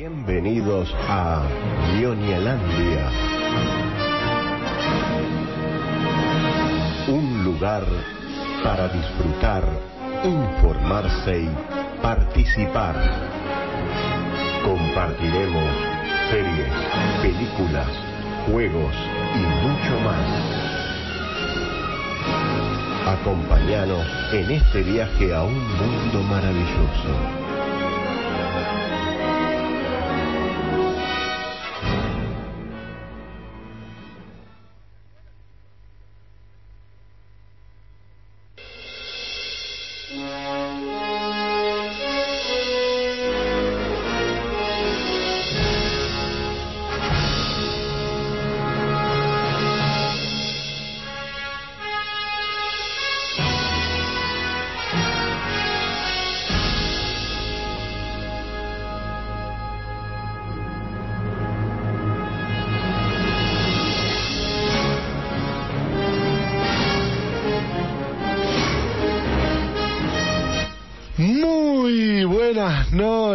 Bienvenidos a Ñoñelandia. Un lugar para disfrutar, informarse y participar. Compartiremos series, películas, juegos y mucho más. Acompáñanos en este viaje a un mundo maravilloso.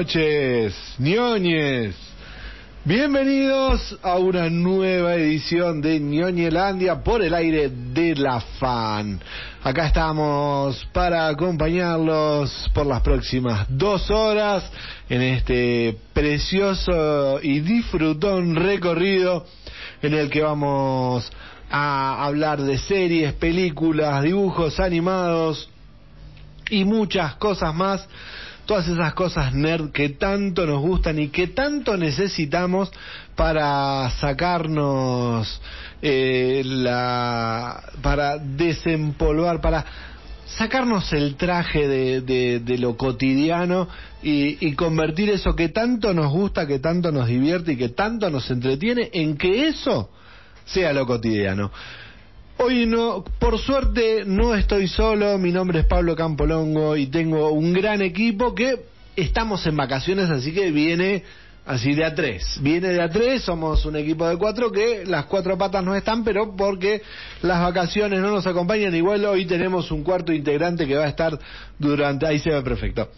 Noches, ñoñes. Bienvenidos a una nueva edición de Ñoñelandia por el aire de la fan. Acá estamos para acompañarlos por las próximas dos horas en este precioso y disfrutón recorrido en el que vamos a hablar de series, películas, dibujos animados y muchas cosas más, todas esas cosas nerd que tanto nos gustan y que tanto necesitamos para sacarnos eh, la, para desempolvar, para sacarnos el traje de, de, lo cotidiano y convertir eso que tanto nos gusta, que tanto nos divierte y que tanto nos entretiene en que eso sea lo cotidiano. Hoy no, por suerte no estoy solo, mi nombre es Pablo Campolongo y tengo un gran equipo que estamos en vacaciones, así que viene así de a tres. Viene de a tres, somos un equipo de cuatro que las cuatro patas no están, pero porque las vacaciones no nos acompañan, igual hoy tenemos un cuarto integrante que va a estar durante, ahí se ve perfecto.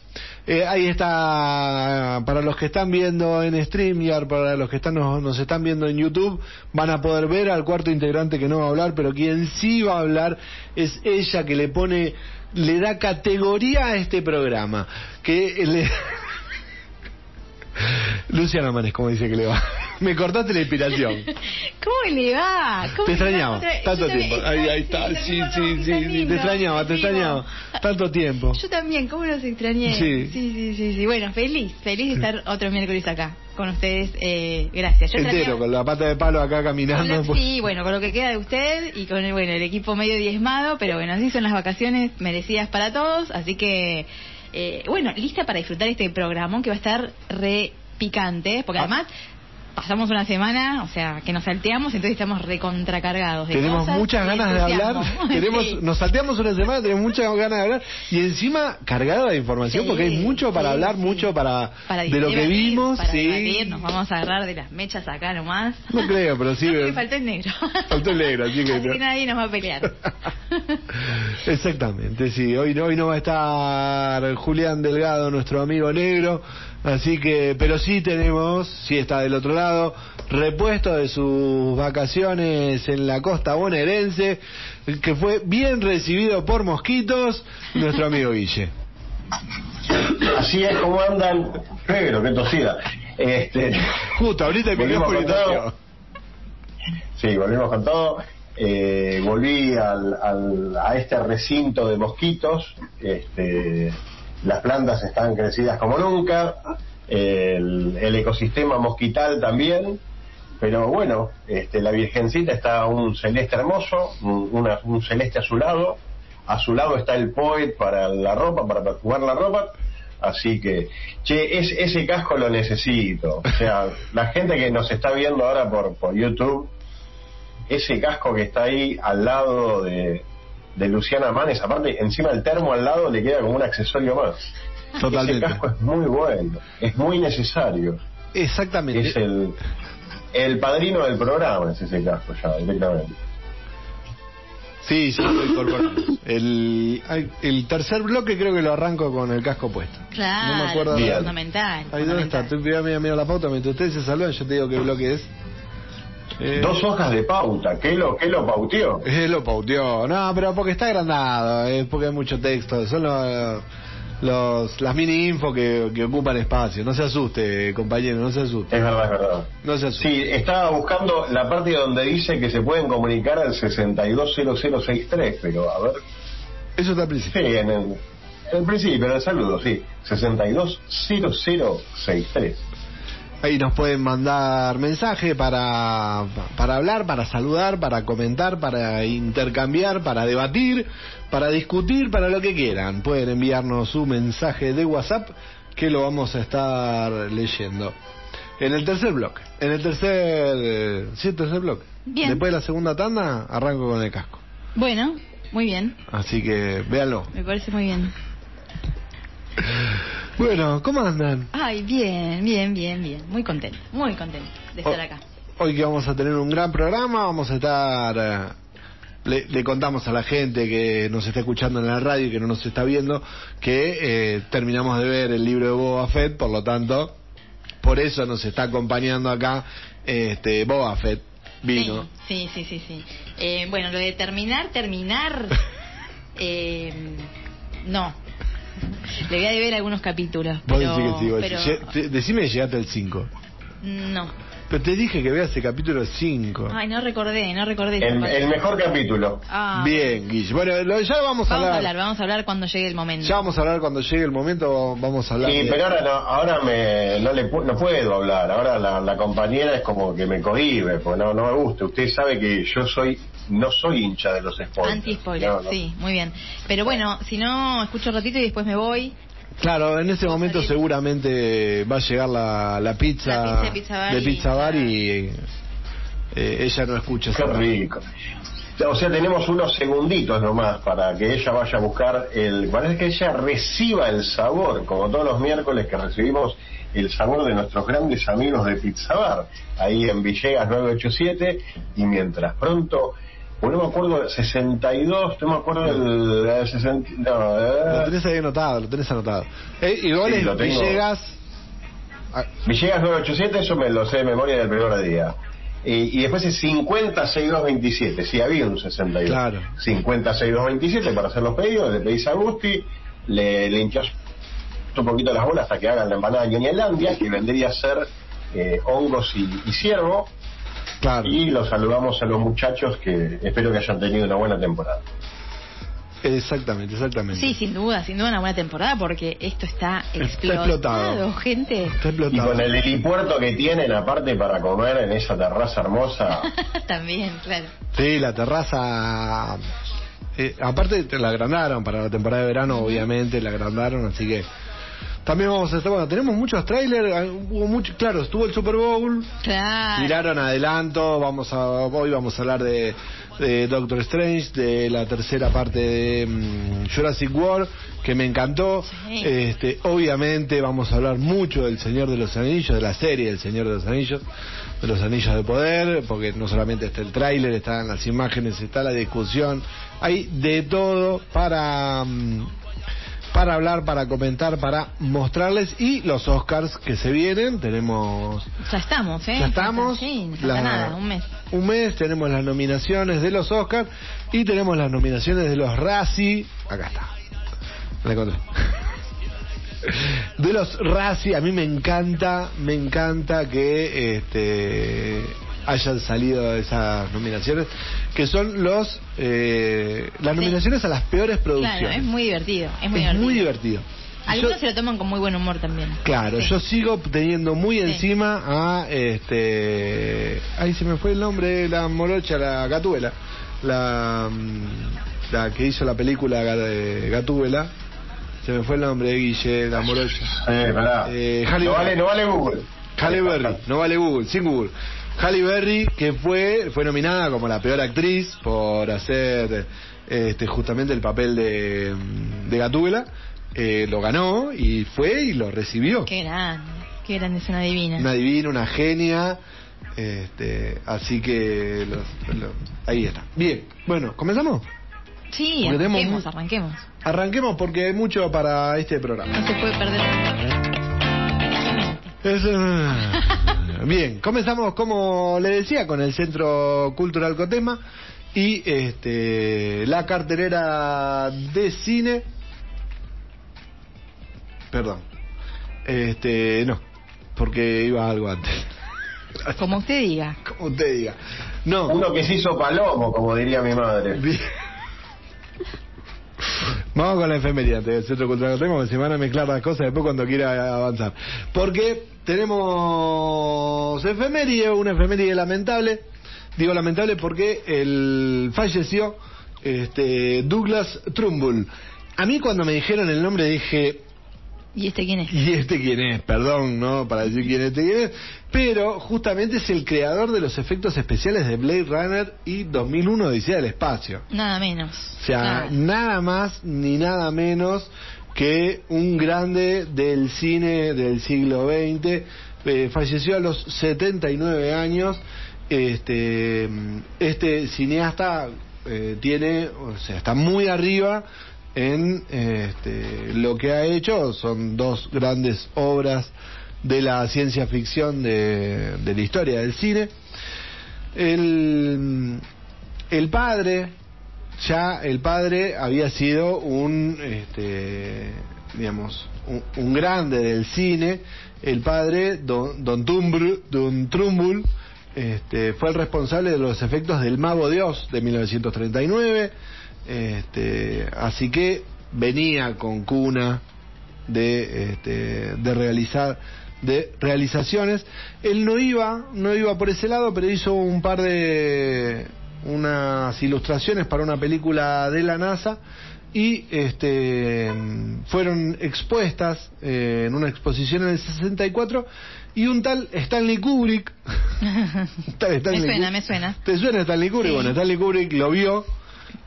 Eh, ahí está, para los que están viendo en StreamYard, para los que están, nos, nos están viendo en YouTube, van a poder ver al cuarto integrante que no va a hablar, pero quien sí va a hablar es ella que le pone, le da categoría a este programa, que le... Luciana Manes, como dice que le va. Me cortaste la inspiración. ¿Cómo le va? ¿Cómo Te extrañaba, tanto tiempo. Ahí, ahí está, sí, sí, sí, te extrañaba, te extrañaba. Tanto tiempo. Yo también, ¿cómo los extrañé? Sí. sí, sí, sí, sí. Bueno, feliz, feliz de estar otro miércoles acá con ustedes. Eh, gracias. Yo Entero, con la pata de palo acá caminando. la- pues. Sí, bueno, con lo que queda de usted y con el, bueno, el equipo medio diezmado, pero bueno, así son las vacaciones merecidas para todos, así que, eh, bueno, lista para disfrutar este programón que va a estar re picante, porque Ah. además pasamos una semana, o sea, que nos salteamos, entonces estamos recontracargados de Tenemos cosas muchas ganas de hablar, tenemos, Sí. nos salteamos una semana, tenemos muchas ganas de hablar y encima cargada de información Sí, porque hay mucho para sí, hablar, mucho para, Para de lo que vimos, para sí. debatir, nos vamos a agarrar de las mechas acá nomás. No creo, pero sí. No, porque faltó el negro. Faltó el negro, así que Así no. que nadie nos va a pelear. Exactamente, sí. Hoy, no- hoy no va a estar Julián Delgado, nuestro amigo negro. Así que, pero sí tenemos, sí está del otro lado, repuesto de sus vacaciones en la costa bonaerense, que fue bien recibido por mosquitos, nuestro amigo Guille. Así es como andan. Pero qué tosida. Este, Justo, ahorita el Volvimos micrófono con todo. estació. sí, volvimos con todo. Eh, volví al, al- a este recinto de mosquitos. Este, las plantas están crecidas como nunca. El, ecosistema mosquital también. Pero bueno, este, la Virgencita está un celeste hermoso, un, una- un celeste azulado. A su lado está el poet para la ropa, para perfumar la ropa. Así que, che, es- ese casco lo necesito. O sea, la gente que nos está viendo ahora por, por YouTube, ese casco que está ahí al lado de, de Luciana Manes, aparte, encima el termo al lado le queda como un accesorio más. Totalmente. Ese casco es muy bueno, es muy necesario. Exactamente. Es el, el padrino del programa, es ese casco ya, directamente. Sí, sí. El, el tercer bloque creo que lo arranco con el casco puesto. Claro, No me acuerdo. Bien. fundamental. Ahí dónde está. fundamental. Tú mira, mira, mira la pauta mientras ustedes se saludan, yo te digo qué bloque es. Eh, Dos hojas de pauta, ¿qué lo, qué lo pauteó? eh, lo pauteó. No, pero porque está agrandado, es porque hay mucho texto. Son los, los- las mini info que, que ocupan espacio. No se asuste, compañero, no se asuste. Es verdad, es verdad. No se asuste. Sí, estaba buscando la parte donde dice que se pueden comunicar al 620063, pero a ver. Eso está al Sí, principio. en el, en el principio, en el saludo, sí. 620063. Ahí nos pueden mandar mensaje para, para hablar, para saludar, para comentar, para intercambiar, para debatir, para discutir, para lo que quieran. Pueden enviarnos un mensaje de WhatsApp que lo vamos a estar leyendo. En el tercer bloque. En el tercer... Sí, el tercer bloque. Bien. Después de la segunda tanda, arranco con el casco. Bueno, muy bien. Así que véanlo. Me parece muy bien. Bueno, ¿cómo andan? Ay, bien, bien, bien, bien. Muy contento, muy contento de estar Ho- acá. Hoy que vamos a tener un gran programa, vamos a estar... eh, le, le contamos a la gente que nos está escuchando en la radio y que no nos está viendo que eh, terminamos de ver el libro de Boba Fett, por lo tanto, por eso nos está acompañando acá este Boba Fett. Vino. Sí, sí, sí, sí. sí. Eh, bueno, lo de terminar, terminar. eh, no. Le voy a deber algunos capítulos. Vos Pero, decís que sí, vos pero decís. Te- decime que llegaste al 5. no. Pero te dije que veas el capítulo 5. Ay, no recordé, no recordé. El, el mejor capítulo. Ah, Bien, Guille. Bueno, lo- ya vamos a Vamos hablar. a hablar, vamos a hablar cuando llegue el momento. Ya vamos a hablar cuando llegue el momento, vamos a hablar. Sí, de- pero ahora no, ahora me, no, le, no puedo hablar. Ahora la, la compañera es como que me cohibe, porque no, no me gusta. Usted sabe que yo soy, no soy hincha de los spoilers. Anti-spoiler, No, no. sí, muy bien. Pero bueno, si no, escucho un ratito y después me voy. Claro, en a momento salir. seguramente va a llegar la, la pizza, La pizza de Pizza Bar de y- Pizza Bar y eh, ella no escucha Qué rico. O sea, tenemos unos segunditos nomás para que ella vaya a buscar el... Para que ella reciba el sabor, como todos los miércoles que recibimos el sabor de nuestros grandes amigos de Pizza Bar, ahí en Villegas 987, y mientras pronto... Bueno, no me acuerdo, 62, no me acuerdo del... del 60, no, Lo eh, tenés ahí anotado, lo tenés anotado. Eh, igual Sí, es lo tengo. Villegas. ah, Villegas 987, eso me lo sé de memoria del primer día. Y, y después es 506227, sí, había un 62. Claro. 506227 para hacer los pedidos, le pedís a Gusti, le, le hinchás un poquito las bolas hasta que hagan la empanada de Ñoñelandia, que vendría a ser eh, hongos y, y ciervo. Claro. Y los saludamos a los muchachos que espero que hayan tenido una buena temporada. Exactamente, exactamente. Sí, sin duda, sin duda una buena temporada porque esto está Está explotado, gente. Está Y explotado. con el helipuerto que tienen aparte para comer en esa terraza hermosa. También, claro. Sí, la terraza. eh, aparte, te la agrandaron para la temporada de verano, obviamente, la agrandaron, así que. También vamos a estar. Bueno, tenemos muchos trailers. ah, Hubo mucho, claro, estuvo el Super Bowl. Claro. Tiraron adelanto, vamos a, hoy vamos a hablar de, de Doctor Strange, de la tercera parte de mm, Jurassic World, que me encantó. Sí. Este, obviamente vamos a hablar mucho del Señor de los Anillos, de la serie del Señor de los Anillos, de los Anillos de Poder, porque no solamente está el tráiler, están las imágenes, está la discusión, hay de todo para... mm, para hablar, para comentar, para mostrarles y los Oscars que se vienen, tenemos Ya estamos, ¿eh? ya estamos. Sí, no falta La- nada, un mes. Un mes, tenemos las nominaciones de los Oscars y tenemos las nominaciones de los Razzie. Acá está. La encontré. De los Razzie, a mí me encanta, me encanta que este hayan salido esas nominaciones, que son los eh, las Sí. nominaciones a las peores producciones. Claro, es muy divertido. Es muy Es divertido. muy divertido. Algunos Yo- se lo toman con muy buen humor también. Claro, Sí. yo sigo teniendo muy Sí. encima a este. Ahí se me fue el nombre, la morocha, la Gatúbela. La, mm, la que hizo la película de Gatúbela. Se me fue el nombre de Guille, la morocha. Eh. Eh, no, Berry. vale, no vale Google. Halle Berry, no vale Google, sin Google. Halle Berry, que fue, fue nominada como la peor actriz por hacer este, justamente el papel de, de Gatúbela. Eh, lo ganó y fue y lo recibió. Qué grande. Qué grande es una divina. Una divina, una genia. Este, así que los- los- ahí está. Bien, bueno, ¿comenzamos? Sí, Porque arranquemos, arranquemos. Arranquemos porque hay mucho para este programa. No se puede perder. Es, eh, Bien, comenzamos como le decía con el Centro Cultural Cotema y este la cartelera de cine. Perdón. Este, no, porque iba algo antes. Como usted diga. Como usted diga. No. Uno que se hizo palomo, como diría mi madre. Bien. Vamos con la efeméride del Centro Cultural Cotema, porque se van a mezclar las cosas después cuando quiera avanzar. Porque tenemos efeméride, una efeméride lamentable. Digo lamentable porque el falleció este, Douglas Trumbull. A mí cuando me dijeron el nombre dije, ¿Y este quién es? ¿Y este quién es? Perdón, ¿no? Para decir quién es este quién es. Pero justamente es el creador de los efectos especiales de Blade Runner y 2001 Odisea del Espacio. Nada menos. O sea, Nada. nada más ni nada menos que un grande del cine del siglo XX. Eh, falleció a los 79 años. Este, este cineasta eh, tiene, o sea, está muy arriba en este, lo que ha hecho. Son dos grandes obras de la ciencia ficción de, de la historia del cine. El, el padre, ya el padre había sido un, este, digamos, un, grande del cine. El padre, Don, don, Tumbr- don Trumbull, este, fue el responsable de los efectos del Mago de Oz de 1939. Este, así que venía con cuna de, este, de realizar de realizaciones. Él no iba, no iba por ese lado, pero hizo un par de unas ilustraciones para una película de la NASA y este fueron expuestas eh, en una exposición en el 64 y un tal Stanley Kubrick tal Stanley Me suena, Kubrick- me suena. ¿Te suena Stanley Kubrick? Sí. Bueno, Stanley Kubrick lo vio,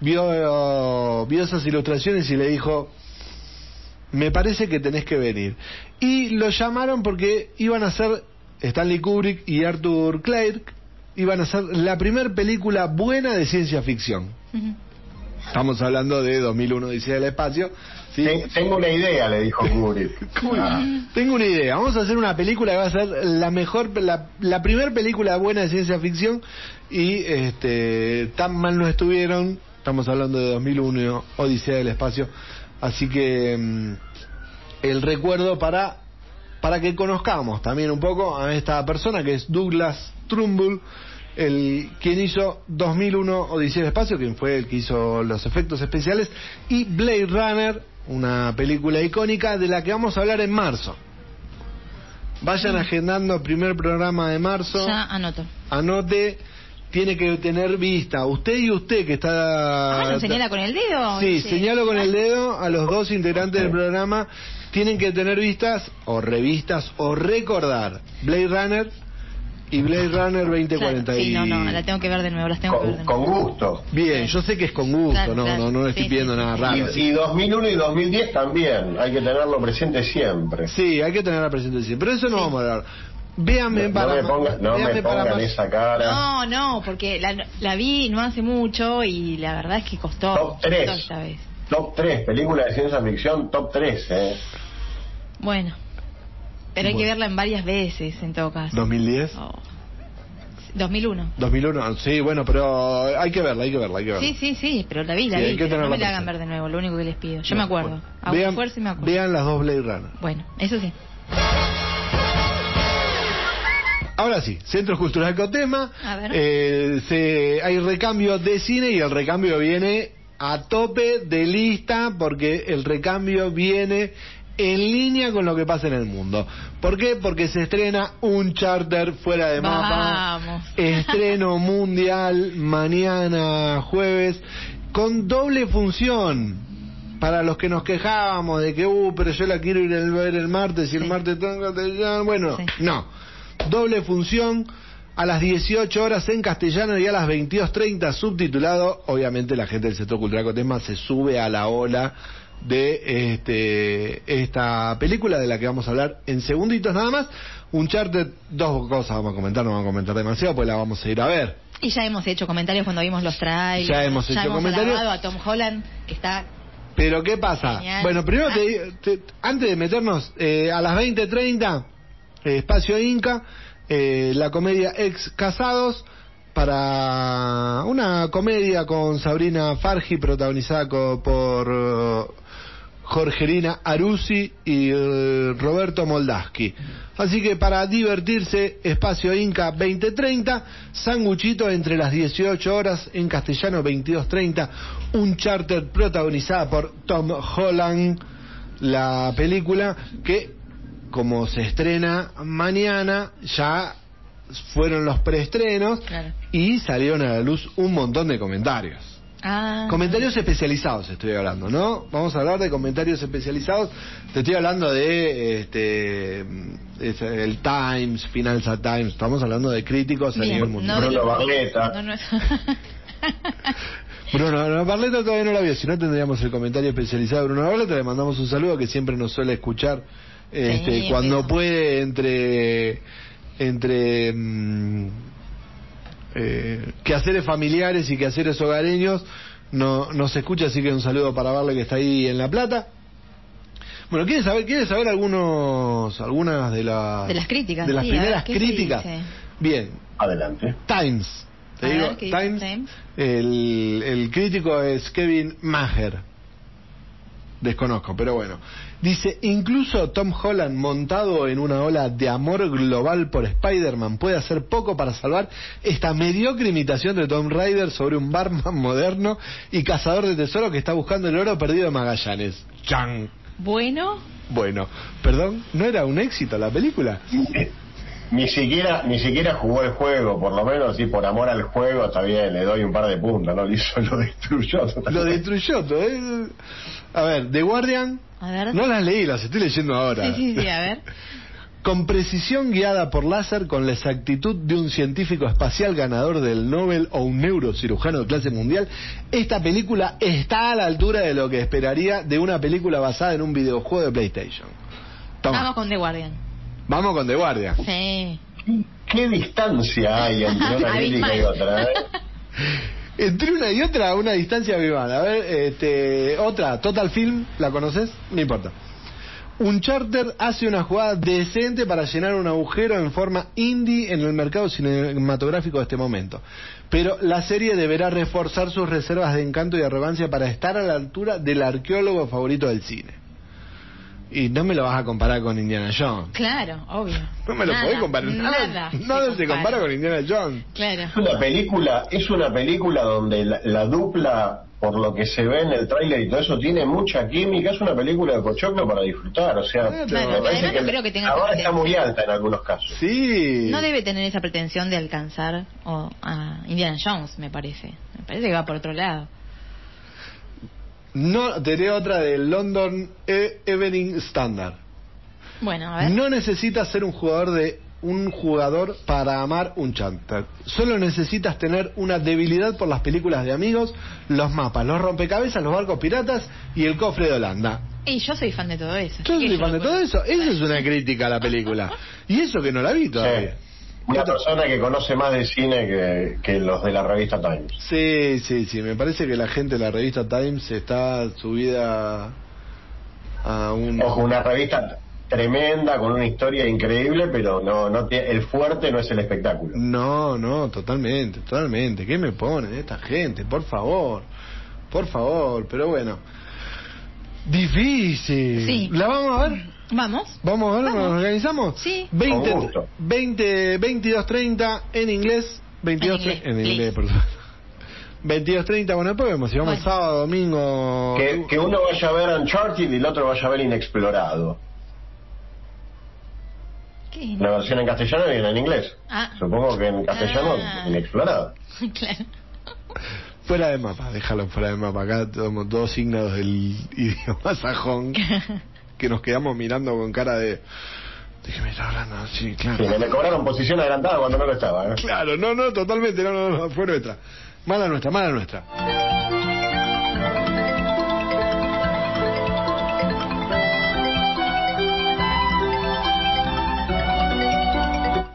vio, vio esas ilustraciones y le dijo, me parece que tenés que venir. Y lo llamaron porque iban a hacer, Stanley Kubrick y Arthur Clarke, iban a hacer la primera película buena de ciencia ficción. Estamos hablando de 2001 Odisea del Espacio. Tengo una idea, le dijo Kubrick. Kubrick, Ah, Tengo una idea, vamos a hacer una película que va a ser la mejor, la, la primera película buena de ciencia ficción y este tan mal no estuvieron, estamos hablando de 2001, Odisea del Espacio, así que mm, el recuerdo para para que conozcamos también un poco a esta persona que es Douglas Trumbull, el quien hizo 2001 Odisea del Espacio, quien fue el que hizo los efectos especiales, y Blade Runner, una película icónica de la que vamos a hablar en marzo. Vayan agendando primer programa de marzo, Ya anoto. anote, tiene que tener vista. Usted y usted que está... Ah, ¿lo señala con el dedo? Sí, Sí. señalo con el dedo a los dos integrantes del programa. Tienen que tener vistas o revistas o recordar Blade Runner y Blade Runner Claro, 2040. Sí, no, no, la tengo que ver de nuevo, las tengo que ver de con, nuevo. con gusto. Bien, yo sé que es con gusto, Claro, no, claro. no, no estoy Sí, pidiendo sí, nada sí. raro. Y, y 2001 y 2010 también. Hay que tenerlo presente siempre. Sí, hay que tener la presencia siempre. Pero eso no vamos a hablar. Véanme No, para me, ponga- no véanme me para pongan esa cara. No, no, porque la, la vi no hace mucho y la verdad es que costó. Top tres. costó esta vez. Top 3, película de ciencia ficción, top 3. ¿eh? Bueno, pero hay que Bueno. verla en varias veces en todo caso. 2010, Oh. 2001. 2001, sí, bueno, pero hay que verla, hay que verla, hay que verla. Sí, sí, sí, pero la vi, la Sí, vi. que pero no me la hagan ver de nuevo, lo único que les pido. Yo me acuerdo. Bueno, Hago vean, esfuerzo y me acuerdo. vean las dos Blade Runner. Bueno, eso sí. Ahora sí, Centro Cultural Cotema. A ver. Eh, se, hay recambio de cine y el recambio viene a tope de lista porque el recambio viene en línea con lo que pasa en el mundo. ¿Por qué? Porque se estrena un charter fuera de mapa. Vamos. Estreno mundial mañana jueves con doble función. Para los que nos quejábamos de que, uh, pero yo la quiero ir a ver el martes y el Sí. martes tengo que- Bueno, Sí. no. Doble función a las 18 horas en castellano y a las 22.30 subtitulado. Obviamente la gente del Centro Cultural Cotema se sube a la ola de este, esta película de la que vamos a hablar en segunditos nada más. Un charter, dos cosas vamos a comentar, no vamos a comentar demasiado, pues la vamos a ir a ver. Y ya hemos hecho comentarios cuando vimos los trailers. Ya hemos hecho comentarios. alabado a Tom Holland, que está Pero ¿qué pasa? Genial. Bueno, primero Ah. te, te- antes de meternos eh, a las 20:30 eh, Espacio Inca, eh, la comedia Ex Casados para una comedia con Sabrina Fargi protagonizada por eh, Jorgelina Arusi y eh, Roberto Moldaski. Así que para divertirse, Espacio Inca 2030, sanguchito entre las 18 horas, en castellano 22.30, un charter protagonizada por Tom Holland, la película que como se estrena mañana, ya fueron los preestrenos Claro. y salieron a la luz un montón de comentarios. Ah. Comentarios especializados estoy hablando, ¿no? Vamos a hablar de comentarios especializados. Te estoy hablando de este es el Times, Financial Times. Estamos hablando de críticos a nivel mundial. Bruno no. Bruno no, Barletta todavía no la vio, si no tendríamos el comentario especializado de Bruno Barletta, le mandamos un saludo que siempre nos suele escuchar este, Sí, cuando pero- puede entre entre mm, eh, quehaceres familiares y quehaceres hogareños no, nos escucha, así que un saludo para Barle que está ahí en La Plata. Bueno, ¿quieres saber, ¿quieres saber algunos, algunas de las, De las críticas, de las sí, a ver, primeras ¿qué se críticas? Bien, Adelante. Times. Te A digo, ver, ¿qué dice Times. Times? El, el crítico es Kevin Maher. Desconozco, pero bueno. Dice, incluso Tom Holland montado en una ola de amor global por Spider-Man puede hacer poco para salvar esta mediocre imitación de Tom Raider sobre un barman moderno y cazador de tesoros que está buscando el oro perdido de Magallanes. Chan. Bueno, Bueno, perdón, ¿no era un éxito la película? Ni siquiera, ni siquiera jugó el juego, por lo menos, sí, por amor al juego, está bien, le doy un par de puntos, ¿no? Lo hizo, lo destruyó. Lo destruyó todo. ¿eh? A ver, The Guardian. A ver. No las leí, las estoy leyendo ahora. Sí, sí, sí, a ver. Con precisión guiada por láser, con la exactitud de un científico espacial ganador del Nobel o un neurocirujano de clase mundial, esta película está a la altura de lo que esperaría de una película basada en un videojuego de PlayStation. Toma, Vamos con The Guardian. vamos con The Guardian. Sí. ¿Qué distancia hay entre una crítica y otra? eh? Entre una y otra, una distancia vival. A ver, este, otra, Total Film, ¿la conoces? No importa. Un charter hace una jugada decente para llenar un agujero en forma indie en el mercado cinematográfico de este momento. Pero la serie deberá reforzar sus reservas de encanto y arrogancia para estar a la altura del arqueólogo favorito del cine. Y no me lo vas a comparar con Indiana Jones. Claro, obvio. No me lo Nada, podés comparar. Nada, Nada, nada se compara con Indiana Jones. Claro. Es una película, es una película donde la, la dupla, por lo que se ve en el tráiler y todo eso, tiene mucha química, es una película de pochoclo para disfrutar, o sea, Claro. Claro, además no creo que tenga que- está muy alta en algunos casos. Sí. No debe tener esa pretensión de alcanzar o, a Indiana Jones, me parece. Me parece que va por otro lado. No, te leo otra del London E- Evening Standard. Bueno, a ver. No necesitas ser un jugador de un jugador para amar un chanter. Solo necesitas tener una debilidad por las películas de amigos, los mapas, los rompecabezas, los barcos piratas y el cofre de Holanda. Y yo soy fan de todo eso. Yo soy fan de todo eso. Esa es una crítica a la película. Y eso que no la vi todavía. Una persona que conoce más de cine que, que los de la revista Times. Sí, sí, sí. Me parece que la gente de la revista Times está subida a un... Ojo, una revista tremenda, con una historia increíble, pero no, no tiene- el fuerte no es el espectáculo. No, no, totalmente, totalmente. ¿Qué me ponen esta gente? Por favor, por favor, pero bueno. Difícil. Sí. ¿La vamos a ver? Vamos. ¿Vamos a ver? Vamos. ¿Nos organizamos? Sí. 20, Con gusto. 20, 22.30 en inglés. 22, En inglés, en inglés, perdón. 22.30, bueno, después vemos si vamos Bueno. sábado, domingo. Que, que uno vaya a ver Uncharted y el otro vaya a ver Inexplorado. ¿Qué? La versión en castellano y en inglés. Ah. Supongo que en castellano Ah. Inexplorado. claro. Fuera de mapa, déjalo fuera de mapa. Acá somos todos signos del idioma sajón que nos quedamos mirando con cara de... Dije, me está hablando, sí, claro. Sí, me cobraron posición adelantada cuando no lo estaba. ¿eh? Claro, no, no, totalmente, no, no, no, fue nuestra. Mala nuestra, mala nuestra.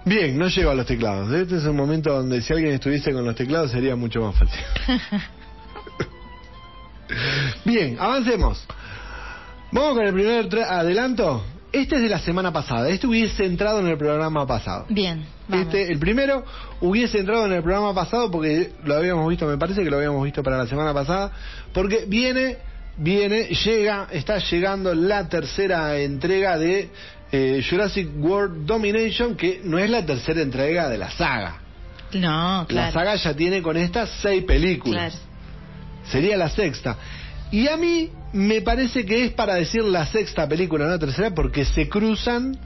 Bien, no llego a los teclados. Este es un momento donde si alguien estuviese con los teclados sería mucho más fácil. Bien, avancemos. Vamos con el primer adelanto. Este es de la semana pasada. Este hubiese entrado en el programa pasado. Bien, vamos. Este, el primero hubiese entrado en el programa pasado porque lo habíamos visto, me parece que lo habíamos visto para la semana pasada, porque viene, viene, llega, está llegando la tercera entrega de eh, Jurassic World Domination, que no es la tercera entrega de la saga. No, La claro. saga ya tiene con estas seis películas. Claro. Sería la sexta. Y a mí me parece que es para decir la sexta película, no la tercera, porque se cruzan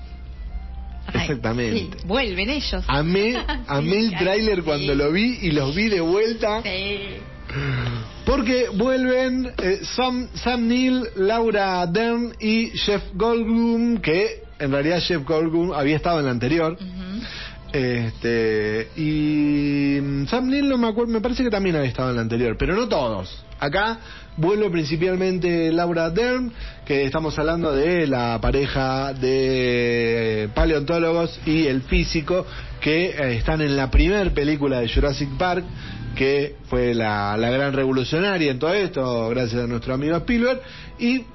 Ay, Exactamente. sí, vuelven ellos. Amé, amé el tráiler sí. cuando lo vi y los vi de vuelta. Sí. Porque vuelven eh, Sam, Sam Neill, Laura Dern y Jeff Goldblum, que en realidad Jeff Goldblum había estado en la anterior. Este y mm, Sam Neill no me acuerdo, me parece que también había estado en la anterior, pero no todos. Acá vuelve principalmente Laura Dern, que estamos hablando de la pareja de paleontólogos y el físico que eh, están en la primer película de Jurassic Park, que fue la, la gran revolucionaria en todo esto, gracias a nuestro amigo Spielberg, y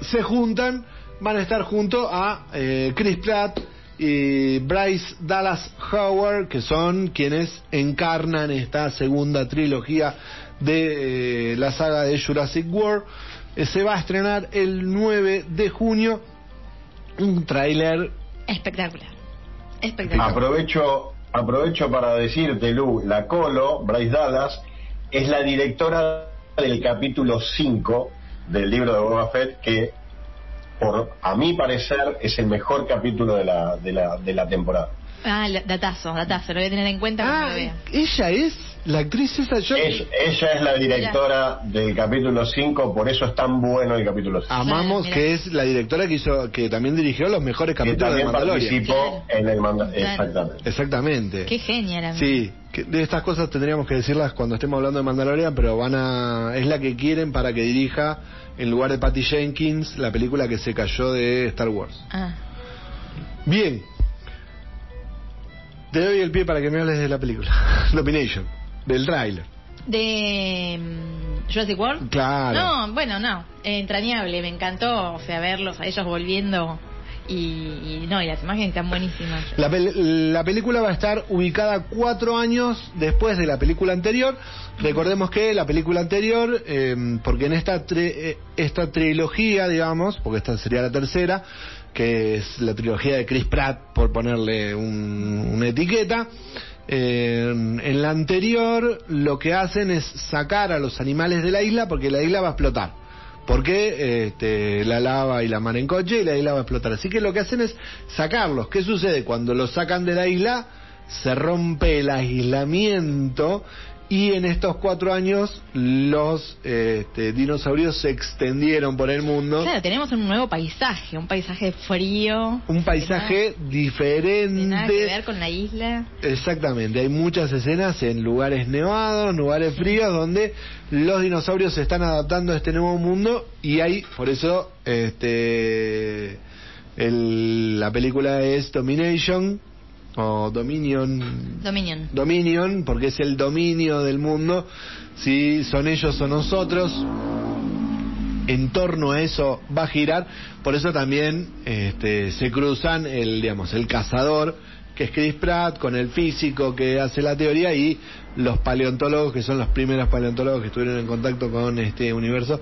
se juntan, van a estar junto a eh, Chris Pratt y Bryce Dallas Howard, que son quienes encarnan esta segunda trilogía de eh, la saga de Jurassic World. Eh, se va a estrenar el 9 de junio un tráiler. Espectacular. Espectacular. Aprovecho, aprovecho para decirte, Lu, la Colo, Bryce Dallas, es la directora del capítulo 5 del libro de Boba Fett, que por a mi parecer es el mejor capítulo de la, de la, de la temporada. Ah, la- datazo, datazo. Lo voy a tener en cuenta cuando Ah, lo vea. ella es la actriz esa. Yo Es- ella es la directora del capítulo 5, por eso es tan bueno el capítulo 5. amamos mira. que es la directora que hizo que también dirigió los mejores Que capítulos de también Mandalorian. participó Claro. en el manda Claro. Exactamente. Exactamente. Qué genial. amigo. Sí, que de estas cosas tendríamos que decirlas cuando estemos hablando de Mandalorian, pero van a es la que quieren para que dirija en lugar de Patty Jenkins la película que se cayó de Star Wars. Ah, Bien. Te doy el pie para que me hables de la película. Domination, del tráiler. de mm, Jurassic World. Claro. No, bueno, no. eh, entrañable, me encantó, o sea, verlos a ellos volviendo y, y no, y las imágenes están buenísimas. La, pel- la película va a estar ubicada cuatro años después de la película anterior. Recordemos que la película anterior, eh, porque en esta, tri- eh, esta trilogía, digamos, porque esta sería la tercera, que es la trilogía de Chris Pratt, por ponerle un- una etiqueta, eh, en la anterior lo que hacen es sacar a los animales de la isla porque la isla va a explotar. Porque este, la lava y la mar en coche y la isla va a explotar. Así que lo que hacen es sacarlos. ¿Qué sucede? Cuando los sacan de la isla, se rompe el aislamiento y en estos cuatro años los este, dinosaurios se extendieron por el mundo. Claro, tenemos un nuevo paisaje, un paisaje frío. Un paisaje que nada- que nada que ver diferente. con la isla. Exactamente, hay muchas escenas en lugares nevados, lugares fríos, donde los dinosaurios se están adaptando a este nuevo mundo y hay, por eso, este, el- la película es Domination o Dominion, Dominion. Dominion, porque es el dominio del mundo, si son ellos o nosotros. En torno a eso va a girar, por eso también este, se cruzan el, digamos, el cazador que es Chris Pratt con el físico que hace la teoría y los paleontólogos que son los primeros paleontólogos que estuvieron en contacto con este universo.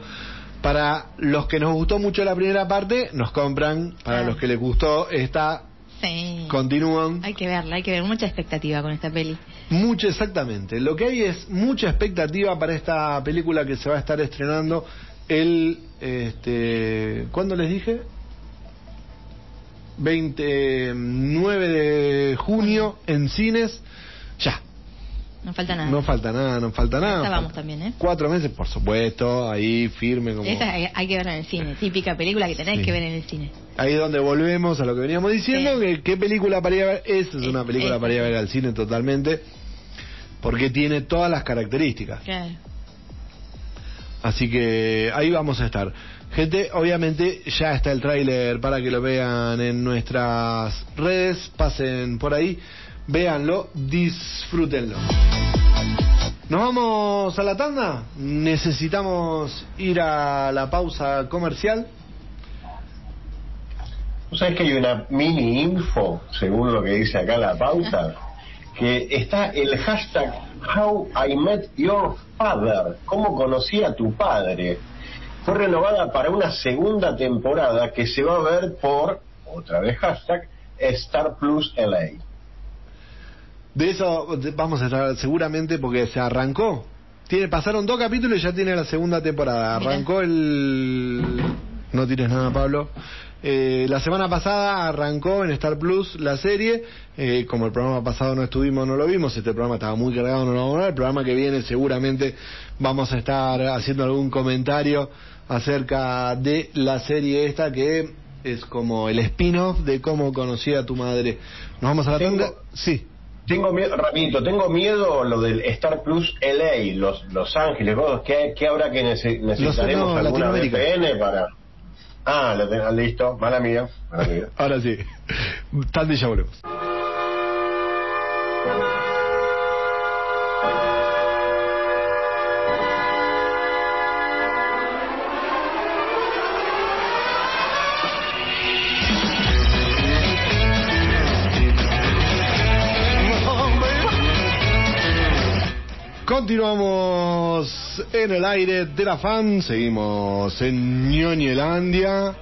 Para los que nos gustó mucho la primera parte, nos compran. Para Claro. los que les gustó esta, Sí. continúan. Hay que verla, hay que ver mucha expectativa con esta peli. Mucho exactamente. Lo que hay es mucha expectativa para esta película que se va a estar estrenando el este ¿cuándo les dije? 29 de junio en cines. No falta nada. no falta nada, no falta nada. Esa vamos también, ¿eh? Cuatro meses, por supuesto, ahí firme como Esa hay, hay que verla en el cine, típica película que tenés Sí. que ver en el cine. Ahí es donde volvemos a lo que veníamos diciendo, Sí. que qué película para ir a ver, esa es Es- una película es- para ir a ver al cine totalmente, porque tiene todas las características. Claro. Así que ahí vamos a estar. Gente, obviamente ya está el tráiler para que lo vean en nuestras redes, pasen por ahí véanlo, disfrútenlo. ¿Nos vamos a la tanda? ¿Necesitamos ir a la pausa comercial? ¿Tú sabes que hay una mini info, según lo que dice acá la pauta? Que está el hashtag How I Met Your Father, ¿cómo conocí a tu padre? Fue renovada para una segunda temporada que se va a ver por, otra vez hashtag, Star Plus LA. De eso vamos a estar seguramente porque se arrancó. Tiene, pasaron dos capítulos y ya tiene la segunda temporada. Mira. Arrancó el... No tires nada, Pablo. Eh, la semana pasada arrancó en Star Plus la serie. Eh, como el programa pasado no estuvimos, no lo vimos. Este programa estaba muy cargado, no lo vamos a ver. El programa que viene seguramente vamos a estar haciendo algún comentario acerca de la serie esta que es como el spin-off de cómo conocí a tu madre. ¿Nos vamos a la Tengo- tanda? Sí. Tengo miedo, rapidito, tengo miedo lo del Star Plus LA, Los, los Ángeles, vos, ¿qué, qué habrá que nece- necesitaremos no, alguna. VPN para...? Ah, lo ten- ah, listo, mala mía, mala mía. Ahora sí. Y ya volvemos. Continuamos en el aire de la fan, seguimos en Ñoñelandia.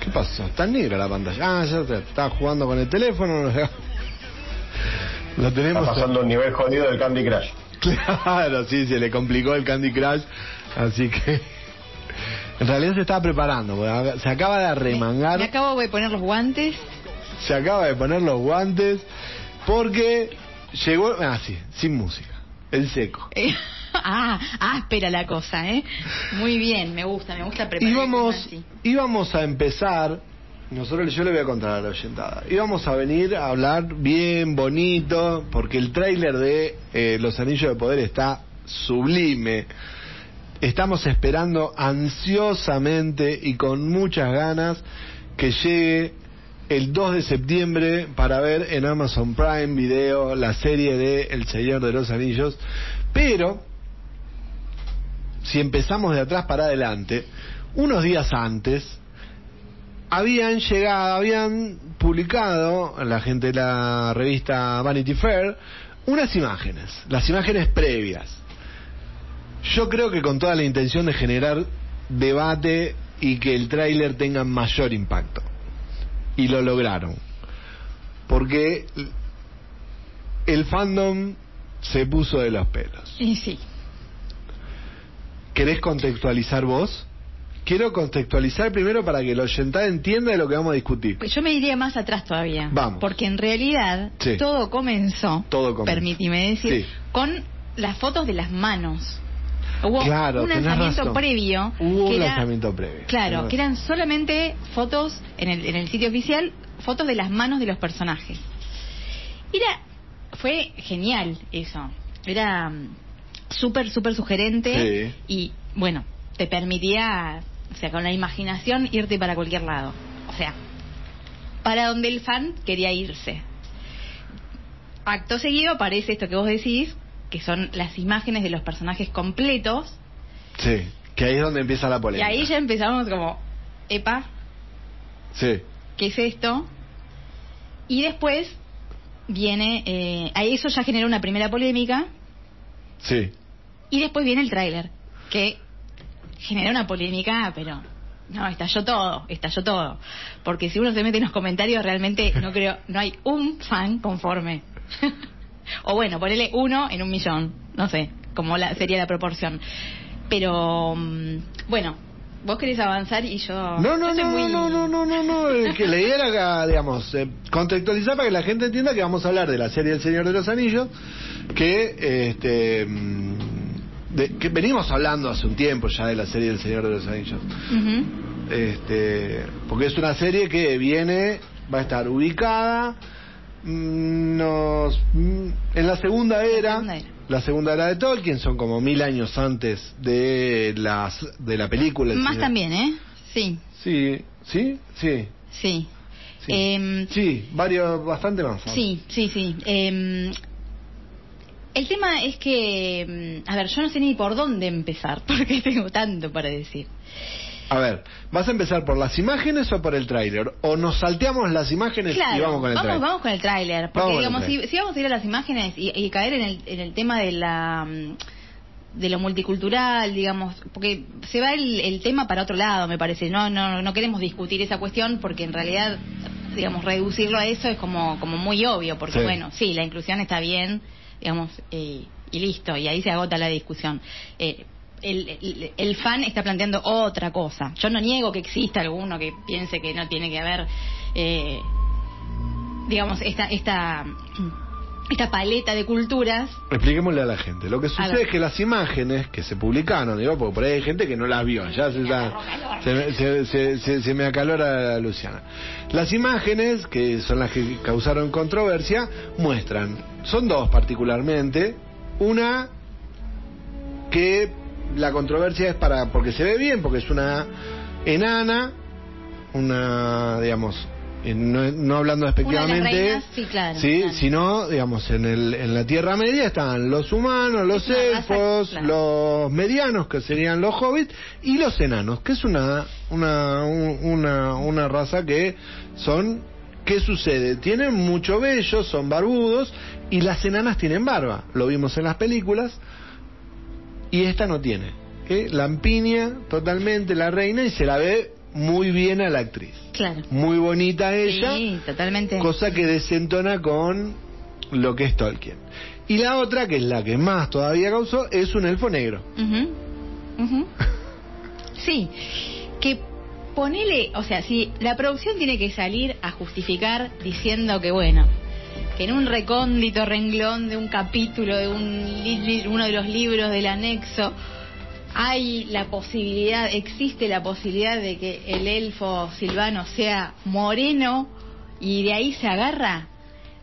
¿Qué pasó? Está negra la pantalla. Ah, ya está, está jugando con el teléfono. Lo Está tenemos. pasando un nivel jodido del Candy Crush. Claro, sí, se le complicó el Candy Crush. Así que. En realidad se estaba preparando. Se acaba de arremangar. Me acabo de poner los guantes. Se acaba de poner los guantes. Porque llegó. Ah, sí, sin música. El seco. Eh, ah, ah, espera la cosa, ¿eh? Muy bien, me gusta, me gusta preparar. íbamos, así. íbamos a empezar, nosotros yo le voy a contar a la oyentada, íbamos a venir a hablar bien bonito, porque el tráiler de eh, Los Anillos de Poder está sublime. Estamos esperando ansiosamente y con muchas ganas que llegue el 2 de septiembre para ver en Amazon Prime Video la serie de El Señor de los Anillos. Pero si empezamos de atrás para adelante, unos días antes habían llegado, habían publicado la gente de la revista Vanity Fair unas imágenes, las imágenes previas. Yo creo que con toda la intención de generar debate y que el tráiler tenga mayor impacto. Y lo lograron. Porque el fandom se puso de los pelos. Y sí. ¿Querés contextualizar vos? Quiero contextualizar primero para que el oyente entienda de lo que vamos a discutir. Pues yo me iría más atrás todavía. Vamos. Porque en realidad Sí. todo comenzó, Todo comenzó. decir, Sí. con las fotos de las manos. Hubo Claro, un lanzamiento razón. previo. Hubo que un era- lanzamiento previo. Claro, que eran solamente fotos en el, en el sitio oficial, fotos de las manos de los personajes. Era, fue genial eso. Era mm, súper, súper sugerente Sí. y, bueno, te permitía, o sea, con la imaginación irte para cualquier lado. O sea, para donde el fan quería irse. Acto seguido aparece esto que vos decís, que son las imágenes de los personajes completos, Sí, que ahí es donde empieza la y polémica. ahí ya empezamos como, epa, Sí, ¿qué es esto? Y después viene, eh, ahí eso ya generó una primera polémica, sí. y después viene el tráiler, que genera una polémica, pero no, estalló todo, estalló todo. Porque si uno se mete en los comentarios, realmente no creo, no hay un fan conforme. o bueno, ponele uno en un millón, no sé, como la, sería la proporción. Pero, mm, bueno, vos querés avanzar y yo... No, no, yo no, muy- no, no, no, no, no, eh, que la idea era, digamos, eh, contextualizar para que la gente entienda que vamos a hablar de la serie El Señor de los Anillos, que, este, mm, de- que venimos hablando hace un tiempo ya de la serie El Señor de los Anillos. Este porque es una serie que viene va a estar ubicada nos mm, en la segunda era segunda era. la segunda era de Tolkien son como mil años antes de las de la película El Más también, ¿eh? Sí, sí sí sí sí. Sí, Em, Sí, varios, bastante más. Sí, sí, sí. Eh, el tema es que, mm, a ver, yo no sé ni por dónde empezar, porque tengo tanto para decir. A ver, ¿vas a empezar por las imágenes o por el tráiler? ¿O nos salteamos las imágenes Claro, y vamos con el vamos, tráiler? vamos con el tráiler, porque Vamos digamos, si, vamos a ir a las imágenes y, y caer en el, en el tema de la mm, de lo multicultural, digamos, porque se va el, el tema para otro lado, me parece. No, no, no queremos discutir esa cuestión porque en realidad, digamos, reducirlo a eso es como, como muy obvio, porque Sí. bueno, sí, la inclusión está bien, digamos, eh, y listo, y ahí se agota la discusión. Eh, el, el- el fan está planteando otra cosa. Yo no niego que exista alguno que piense que no tiene que haber, eh, digamos, esta, esta, esta paleta de culturas. Expliquémosle a la gente. Lo que sucede es que las imágenes que se publicaron, digo, porque por ahí hay gente que no las vio, ya se, me- se- se- se- se me acalora Luciana. Las imágenes, que son las que causaron controversia, muestran, son dos particularmente, una que la controversia es para porque se ve bien, porque es una enana, una, digamos, eh, no, no hablando despectivamente, reinas, sí, claro, sí, claro. sino, digamos, en, el, en la Tierra Media están los humanos, los elfos, claro. los medianos, que serían los hobbits, y los enanos, que es una, una, un- una, una raza que son... ¿Qué sucede? Tienen mucho vello, son barbudos, y las enanas tienen barba. Lo vimos en las películas, y esta no tiene. ¿eh? Lampiña totalmente la reina y se la ve muy bien a la actriz. Claro. Muy bonita ella, Sí, totalmente. cosa que desentona con lo que es Tolkien. Y la otra, que es la que más todavía causó, es un elfo negro. Ujú, ujú. Sí, que ponele, o sea, si la producción tiene que salir a justificar diciendo que, bueno, que en un recóndito renglón de un capítulo de un uno de los libros del anexo hay la posibilidad, existe la posibilidad de que el elfo silvano sea moreno y de ahí se agarra,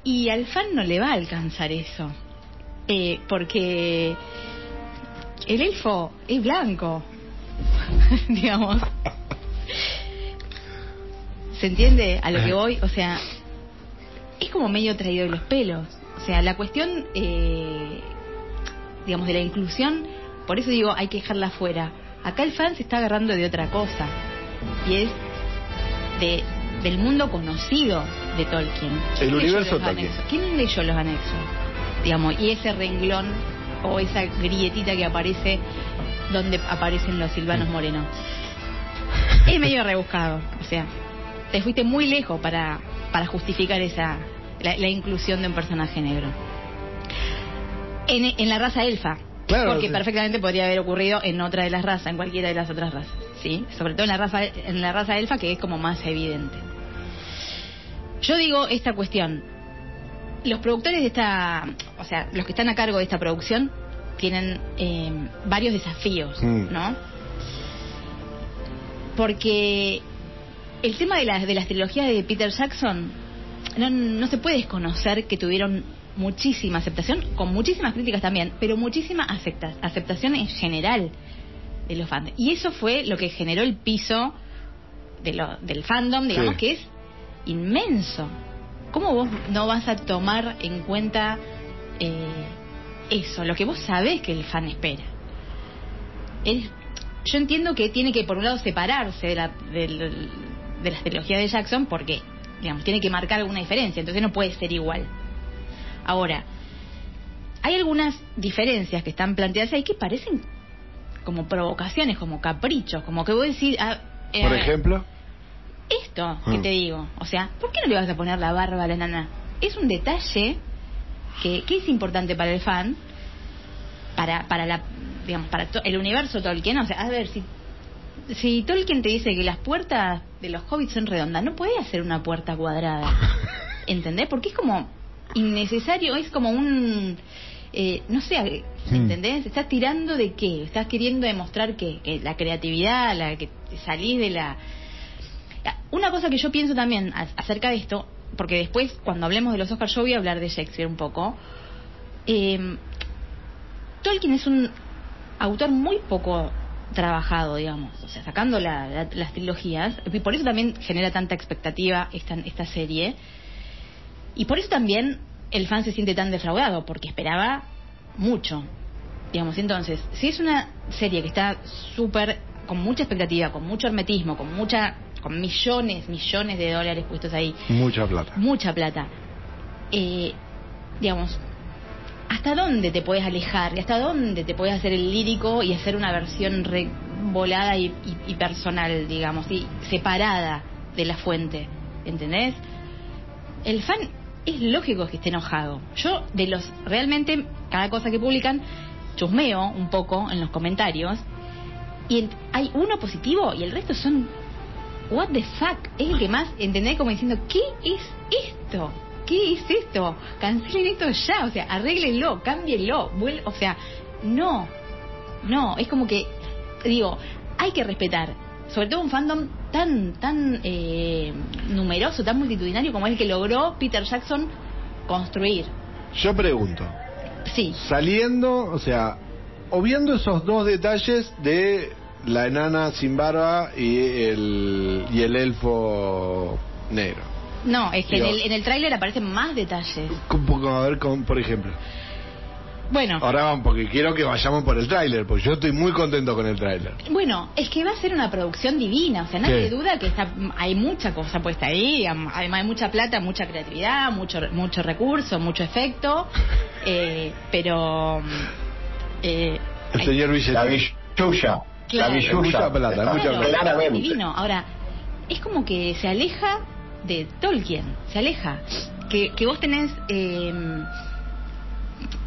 y al fan no le va a alcanzar eso. Eh, porque el elfo es blanco, digamos. ¿Se entiende a lo que voy? O sea, es como medio traído de los pelos. O sea, la cuestión, eh, digamos, de la inclusión, por eso digo, hay que dejarla fuera. Acá el fan se está agarrando de otra cosa. Y es de, del mundo conocido de Tolkien. El ¿Quién leyó universo Tolkien. ¿Quién leyó los anexos? Digamos, y ese renglón o esa grietita que aparece donde aparecen los silvanos morenos. Es medio rebuscado, o sea, te fuiste muy lejos para, para justificar esa la, la inclusión de un personaje negro. En, en la raza elfa, Claro, porque sí. perfectamente podría haber ocurrido en otra de las razas, en cualquiera de las otras razas, ¿sí? Sobre todo en la raza en la raza elfa que es como más evidente. Yo digo esta cuestión. Los productores de esta, o sea, los que están a cargo de esta producción tienen eh, varios desafíos, Mm. ¿no? Porque el tema de las de las trilogías de Peter Jackson no, no se puede desconocer que tuvieron muchísima aceptación, con muchísimas críticas también, pero muchísima acepta- aceptación en general de los fans. Y eso fue lo que generó el piso de lo- del fandom, digamos, Sí. que es inmenso. ¿Cómo vos no vas a tomar en cuenta eh, eso, lo que vos sabés que el fan espera? Es- yo entiendo que tiene que, por un lado, separarse de, la, del- de las trilogías de Jackson porque, digamos, tiene que marcar alguna diferencia, entonces no puede ser igual. Ahora, hay algunas diferencias que están planteadas ahí que parecen como provocaciones, como caprichos, como que vos decís... ah, eh, Por ejemplo, esto que Mm. te digo, o sea, ¿por qué no le vas a poner la barba a la nana? Es un detalle que, que es importante para el fan, para para la digamos para to- el universo Tolkien, o sea, a ver si si Tolkien te dice que las puertas de los hobbits son redondas, no puede hacer una puerta cuadrada. ¿Entendés? Porque es como innecesario, es como un eh, no sé. ¿entendés? Estás tirando de qué? Estás queriendo demostrar que, que la creatividad, la que salís de la una cosa que yo pienso también acerca de esto, porque después cuando hablemos de los Oscars yo voy a hablar de Shakespeare un poco. eh, Tolkien es un autor muy poco trabajado, digamos, o sea, sacando la- la- las trilogías, y por eso también genera tanta expectativa esta, esta serie, y por eso también el fan se siente tan defraudado, porque esperaba mucho, digamos, entonces, si es una serie que está súper, con mucha expectativa, con mucho hermetismo, con mucha, con millones, millones de dólares puestos ahí, Mucha plata. mucha plata. Eh, digamos, ¿hasta dónde te puedes alejar? ¿Hasta dónde te puedes hacer el lírico y hacer una versión re volada y, personal, digamos, y separada de la fuente? ¿Entendés? El fan es lógico que esté enojado. Yo, de los, realmente, cada cosa que publican, chusmeo un poco en los comentarios y hay uno positivo y el resto son what the fuck es el que más entendés como diciendo qué es esto qué es esto cancelen esto ya o sea arréglenlo cámbienlo vuel- o sea no no es como que digo hay que respetar sobre todo un fandom tan tan eh, numeroso tan multitudinario como el que logró Peter Jackson construir. Yo pregunto, sí. saliendo, o sea, obviando esos dos detalles de la enana sin barba y el, y el elfo negro. No es que en el, en el tráiler aparecen más detalles Como- A ver, con- por ejemplo. bueno Ahora vamos, porque quiero que vayamos por el tráiler, porque yo estoy muy contento con el tráiler. Bueno, es que va a ser una producción divina, o sea, nadie duda que está, hay mucha cosa puesta ahí, además hay mucha plata, mucha creatividad, mucho mucho recurso, mucho efecto, eh, pero eh, El señor La Villetti. billulla. Claro. La billulla. Mucha plata, mucha plata. Claramente. divino. Ahora, es como que se aleja de Tolkien, se aleja. Que, que vos tenés, eh,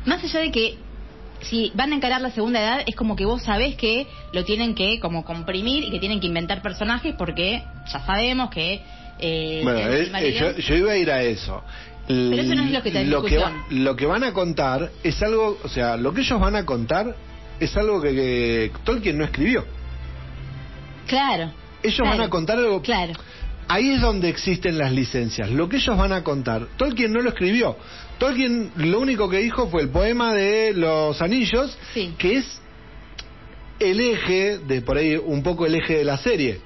más allá de que si van a encarar la segunda edad, es como que vos sabés que lo tienen que como comprimir y que tienen que inventar personajes porque ya sabemos que... eh, Bueno, eh, yo, yo iba a ir a eso. Pero eso no es lo que en lo que, va- lo que van a contar es algo, o sea, lo que ellos van a contar es algo que, que Tolkien no escribió. Claro. Ellos claro, van a contar algo. Claro. Ahí es donde existen las licencias. Lo que ellos van a contar, Tolkien no lo escribió. Tolkien lo único que dijo fue el poema de los anillos, Sí. que es el eje, de por ahí un poco el eje de la serie.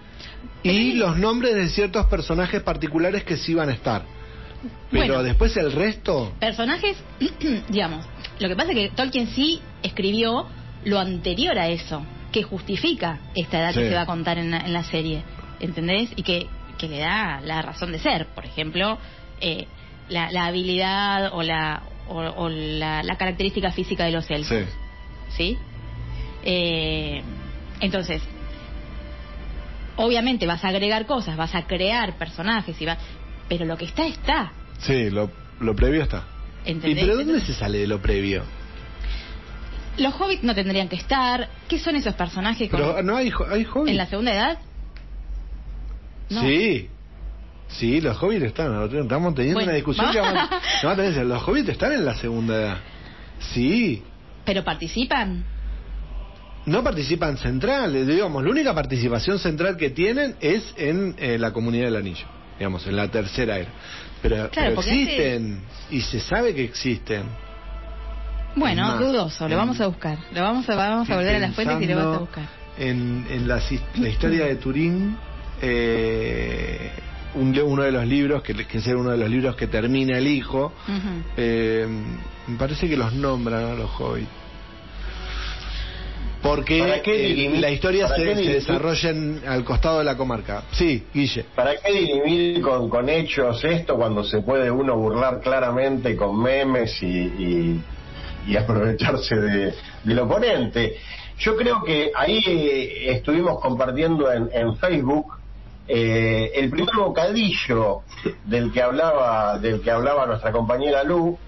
Y Pero- los nombres de ciertos personajes particulares que sí van a estar. Pero Bueno. después el resto... Personajes, digamos, lo que pasa es que Tolkien sí escribió lo anterior a eso, que justifica esta edad Sí. que se va a contar en la, en la serie, ¿entendés? Y que, que le da la razón de ser, por ejemplo, eh, la, la habilidad o la o, o la, la característica física de los elfos, Sí. ¿sí? Eh, entonces, obviamente vas a agregar cosas, vas a crear personajes, y va, pero lo que está está, Sí, lo, lo previo está. ¿Y ¿entendés? pero dónde Entonces- se sale de lo previo? Los hobbits no tendrían que estar. ¿Qué son esos personajes con- Pero no hay hobbits. en la segunda edad? No. Sí. Sí, los hobbits están. Estamos teniendo Bueno, una discusión que vamos- no, Los hobbits están en la segunda edad. Sí. ¿Pero participan? No participan centrales, digamos. La única participación central que tienen es en eh, la comunidad del anillo. Digamos, en la tercera era. Pero, existen. Y se sabe que existen. Bueno, Más, dudoso. Lo en- vamos a buscar. Lo vamos a, vamos a volver a las fuentes y lo vamos a buscar. En, en la, la historia de Turín, eh, un, uno de los libros, que, que es uno de los libros que termina el hijo, eh, me parece que los nombran a los hobbits. Porque ¿Para qué eh, dirimir- la historia para se, qué se desarrolla en- al costado de la comarca. Sí, Guille. ¿Para qué dirimir con, con hechos esto cuando se puede uno burlar claramente con memes y, y- y aprovecharse de- del oponente? Yo creo que ahí eh, estuvimos compartiendo en, en Facebook eh, el primer bocadillo del que hablaba del que hablaba nuestra compañera Lu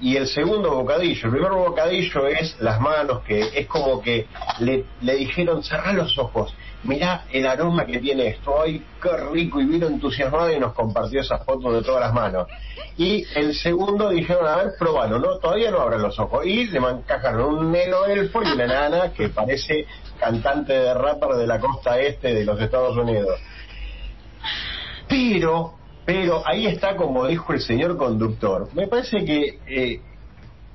y el segundo bocadillo. El primer bocadillo es las manos, que es como que le, dijeron, cerrá los ojos, mirá el aroma que tiene esto, ay, qué rico, y vino entusiasmado y nos compartió esas fotos de todas las manos. Y el segundo dijeron, a ver, probalo, ¿no? Todavía no abran los ojos. Y le encajaron un negro elfo y una nana que parece cantante de rapper de la costa este de los Estados Unidos. Pero, pero ahí está como dijo el señor conductor. Me parece que eh,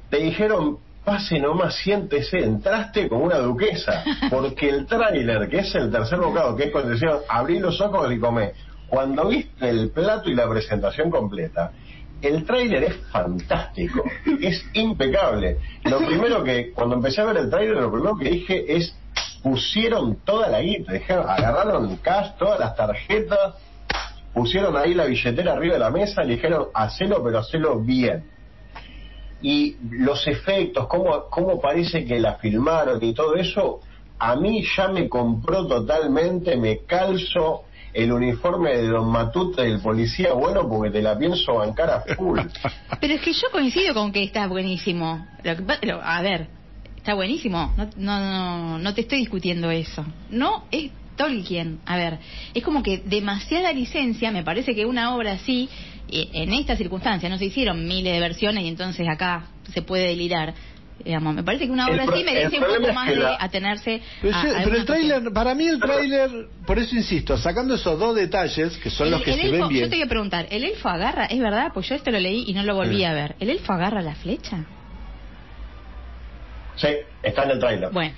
te dijeron, pase nomás, siéntese, entraste como una duquesa, porque el tráiler, que es el tercer bocado, que es cuando decían, abrí los ojos y comé, cuando viste el plato y la presentación completa, el tráiler es fantástico, es impecable. Lo primero que, cuando empecé a ver el tráiler, lo primero que dije es, pusieron toda la guita, dijeron, agarraron cash, todas las tarjetas, pusieron ahí la billetera arriba de la mesa y dijeron, hacelo, pero hacelo bien. Y los efectos, cómo, cómo parece que la filmaron y todo eso, a mí ya me compró totalmente, me calzo el uniforme de Don Matute del policía bueno porque te la pienso bancar a full. Pero es que yo coincido con que está buenísimo. Lo que lo- a ver, está buenísimo. No, no, no, no te estoy discutiendo eso. No es Tolkien. A ver, es como que demasiada licencia. Me parece que una obra así, eh, en estas circunstancias, no se hicieron miles de versiones y entonces acá se puede delirar. Digamos, me parece que una obra pro- así merece un poco es más de atenerse Pero, a, yo- a pero el tráiler, para mí el tráiler, por eso insisto, sacando esos dos detalles, que son El- los que el se elfo- ven Yo bien. te voy a preguntar, ¿el elfo agarra? ¿Es verdad? Pues yo esto lo leí y no lo volví a ver. ¿El elfo agarra la flecha? Sí, está en el tráiler. Bueno.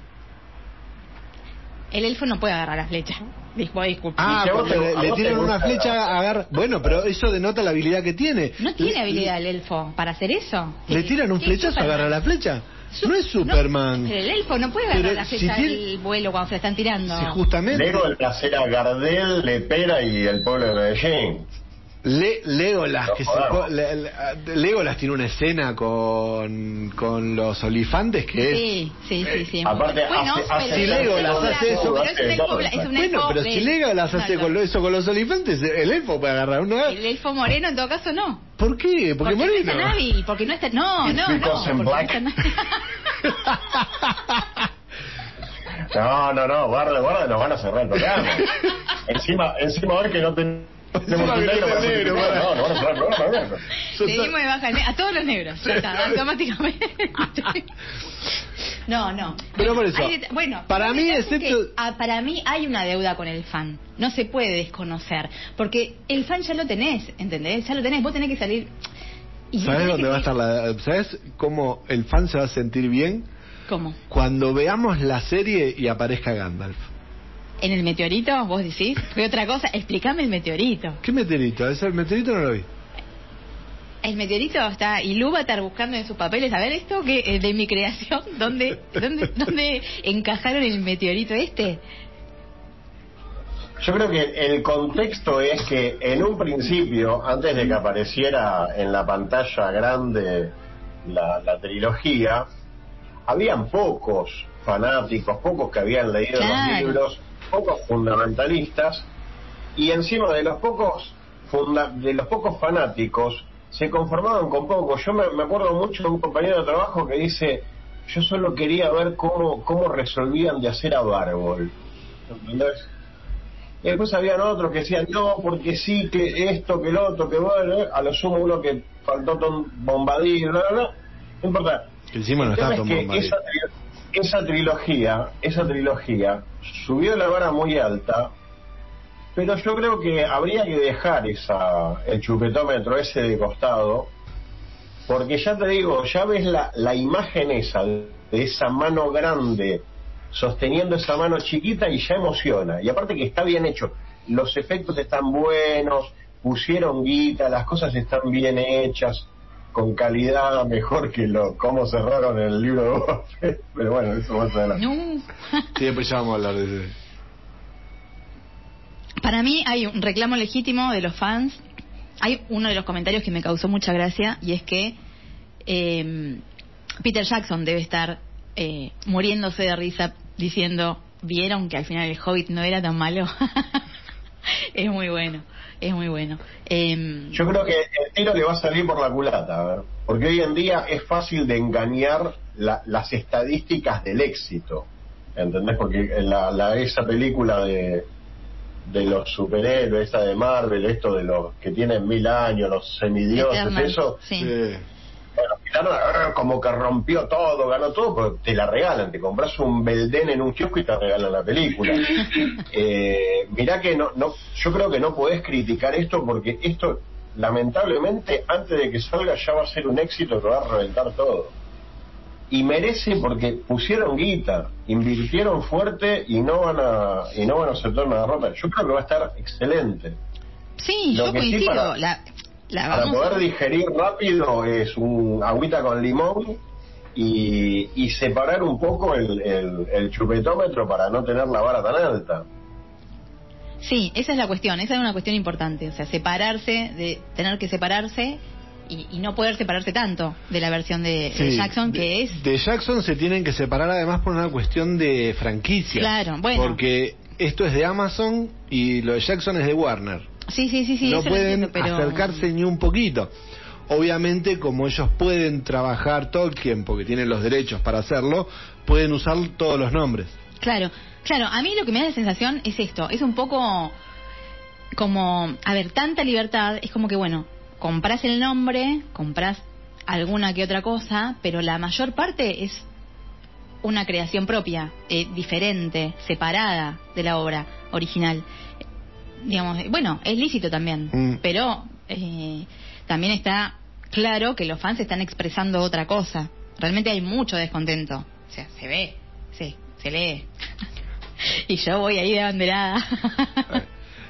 El elfo no puede agarrar la flecha. Disculpa, disculpa. Ah, si a porque le, a le tiran una flecha, agarra... Bueno, pero eso denota la habilidad que tiene. No tiene Le- habilidad el elfo para hacer eso. ¿Le tiran un ¿Qué flechazo, agarra la flecha? Su- No es Superman. pero el elfo no puede agarrar Pero la si flecha tiene- del vuelo cuando se la están tirando. Sí, justamente. Lego el placer a Gardel, Lepera y el pueblo de Medellín. Le, Legolas, No que se le- le- Legolas tiene una escena con, con los olifantes que es... Sí, sí, sí, sí. Aparte, bueno, hace- hace- Si Legolas hace eso, pero es un elfo es un Bueno, pero si Legolas hace No, con no. lo- eso con los olifantes, el elfo puede agarrar una... El elfo moreno en todo caso no. ¿Por qué? Porque, no está moreno. Navi, porque no está... No, no, no. Porque no está. No, no, no, guarda, guarda, nos van a cerrar el programa. encima, encima a ver que no tenemos Para negro, para- No, dimos de baja a todos los negros. Ya está, automáticamente. No, no. Pero por eso, Hay bueno, para mí, detalles excepto- que, ah, para mí hay una deuda con el fan. No se puede desconocer. Porque el fan ya lo tenés, ¿entendés? Ya lo tenés. Vos tenés que salir. y ¿Sabes tenés dónde va a estar la... ¿Sabes cómo el fan se va a sentir bien? ¿Cómo? Cuando veamos la serie y aparezca Gandalf. ¿En el meteorito? ¿Vos decís? ¿Qué otra cosa? Explícame el meteorito. ¿Qué meteorito? Ese meteorito no lo vi. El meteorito está y Lu va a estar buscando en sus papeles a ver esto que eh, de mi creación dónde dónde dónde encajaron el meteorito este Yo creo que el contexto es que en un principio, antes de que apareciera en la pantalla grande la, la trilogía, habían pocos fanáticos, pocos que habían leído Claro. los libros, pocos fundamentalistas, y encima de los pocos funda- de los pocos fanáticos se conformaban con pocos. Yo me, me acuerdo mucho de un compañero de trabajo que dice, yo solo quería ver cómo, cómo resolvían de hacer a Bárbol. ¿Entendés? Y después habían otros que decían, no, porque sí, que esto, que lo otro, que bueno, a lo sumo uno que faltó Tom Bombadil, bla, bla, bla. No importa. Que encima no está Tom es Bombadil. esa, esa trilogía, esa trilogía subió la vara muy alta, pero yo creo que habría que dejar esa el chupetómetro ese de costado, porque ya te digo, ya ves la, la imagen esa de esa mano grande sosteniendo esa mano chiquita y ya emociona. Y aparte que está bien hecho, los efectos están buenos, pusieron guita, las cosas están bien hechas, con calidad mejor que lo cómo cerraron el libro de Boba Fett. Pero bueno, eso más adelante. no Sí, después ya vamos a hablar de ese. para mí hay un reclamo legítimo de los fans hay uno de los comentarios que me causó mucha gracia y es que eh, Peter Jackson debe estar eh, muriéndose de risa diciendo vieron que al final el Hobbit no era tan malo es muy bueno es muy bueno Em, Yo creo que el tiro le va a salir por la culata, a ver. porque hoy en día es fácil de engañar la- las estadísticas del éxito, ¿entendés? Porque la, la- esa película de, de los superhéroes, esa de Marvel, esto de los que tienen mil años, los semidioses, Eternal, eso, sí. Sí. Bueno, tiraron, "Ah, como que rompió todo, ganó todo, pero te la regalan, te compras un Belden en un kiosco y te regalan la película. eh, mirá que no, no, yo creo que no podés criticar esto porque esto, lamentablemente, antes de que salga ya va a ser un éxito que va a reventar todo. y merece porque pusieron guita, invirtieron fuerte y no van a y no van a aceptar una derrota. Yo creo que va a estar excelente. Sí, Lo yo sí coincido. para- la, la Para poder a- digerir rápido es un agüita con limón y, y separar un poco el, el, el chupetómetro para no tener la vara tan alta. Sí, esa es la cuestión, esa es una cuestión importante, o sea, separarse, de tener que separarse y, y no poder separarse tanto de la versión de, Jackson, de- que es... De Jackson se tienen que separar además por una cuestión de franquicia. Claro, bueno. Porque esto es de Amazon y lo de Jackson es de Warner. Sí, sí, sí, sí, no pueden entiendo, pero... acercarse ni un poquito. Obviamente, como ellos pueden trabajar Tolkien, porque tienen los derechos para hacerlo, pueden usar todos los nombres. Claro, claro, a mí lo que me da la sensación es esto, es un poco como, a ver, tanta libertad, es como que, bueno, compras el nombre, compras alguna que otra cosa, pero la mayor parte es una creación propia, eh, diferente, separada de la obra original. Digamos, eh, bueno, es lícito también, Mm. pero eh, también está claro que los fans están expresando otra cosa. Realmente hay mucho descontento. O sea, se ve, sí, se lee. y yo voy ahí de banderada.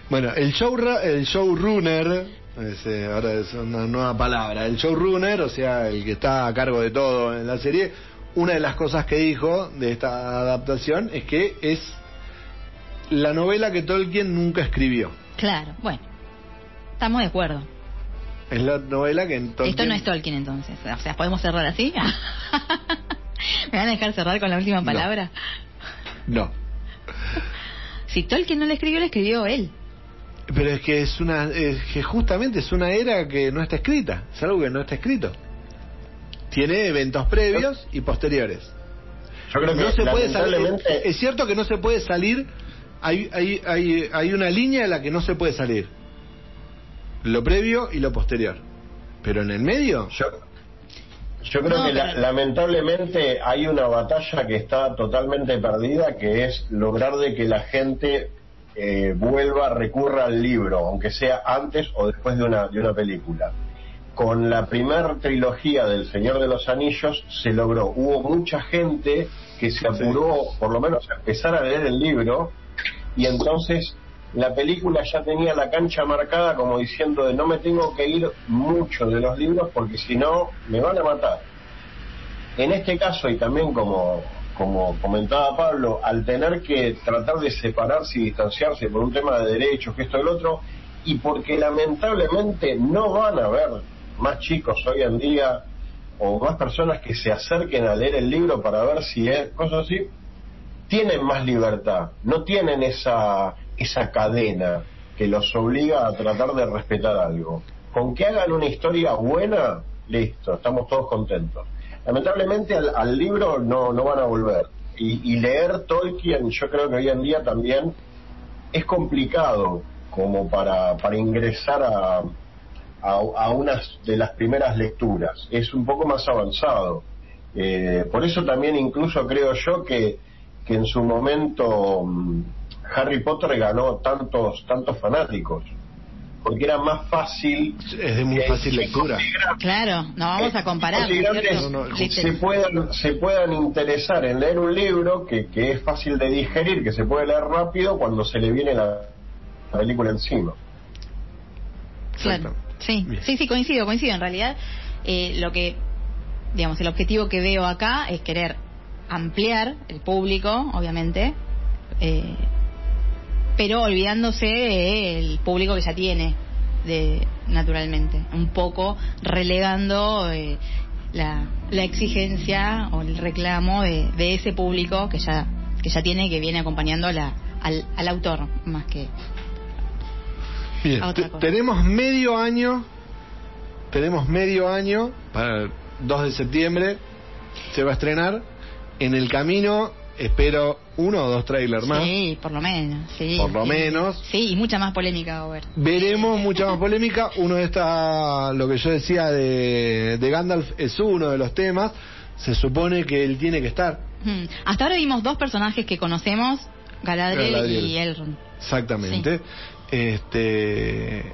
Bueno, el, show, el showrunner, es, eh, ahora es una nueva palabra, el showrunner, o sea, el que está a cargo de todo en la serie, una de las cosas que dijo de esta adaptación es que es la novela que Tolkien nunca escribió. claro, bueno, estamos de acuerdo. Es la novela que Tolkien... Esto no es Tolkien entonces. O sea, ¿podemos cerrar así? ¿Me van a dejar cerrar con la última palabra? No. Si Tolkien no le escribió, le escribió él. Pero es que es una, es que justamente es una era que no está escrita, es algo que no está escrito. Tiene eventos previos y posteriores. Yo creo que No se puede salir, es cierto que no se puede salir, hay, hay, hay, hay una línea en la que no se puede salir. Lo previo y lo posterior. Pero en el medio, yo, yo creo No, que la- lamentablemente hay una batalla que está totalmente perdida que es lograr de que la gente eh, vuelva, recurra al libro, aunque sea antes o después de una, de una película. Con la primera trilogía del Señor de los Anillos se logró. Hubo mucha gente que se apuró, por lo menos, a empezar a leer el libro y entonces la película ya tenía la cancha marcada como diciendo de no me tengo que ir mucho de los libros porque si no me van a matar. En este caso, y también como, como comentaba Pablo, al tener que tratar de separarse y distanciarse por un tema de derechos, que esto y el otro, y porque lamentablemente no van a haber más chicos hoy en día o más personas que se acerquen a leer el libro para ver si es cosas así, tienen más libertad, no tienen esa, esa cadena que los obliga a tratar de respetar algo. Con que hagan una historia buena, listo, estamos todos contentos. Lamentablemente al, al libro no, no van a volver. Y, leer Tolkien yo creo que hoy en día también es complicado como para, para ingresar a, a, a unas de las primeras lecturas. Es un poco más avanzado. Eh, por eso también incluso creo yo que, que en su momento mm, Harry Potter ganó tantos, tantos fanáticos. Porque era más fácil es de muy fácil lectura. Claro, no vamos a comparar. ¿no no, se puedan se puedan interesar en leer un libro que, que es fácil de digerir, que se puede leer rápido cuando se le viene la, la película encima. Claro, sí, Bien. sí, sí, coincido, coincido. En realidad, eh, lo que, digamos, el objetivo que veo acá es querer ampliar el público, obviamente, eh, pero olvidándose del público que ya tiene, de, naturalmente, un poco relegando eh, la, la exigencia o el reclamo de, de ese público que ya que ya tiene que viene acompañando a la, al, al autor más que Bien, a otra te- cosa. tenemos medio año, tenemos medio año, para el 2 de septiembre se va a estrenar. En el camino espero uno o dos trailers más. Sí, por lo menos. Sí, Por lo sí. menos. Sí, y mucha más polémica haber. Veremos mucha más polémica. Uno de esta, lo que yo decía de, de Gandalf es uno de los temas. Se supone que él tiene que estar. Hmm. Hasta ahora vimos dos personajes que conocemos, Galadriel, Galadriel. y Elrond. Exactamente. Este,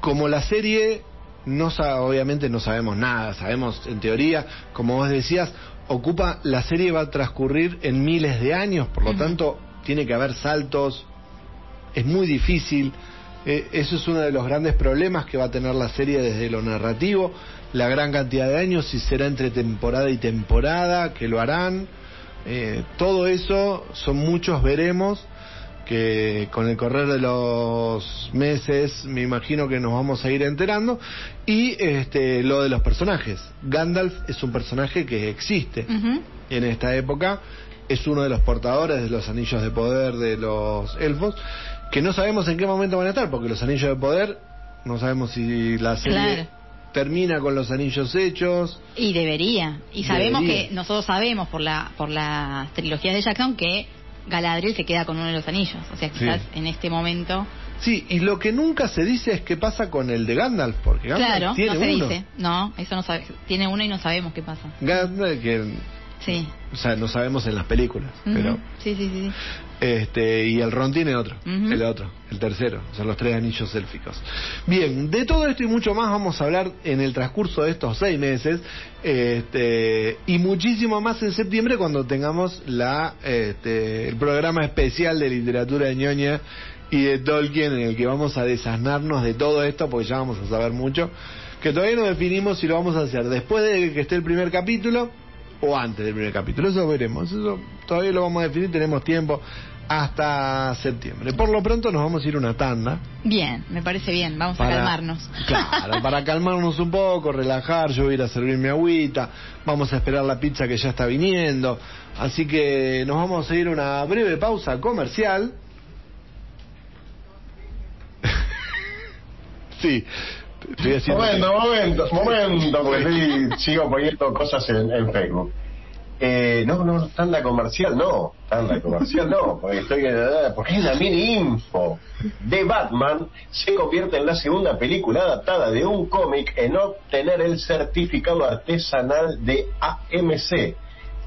como la serie no obviamente no sabemos nada, sabemos en teoría, como vos decías, ocupa la serie va a transcurrir en miles de años, por lo tanto tiene que haber saltos, es muy difícil. Eh, eso es uno de los grandes problemas que va a tener la serie desde lo narrativo, la gran cantidad de años, si será entre temporada y temporada, que lo harán. Eh, todo eso son muchos veremos que con el correr de los meses me imagino que nos vamos a ir enterando y este lo de los personajes Gandalf es un personaje que existe Ujú. en esta época es uno de los portadores de los anillos de poder de los elfos que no sabemos en qué momento van a estar porque los anillos de poder no sabemos si la serie Claro. termina con los anillos hechos Y debería. Y sabemos Debería. que, nosotros sabemos por la por las trilogías de Jackson que Galadriel se queda con uno de los anillos. O sea, quizás Sí. en este momento. sí y lo que nunca se dice es qué pasa con el de Gandalf porque Gandalf Claro, tiene no se uno dice. No, eso no sabe. Tiene uno y no sabemos qué pasa. Gandalf que Sí. o sea no sabemos en las películas pero Sí, sí, sí. Este, y el Ron tiene otro, el otro, el tercero, son los tres anillos élficos. Bien, de todo esto y mucho más vamos a hablar en el transcurso de estos seis meses, este, y muchísimo más en septiembre cuando tengamos la, este, el programa especial de literatura de ñoña y de Tolkien en el que vamos a desasnarnos de todo esto porque ya vamos a saber mucho, que todavía no definimos si lo vamos a hacer después de que esté el primer capítulo o antes del primer capítulo. Eso veremos. Eso todavía lo vamos a definir. Tenemos tiempo hasta septiembre. Por lo pronto nos vamos a ir una tanda. Bien, me parece bien. Vamos a calmarnos. Claro, para calmarnos un poco, relajar. Yo voy a ir a servir mi agüita. Vamos a esperar la pizza que ya está viniendo. Así que nos vamos a ir a una breve pausa comercial. sí. Estoy haciendo Momento, momento, momento, porque sigo poniendo cosas en, en Facebook. Eh, no, no, tanda comercial, no, tanda comercial, no, porque estoy en porque es una mini info. The Batman se convierte en la segunda película adaptada de un cómic en obtener el certificado artesanal de AMC.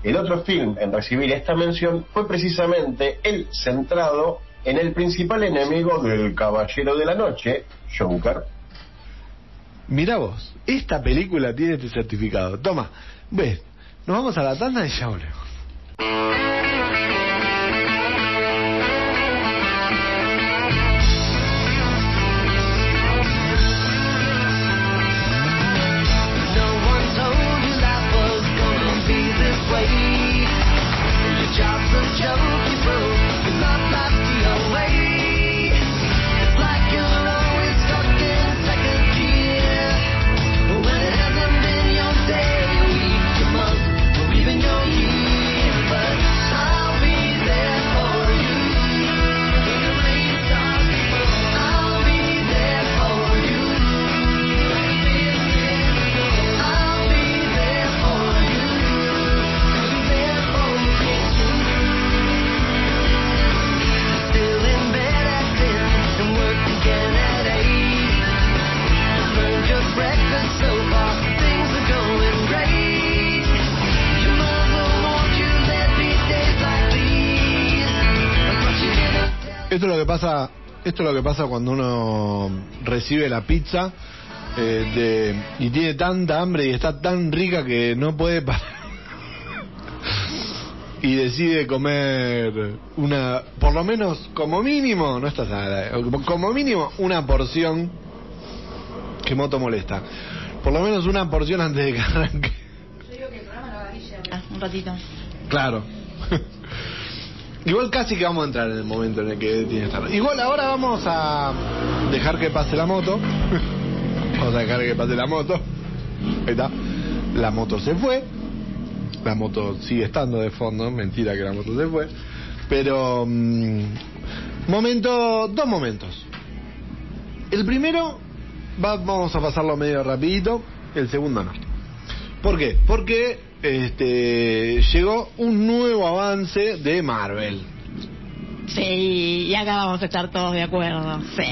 El otro film en recibir esta mención fue precisamente el centrado en el principal enemigo del Caballero de la Noche, Joker. Mira vos, esta película tiene este certificado. Toma, ves, nos vamos a la tanda y ya volvemos. Esto es lo que pasa, esto es lo que pasa cuando uno recibe la pizza eh, de- y tiene tanta hambre y está tan rica que no puede parar. Y decide comer una, por lo menos como mínimo, no está nada, como mínimo una porción que Moto molesta. Por lo menos una porción antes de que arranque. Ah, un ratito. Claro. Igual casi que vamos a entrar en el momento en el que tiene estar. Igual ahora vamos a dejar que pase la moto. Vamos a dejar que pase la moto. Ahí está. La moto se fue. La moto sigue estando de fondo. Mentira que la moto se fue. Pero... mm, momento... Dos momentos. El primero va- vamos a pasarlo medio rapidito. El segundo no. ¿Por qué? Porque este, llegó un nuevo avance de Marvel. Sí, y acá vamos a estar todos de acuerdo. Sí.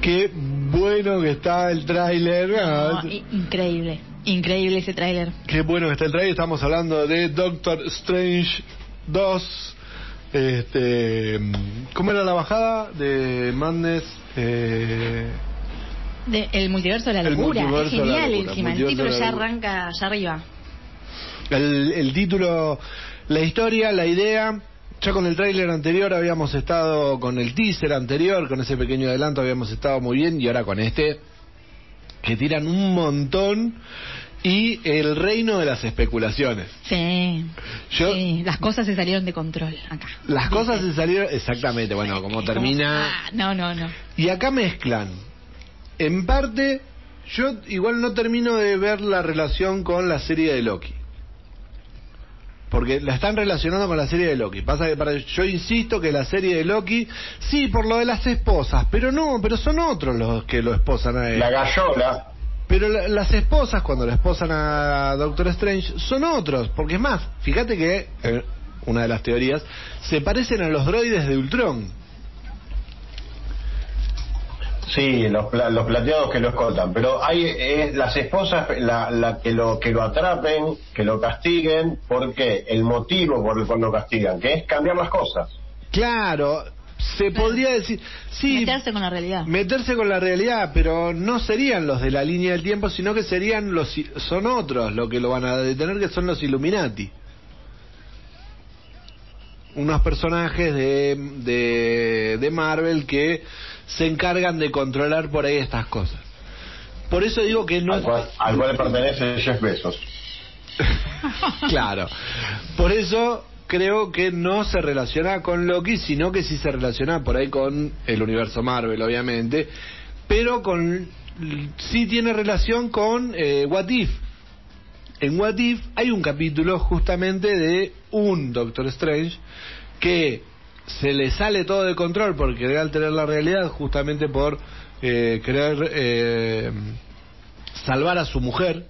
Qué bueno que está el tráiler. Ah, No, increíble. Increíble ese tráiler. Qué bueno que está el tráiler. Estamos hablando de Doctor Strange 2. Este, ¿Cómo era la bajada de Madness? Eh, De- el multiverso de la El locura. Es genial. El multiverso título ya arranca allá arriba. El, el título, la historia, la idea. Ya con el tráiler anterior habíamos estado, con el teaser anterior, con ese pequeño adelanto habíamos estado muy bien y ahora con este, que tiran un montón y el reino de las especulaciones. Sí. Yo- sí, las cosas se salieron de control acá. Las cosas se salieron, exactamente, bueno, como termina... ah, no, no, no. Y acá mezclan. En parte, yo igual no termino de ver la relación con la serie de Loki. Porque la están relacionando con la serie de Loki. Pasa que para, yo insisto que la serie de Loki, sí, por lo de las esposas, pero no, pero son otros los que lo esposan a él. La gallola. Pero la- las esposas, cuando le esposan a Doctor Strange, son otros. Porque es más, fíjate que, eh, una de las teorías, se parecen a los droides de Ultron. Sí, los, pla- los plateados que lo escoltan, pero hay es las esposas la, la que lo que lo atrapen, que lo castiguen, porque el motivo por el cual lo castigan, que es cambiar las cosas. Claro, se podría decir, sí, Meterse con la realidad. meterse con la realidad, pero no serían los de la línea del tiempo, sino que serían los, son otros los que lo van a detener, que son los Illuminati. Unos personajes de, de, de Marvel que se encargan de controlar por ahí estas cosas. Por eso digo que no al, cual, al cual pertenece Jeff Bezos. claro. Por eso creo que no se relaciona con Loki, sino que sí se relaciona por ahí con el universo Marvel, obviamente, pero con sí tiene relación con eh, What If. En What If hay un capítulo justamente de un Doctor Strange que se le sale todo de control por querer alterar la realidad, justamente por eh, querer eh, salvar a su mujer.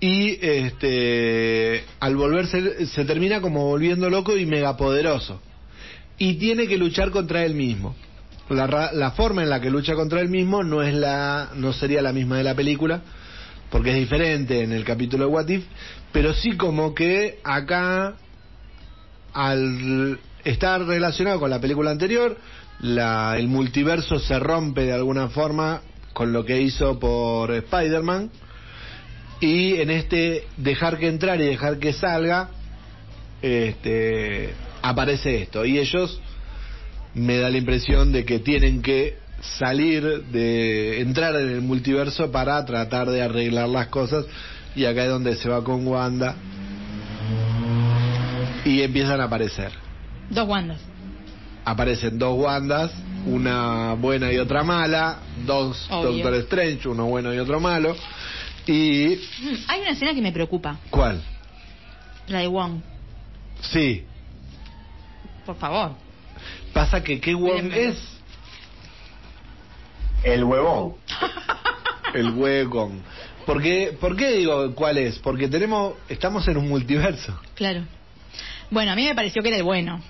Y este al volverse se termina como volviendo loco y megapoderoso. Y tiene que luchar contra él mismo. La, la forma en la que lucha contra él mismo no es la no sería la misma de la película porque es diferente en el capítulo de What If pero sí como que acá al estar relacionado con la película anterior. La, el multiverso se rompe de alguna forma con lo que hizo por Spider-Man. Y en este dejar que entrar y dejar que salga este aparece esto. Y ellos me da la impresión de que tienen que salir de entrar en el multiverso para tratar de arreglar las cosas. Y acá es donde se va con Wanda. Y empiezan a aparecer Dos Wandas. aparecen dos Wandas, una buena y otra mala, dos Obvio. Doctor Strange, uno bueno y otro malo. Y Mm, Hay una escena que me preocupa. ¿cuál? La de Wong. Sí, Por favor. pasa que qué Wong es El huevón. el Wegong. ¿Por qué, ¿Por qué digo cuál es? Porque tenemos estamos en un multiverso. Claro. Bueno, a mí me pareció que era el bueno.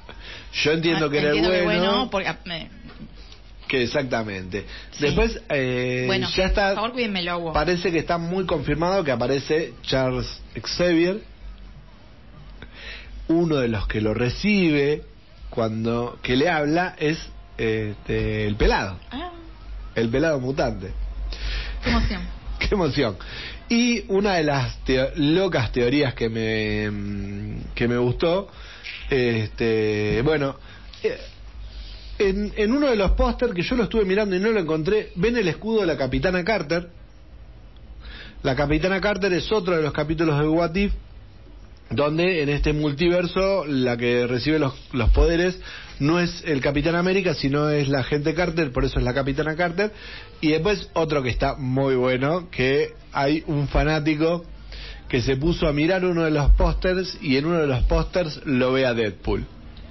Yo entiendo Ah, que era el bueno, que bueno porque, me- que exactamente. Sí. Después eh, bueno, ya está por favor cuídenmelo. Parece que está muy confirmado que aparece Charles Xavier, uno de los que lo recibe cuando que le habla es este, el pelado, Ah, el pelado mutante. qué emoción. Qué emoción. Y una de las locas teorías que me mm, que me gustó, este, bueno, eh, en, en uno de los póster que yo lo estuve mirando y no lo encontré, ven el escudo de la Capitana Carter. La Capitana Carter es otro de los capítulos de What If, donde en este multiverso la que recibe los, los poderes no es el Capitán América, sino es la agente Carter, por eso es la Capitana Carter. Y después otro que está muy bueno, que hay un fanático que se puso a mirar uno de los pósters y en uno de los pósters lo ve a Deadpool.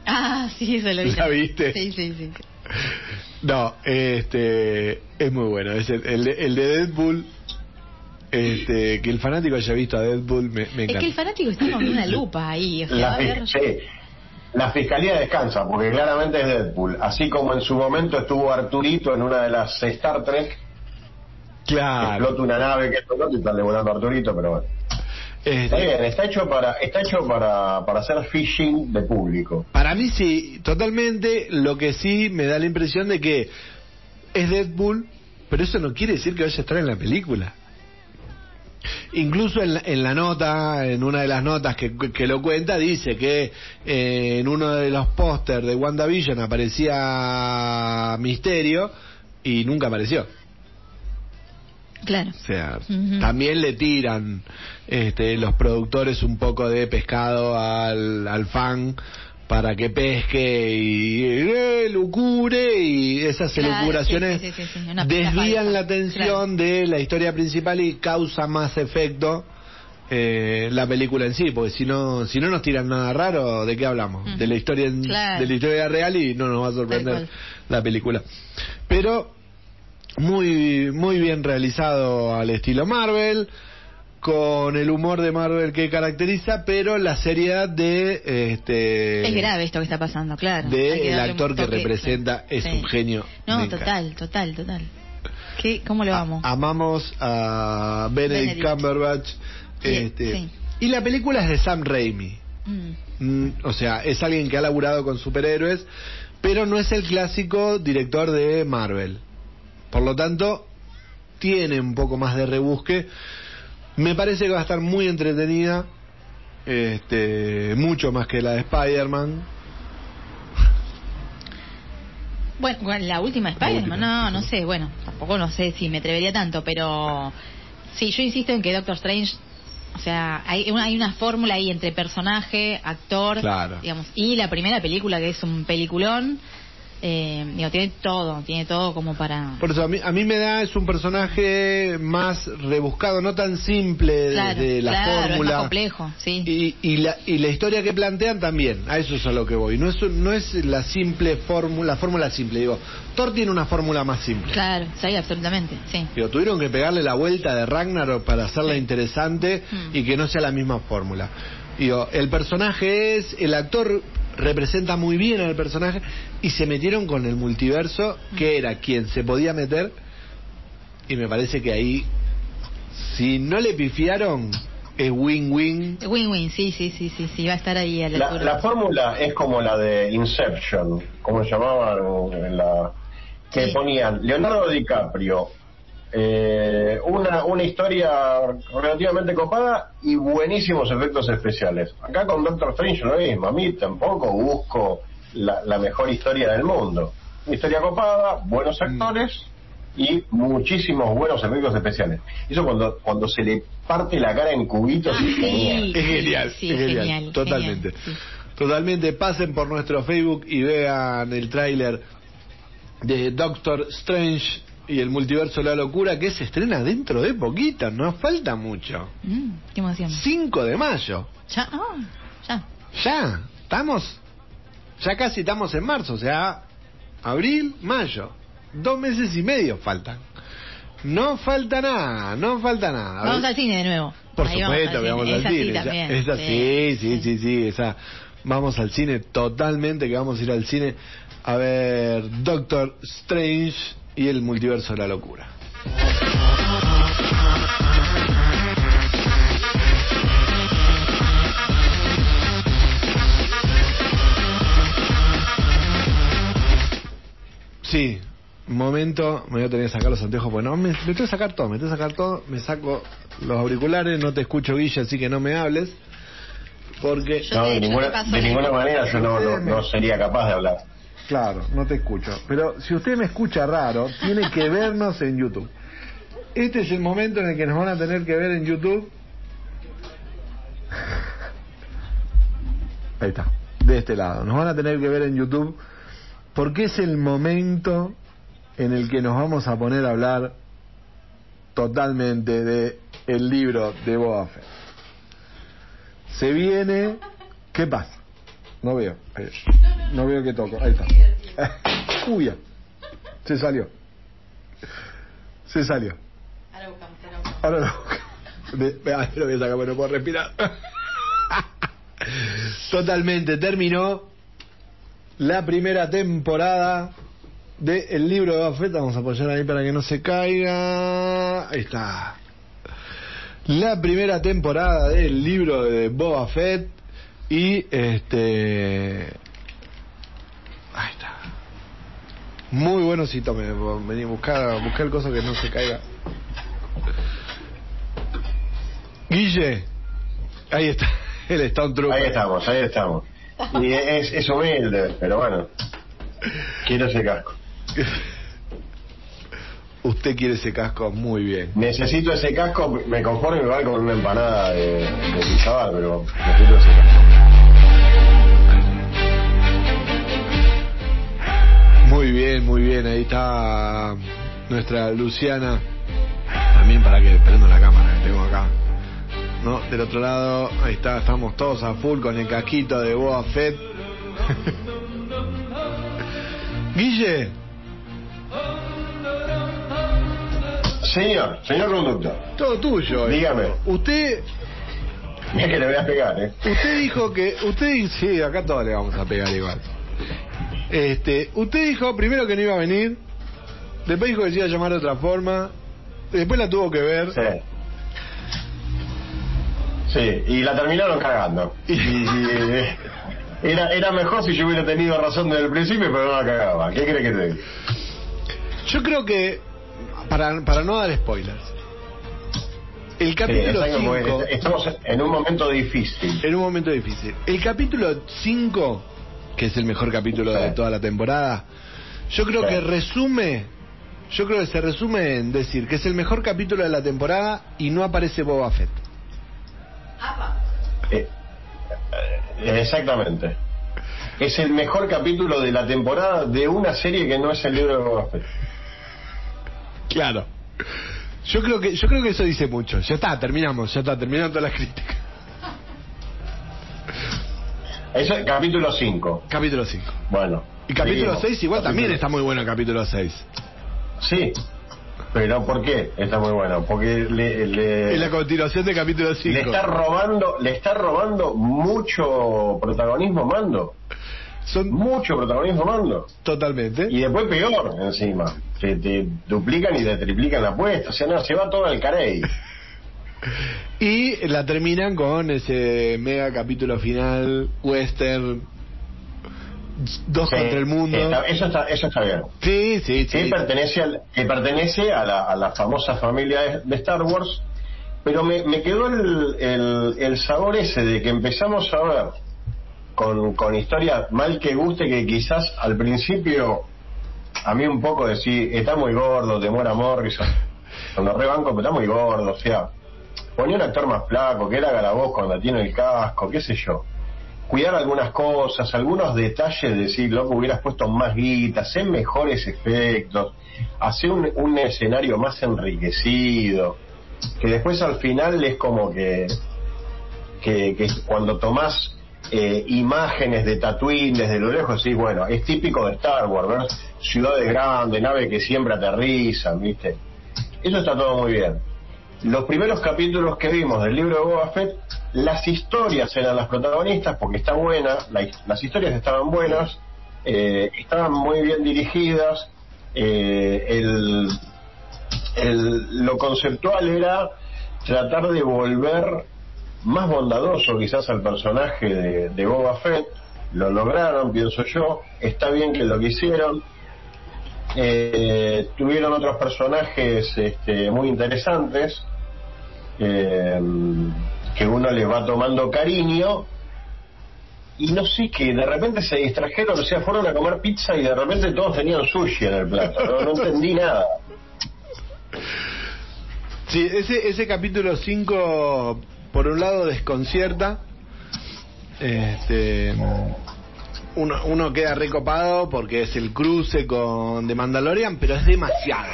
Ah, sí, eso lo vi. ¿La viste? Sí, sí, sí. No, este es muy bueno. Es el, el de, el de Deadpool. Este, que el fanático haya visto a Deadpool me, me Es que el fanático está con una lupa ahí. O sea, va La, a ver... sí. La fiscalía descansa, porque claramente es Deadpool. Así como en su momento estuvo Arturito en una de las Star Trek, Claro. explota una nave que explota y están volando a Arturito, pero bueno. Este, Está bien, está hecho para, está hecho para, para hacer phishing de público. Para mí sí, totalmente. Lo que sí me da la impresión de que es Deadpool, pero eso no quiere decir que vaya a estar en la película. Incluso en la, en la nota, en una de las notas que, que lo cuenta, dice que eh, en uno de los pósters de WandaVision aparecía Misterio y nunca apareció. Claro. O sea, también le tiran este, los productores un poco de pescado al, al fan para que pesque y eh, lucure y esas Claro, elucubraciones sí, sí, sí, sí, una desvían falsa. la atención Claro. de la historia principal y causa más efecto eh, la película en sí, porque si no si no nos tiran nada raro, ¿de qué hablamos? De la historia en- Claro. de la historia real y no nos va a sorprender la película. Pero muy muy bien realizado al estilo Marvel con el humor de Marvel que caracteriza pero la seriedad de este Es grave esto que está pasando, claro. de el actor que representa es Sí. un genio No, total, total, total. ¿Qué, ¿Cómo lo A- amo? amamos a Benedict, Benedict. Cumberbatch Sí, este, sí. y la película es de Sam Raimi Mm. Mm, o sea, es alguien que ha laburado con superhéroes, pero no es el clásico director de Marvel. Por lo tanto, tiene un poco más de rebusque. Me parece que va a estar muy entretenida, este, mucho más que la de Spider-Man. Bueno, la última Spider-Man, no, no sé, bueno, tampoco no sé si me atrevería tanto, pero sí, yo insisto en que Doctor Strange, o sea, hay una, hay una fórmula ahí entre personaje, actor, Claro. digamos, y la primera película que es un peliculón, eh, digo, tiene todo, tiene todo como para... Por eso a mí, a mí me da es un personaje más rebuscado, no tan simple de- Claro, de la claro, es fórmula. más complejo, sí. Y, y, la, y la historia que plantean también, a eso es a lo que voy. No es, no es la simple fórmula, fórmula simple. Digo, Thor tiene una fórmula más simple. Claro, sí, absolutamente, sí. Digo, tuvieron que pegarle la vuelta de Ragnarok para hacerla Sí. interesante Mm. y que no sea la misma fórmula. Digo, el personaje es, el actor representa muy bien al personaje y se metieron con el multiverso, que era quien se podía meter, y me parece que ahí, si no le pifiaron, es win-win. Win-win, sí, sí, sí, sí, sí, va a estar ahí a la, La, fórmula es como la de Inception, como se llamaban en la que Sí. ponían Leonardo DiCaprio, eh, una, una historia relativamente copada y buenísimos efectos especiales. Acá con Doctor Strange lo mismo, a mí tampoco busco la, la mejor historia del mundo. Una historia copada, buenos actores y muchísimos buenos efectos especiales. Eso cuando, cuando se le parte la cara en cubitos Ah, es genial. sí. Es genial, sí, es genial, genial, totalmente. genial, sí. Totalmente, pasen por nuestro Facebook y vean el tráiler de Doctor Strange y el multiverso de la locura que se estrena dentro de poquito, no falta mucho. Mm, qué emoción. 5 de mayo. Ya, ah, ya. Ya, estamos, ya casi estamos en marzo, o sea, abril, mayo. Dos meses y medio faltan. No falta nada, no falta nada. Vamos al cine de nuevo. Por Ahí vamos supuesto, al vamos al cine. ya- también, es así, sí, sí, sí, esa. Vamos al cine totalmente, que vamos a ir al cine a ver Doctor Strange y el multiverso de la locura. Sí, momento, me voy a tener que sacar los anteojos, pues no, me, me tengo que sacar todo, me tengo que sacar todo, me saco los auriculares, no te escucho Guilla, así que no me hables, porque... Yo No, de ninguna, de manera yo no, no, no sería capaz de hablar. Claro, no te escucho. Pero si usted me escucha raro, tiene que vernos en YouTube. Este es el momento en el que nos van a tener que ver en YouTube. Ahí está, de este lado. Nos van a tener que ver en YouTube porque es el momento en el que nos vamos a poner a hablar totalmente de el libro de Boba Fett. Se viene... ¿Qué pasa? No veo. Ahí. No veo que toco. Ahí está. Uy, ya. Se salió. Se salió. Ahora lo Me- me- ay, lo voy a sacar porque no puedo respirar. Totalmente. Terminó la primera temporada del el libro de Boba Fett. Vamos a apoyar ahí para que no se caiga. Ahí está. La primera temporada del libro de Boba Fett. Y este. Ahí está. Muy bueno, sí, tome. Vení, buscar, buscar el coso que no se caiga. Guille. Ahí está. El Stone Trooper. Ahí estamos, ahí estamos. Y es, es humilde, pero bueno. Quiero ese casco. Usted quiere ese casco muy bien. Necesito ese casco, me conformo igual con una empanada de, de pizza, pero necesito ese casco. Muy bien, muy bien. Ahí está nuestra Luciana. También para que prendo la cámara que tengo acá. No, del otro lado, ahí está, estamos todos a full con el casquito de Boa Fett. Guille, Señor, señor conductor, todo tuyo. Dígame. esto. Usted, mira que le voy a pegar, ¿eh? usted dijo que, usted, sí, acá todos le vamos a pegar igual. Este, usted dijo primero que no iba a venir, después dijo que se iba a llamar de otra forma, después la tuvo que ver. Sí. Sí, y la terminaron cagando. Y, y, era, era mejor si yo hubiera tenido razón desde el principio, pero no la cagaba. ¿Qué crees que te diga? Yo creo que, para, para no dar spoilers, el capítulo exacto, porque 5, estamos en un momento difícil. en un momento difícil, el capítulo 5, que es el mejor capítulo de toda la temporada, yo creo Sí. que resume, yo creo que se resume en decir que es el mejor capítulo de la temporada y no aparece Boba Fett. Eh, eh, exactamente. Es el mejor capítulo de la temporada de una serie que no es el libro de Boba Fett. Claro. Yo creo que yo creo que eso dice mucho. Ya está, terminamos, ya está, terminaron todas las críticas. Es el capítulo 5. Capítulo 5. Bueno. Y capítulo seguimos. 6 igual también está muy bueno el capítulo 6. Sí. Pero ¿por qué está muy bueno? Porque le, le- Es la continuación del capítulo 5. le está robando, le está robando mucho protagonismo Mando. Son Mucho protagonismo Mando. totalmente. Y después peor encima. Te, te duplican y te triplican la apuesta. O sea, no, se va todo al carey. Y la terminan con ese mega capítulo final, western, dos Sí, contra el mundo. está- eso, está, eso está bien. Sí, sí, que sí. pertenece, al- que pertenece a, la, a la famosa familia de, Star Wars, pero me, me quedó el, el, el sabor ese de que empezamos a ver con, con historias mal que guste que quizás al principio a mí un poco decir, está muy gordo, demora Morrison, cuando rebanco, pero está muy gordo, o sea, ponía un actor más flaco, que él haga la voz cuando tiene el casco, qué sé yo cuidar algunas cosas, algunos detalles, de decir, loco, hubieras puesto más guita, hacer mejores efectos, hacer un, escenario más enriquecido, que después al final es como que, que, que cuando tomás eh, imágenes de Tatooine desde lo lejos, sí, bueno, es típico de Star Wars, ¿verdad? Ciudades grandes, naves que siempre aterrizan, ¿viste? Eso está todo muy bien. Los primeros capítulos que vimos del libro de Boba Fett, las historias eran las protagonistas porque está buena, la- las historias estaban buenas, eh, estaban muy bien dirigidas, eh, el, lo conceptual era tratar de volver más bondadoso quizás al personaje de, de Boba Fett, lo lograron, pienso yo, está bien que lo que hicieron, eh, tuvieron otros personajes este, muy interesantes eh, que uno les va tomando cariño y no sé que de repente se distrajeron, o sea, fueron a comer pizza y de repente todos tenían sushi en el plato, no, no entendí nada. Sí, ese, ese capítulo 5, por un lado, desconcierta. Este, uno, uno queda recopado porque es el cruce con The Mandalorian, pero es demasiado.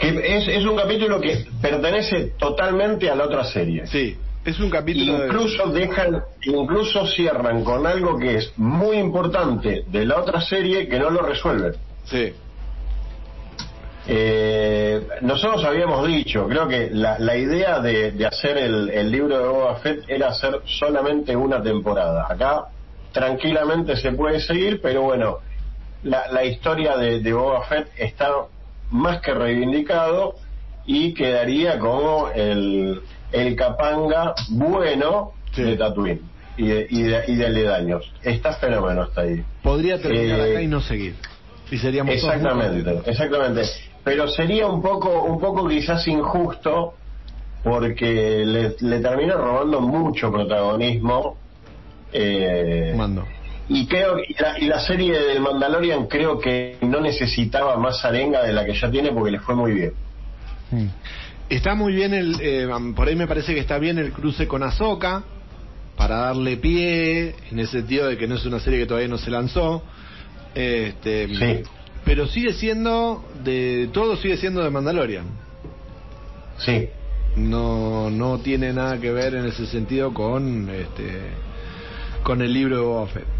Que es, es un capítulo que pertenece totalmente a la otra serie. Sí, es un capítulo de- Incluso dejan, incluso cierran con algo que es muy importante de la otra serie que no lo resuelven. Sí, Eh, nosotros habíamos dicho, creo que la, la idea de, de hacer el, el libro de Boba Fett era hacer solamente una temporada. Acá tranquilamente se puede seguir, pero bueno, la, la historia de, de Boba Fett está más que reivindicado y quedaría como el, el capanga bueno Sí. de Tatooine. y de, y de, y de aledaños. Está fenómeno hasta ahí. Podría terminar Eh, acá y no seguir. Y seríamos Exactamente, exactamente. Pero sería un poco, un poco quizás injusto porque le, le termina robando mucho protagonismo. eh, Mando. Y creo y la, y la serie del Mandalorian creo que no necesitaba más arenga de la que ya tiene porque le fue muy bien. Está muy bien el, eh, por ahí me parece que está bien el cruce con Ahsoka para darle pie en el sentido de que no es una serie que todavía no se lanzó. Este, Sí. pero sigue siendo de todo sigue siendo de Mandalorian. Sí, No no tiene nada que ver en ese sentido con este con el libro de Boba Fett.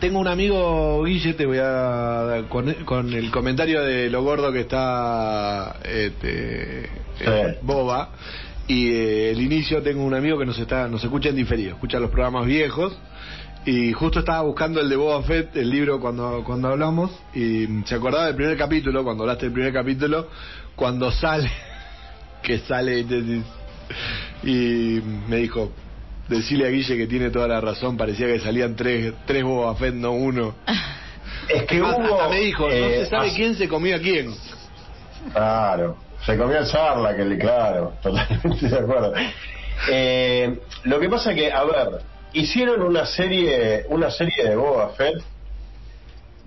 Tengo un amigo, Guille, te voy a con, con el comentario de lo gordo que está este, eh, Boba. Y eh, el inicio tengo un amigo que nos está nos escucha en diferido, escucha los programas viejos. Y justo estaba buscando el de Boba Fett, el libro cuando cuando hablamos. Y se acordaba del primer capítulo, cuando hablaste del primer capítulo, cuando sale que sale y te- y me dijo decirle a Guille que tiene toda la razón parecía que salían tres tres Boba Fett no uno es que más, hubo. hasta me dijo no eh, se sabe as- quién se comió a quién Claro, se comió el charla que le, claro, totalmente de acuerdo. Eh, lo que pasa que, a ver, hicieron una serie, una serie de Boba Fett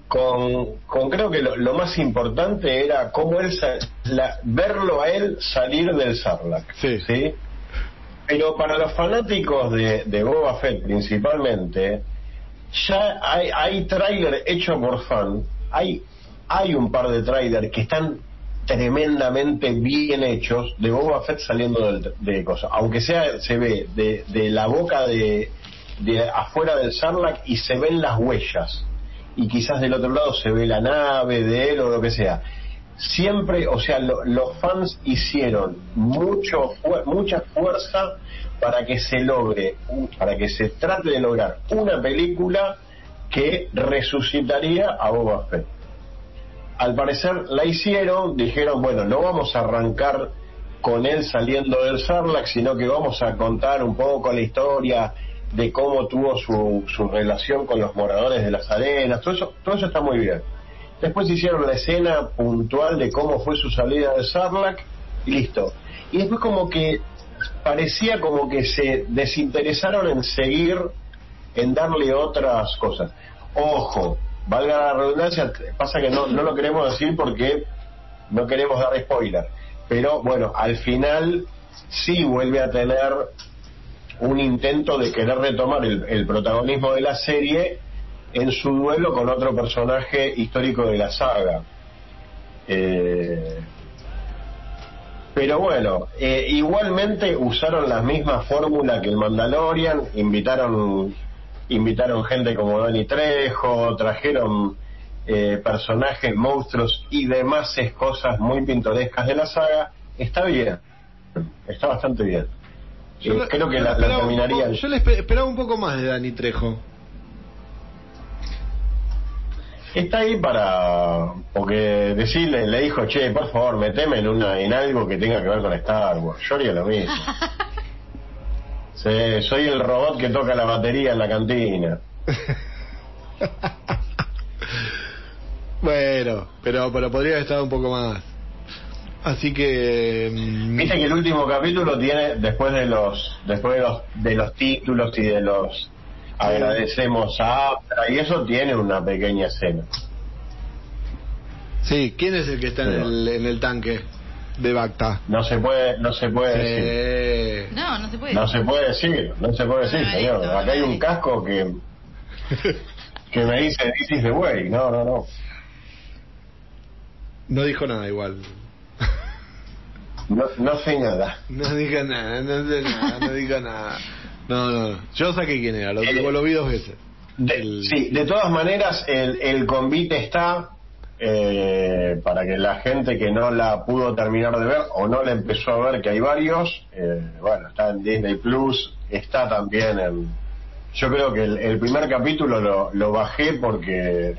con, con creo que lo, lo más importante era cómo él sa- la- verlo a él salir del Sarlacc, Sí. Pero para los fanáticos de, de Boba Fett principalmente, ya hay, hay tráiler hecho por fan, hay, hay un par de tráiler que están tremendamente bien hechos de Boba Fett saliendo del- de cosas, aunque sea se ve de, de la boca de, de afuera del Sarlacc y se ven las huellas. Y quizás del otro lado se ve la nave de él o lo que sea siempre, o sea, lo- los fans hicieron mucho mucha fuerza para que se logre, para que se trate de lograr una película que resucitaría a Boba Fett. Al parecer la hicieron, dijeron, bueno, no vamos a arrancar con él saliendo del Sarlacc, sino que vamos a contar un poco la historia de cómo tuvo su, su relación con los moradores de las arenas, todo eso, todo eso está muy bien. Después hicieron la escena puntual de cómo fue su salida de Sarlacc y listo. Y después como que parecía como que se desinteresaron en seguir, en darle otras cosas. Ojo, valga la redundancia, pasa que no, no lo queremos decir porque no queremos dar spoiler. Pero bueno, al final sí vuelve a tener un intento de querer retomar el, el protagonismo de la serie en su duelo con otro personaje histórico de la saga. Eh, pero bueno, eh, igualmente usaron la misma fórmula que el Mandalorian, invitaron invitaron gente como Dani Trejo, trajeron eh, personajes, monstruos y demás cosas muy pintorescas de la saga. Está bien, está bastante bien. Yo Eh, creo que la, la poco- yo le espe- esperaba un poco más de Dani Trejo Está ahí para. Porque decirle, le dijo, che, por favor, meteme en, una, en algo que tenga que ver con Star Wars. Yo haría lo mismo. Sí, soy el robot que toca la batería en la cantina. bueno pero pero podría haber estado un poco más así que mm, Viste que el último capítulo tiene, después de los después de los, de los títulos y de los agradecemos a Aptra y eso tiene una pequeña escena. sí quién es el que está en el, en el tanque de Bacta No se puede, no se puede decir. No, no se puede. No se puede decir, no se puede decir, No, señor. Acá hay un casco que que me dice this is the way. No, no, no. no dijo nada igual No, no sé nada. no dijo nada no sé nada no dijo nada no no yo saqué quién era lo, Eh, lo vi dos veces De- El- Sí, de todas maneras, el, el convite está eh, para que la gente que no la pudo terminar de ver o no la empezó a ver, que hay varios, eh, bueno, está en Disney Plus, está también en. Yo creo que el, el primer capítulo lo, lo bajé porque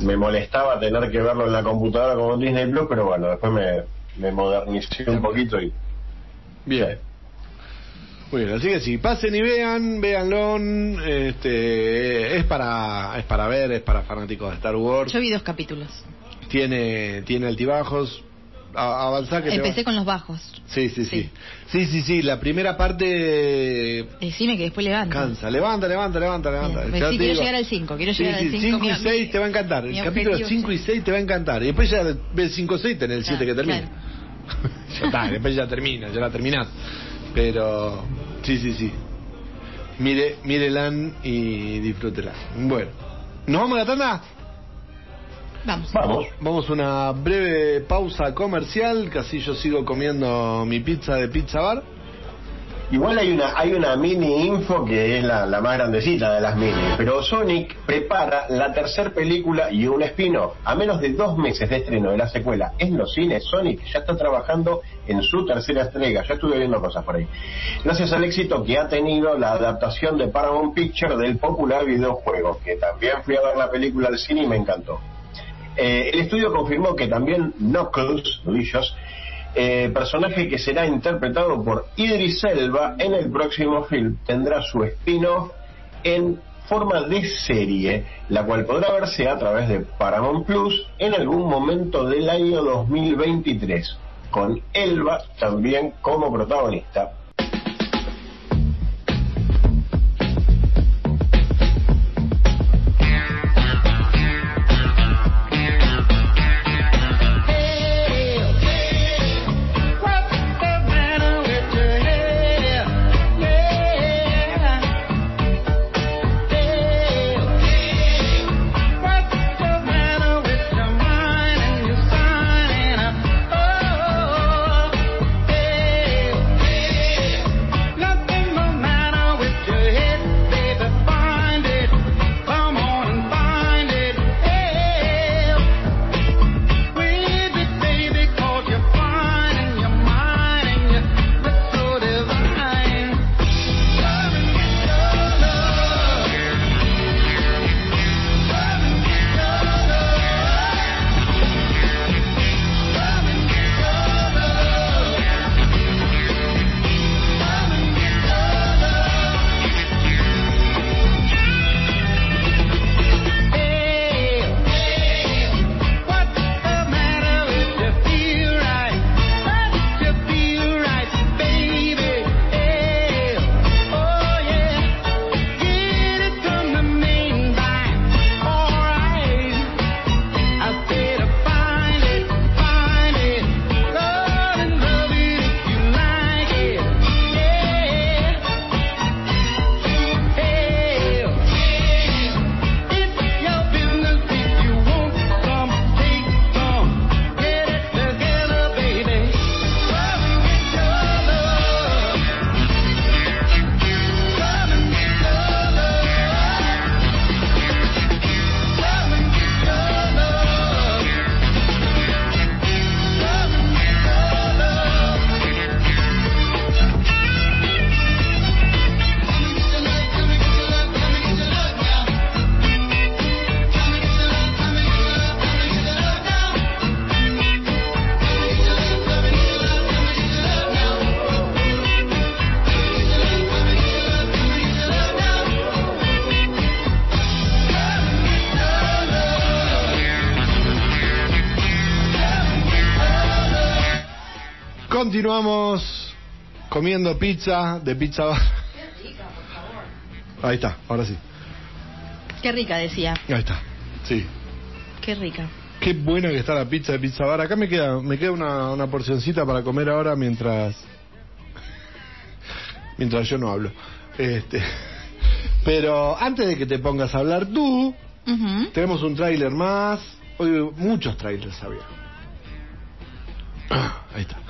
me molestaba tener que verlo en la computadora como en Disney Plus, pero bueno, después me, me modernicé un poquito y. bien Muy bien, así que sí, pasen y vean, véanlo, este, es para, es para ver, es para fanáticos de Star Wars, Yo vi dos capítulos. tiene, tiene altibajos, A- avanzá que Empecé con los bajos. Sí, sí, sí, Sí. sí, sí, sí, la primera parte Decime que después levanta. cansa, levanta, levanta, levanta, levanta. Bien, sí, quiero digo- llegar al 5, quiero Sí, llegar sí, al 5. cinco y 6 te va a encantar. El capítulo 5 y 6 te va a encantar. Y después ya ves 5 y 6 tenés el 7 que termina. ya está, después ya termina, ya la terminás. Pero, sí, sí, sí. Mire, mírelan y disfrútela. Bueno, ¿nos vamos a la tanda? Vamos. Vamos. Vamos a una breve pausa comercial, que así yo sigo comiendo mi pizza de Pizza Bar. Igual hay una, hay una mini info que es la, la más grandecita de las mini, pero Sonic prepara la tercera película y un spin-off. A menos de dos meses de estreno de la secuela en los cines, Sonic ya está trabajando en su tercera entrega. Ya estuve viendo cosas por ahí. Gracias al éxito que ha tenido la adaptación de Paramount Picture del popular videojuego, que también fui a ver la película al cine y me encantó. Eh, el estudio confirmó que también Knuckles, nudillos, eh, personaje que será interpretado por Idris Elba en el próximo film, tendrá su spin-off en forma de serie, la cual podrá verse a través de Paramount Plus en algún momento del año 2023, con Elba también como protagonista. Continuamos comiendo pizza de Pizza Bar. Ahí está, ahora sí. Qué rica, decía. Ahí está. Sí. Qué rica. Qué buena que está la pizza de Pizza Bar. Acá me queda, me queda una, una porcioncita para comer ahora mientras mientras yo no hablo. Este, pero antes de que te pongas a hablar tú, tenemos un tráiler más. Hoy muchos trailers había. Ah, ahí está.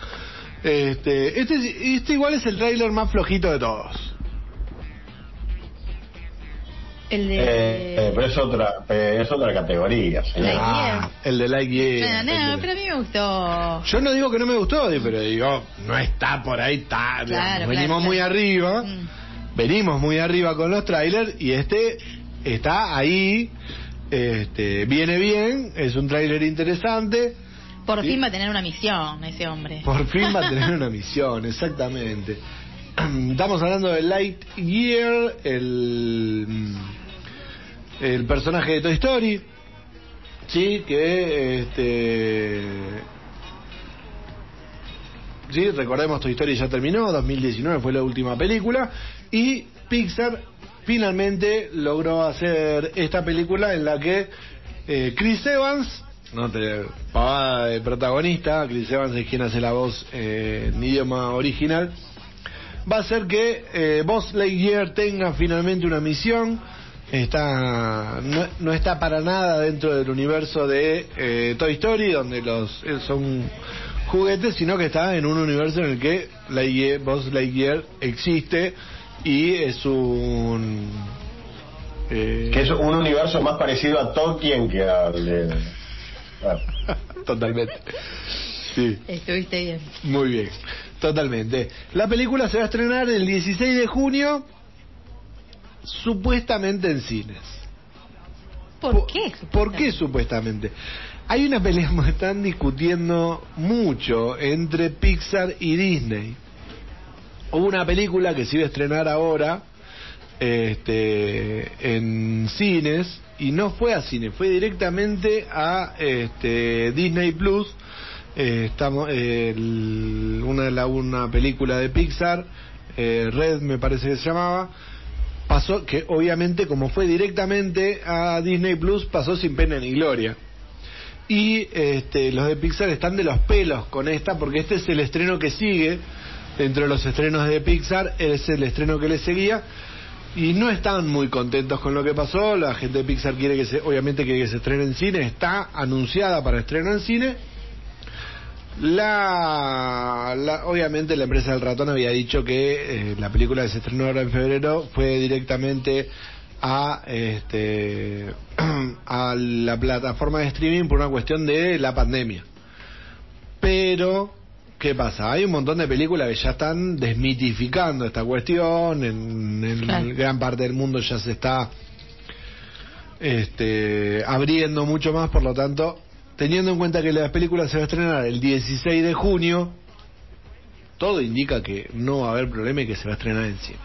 Este, este, este igual es el tráiler más flojito de todos. El de. Eh, eh, pero es otra, eh, es otra categoría, señor. Like- Ah, el de Lightyear. no, no, de- pero a mí me gustó. Yo no digo que no me gustó, pero digo, no está por ahí, Claro, venimos claro, muy claro. arriba, Mm. venimos muy arriba con los trailers y este está ahí, este, viene bien, es un tráiler interesante, Por fin va a tener una misión ese hombre. por fin va a tener una misión, exactamente. estamos hablando de Lightyear, el, el personaje de Toy Story, sí, que este, sí, recordemos Toy Story ya terminó, 2019 fue la última película y Pixar finalmente logró hacer esta película en la que eh, Chris Evans, no te pavada de protagonista, Chris Evans es quien hace la voz eh, en idioma original, va a hacer que eh, Buzz Lightyear tenga finalmente una misión. Está no, no está para nada dentro del universo de eh, Toy Story, donde los eh, son juguetes, sino que está en un universo en el que Lightyear, Buzz Lightyear existe y es un eh, Que es un universo más parecido a Tolkien que al. totalmente. Sí. Estuviste bien. Muy bien, totalmente. La película se va a estrenar el 16 de junio, supuestamente en cines. ¿Por qué? ¿Por qué supuestamente? Hay una pelea que están discutiendo mucho entre Pixar y Disney. Hubo una película que se iba a estrenar ahora este, en cines y no fue a cine, fue directamente a este, Disney Plus. Eh, estamos eh, el- una, la- una película de Pixar, eh, Red me parece que se llamaba, pasó que obviamente como fue directamente a Disney Plus pasó sin pena ni gloria. Y este, los de Pixar están de los pelos con esta porque este es el estreno que sigue dentro de los estrenos de Pixar, es el estreno que le seguía y no están muy contentos con lo que pasó. La gente de Pixar quiere que se, obviamente quiere que se estrene en cine, está anunciada para estreno en cine. La, la- obviamente la empresa del ratón había dicho que eh, la película que se estrenó ahora en febrero fue directamente a este a la plataforma de streaming por una cuestión de la pandemia. Pero ¿qué pasa? Hay un montón de películas que ya están desmitificando esta cuestión, en, en Claro. gran parte del mundo ya se está este, abriendo mucho más, por lo tanto, teniendo en cuenta que la película se va a estrenar el 16 de junio, todo indica que no va a haber problema y que se va a estrenar en cine.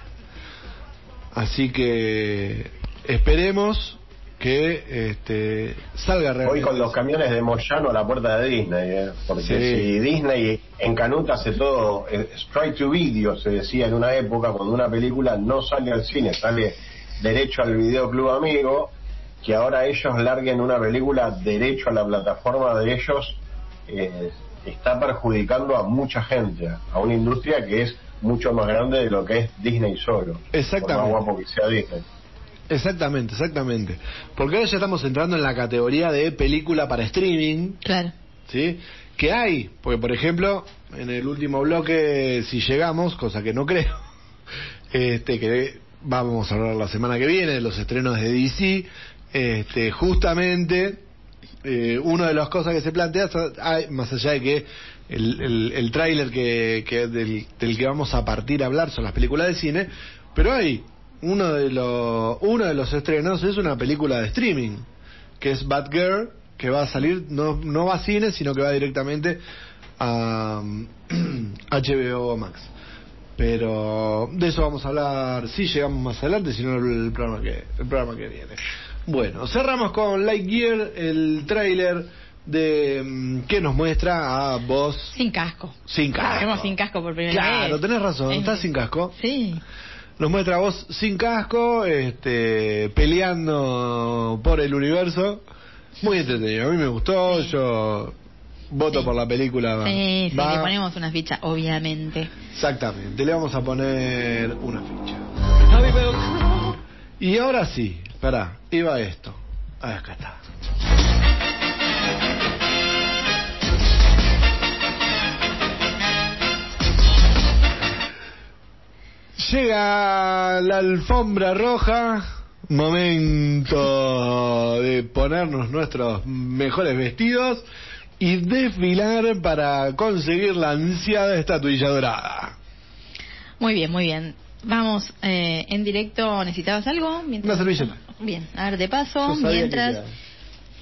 Así que esperemos que este, salga Hoy realmente. con los camiones de Moyano a la puerta de Disney, ¿eh? porque Sí. si Disney en Canuta hace todo, eh, straight to video se decía en una época cuando una película no sale al cine, sale derecho al videoclub amigo, que ahora ellos larguen una película derecho a la plataforma de ellos, eh, está perjudicando a mucha gente, a una industria que es mucho más grande de lo que es Disney solo. Exactamente. Por más guapo que sea Disney. Exactamente, exactamente. Porque ahora ya estamos entrando en la categoría de película para streaming, Claro. ¿sí? Que hay, porque por ejemplo, en el último bloque, si llegamos, cosa que no creo, este que vamos a hablar la semana que viene de los estrenos de DC, este, justamente eh, una de las cosas que se plantea, hay- más allá de que el, el, el tráiler que, que del, del que vamos a partir a hablar son las películas de cine, pero hay uno de los uno de los estrenos es una película de streaming que es Batgirl que va a salir no no va a cine sino que va directamente a HBO Max pero de eso vamos a hablar si llegamos más adelante si no el programa que el programa que viene bueno cerramos con Lightyear el tráiler de mm, que nos muestra a vos Sin casco. sin casco vemos sin casco por primera vez. claro tenés razón Es- estás sin casco Sí. Nos muestra a vos sin casco, este, peleando por el universo. Muy entretenido, a mí me gustó, Sí. yo voto Sí. por la película. Sí, sí, Va. le ponemos una ficha, obviamente. Exactamente, le vamos a poner una ficha. Y ahora sí, pará, iba esto. Acá está. Llega la alfombra roja, momento de ponernos nuestros mejores vestidos y desfilar para conseguir la ansiada estatuilla dorada. Muy bien, muy bien. Vamos eh, en directo. ¿Necesitabas algo? Una servilleta. Bien, a ver, de paso, mientras...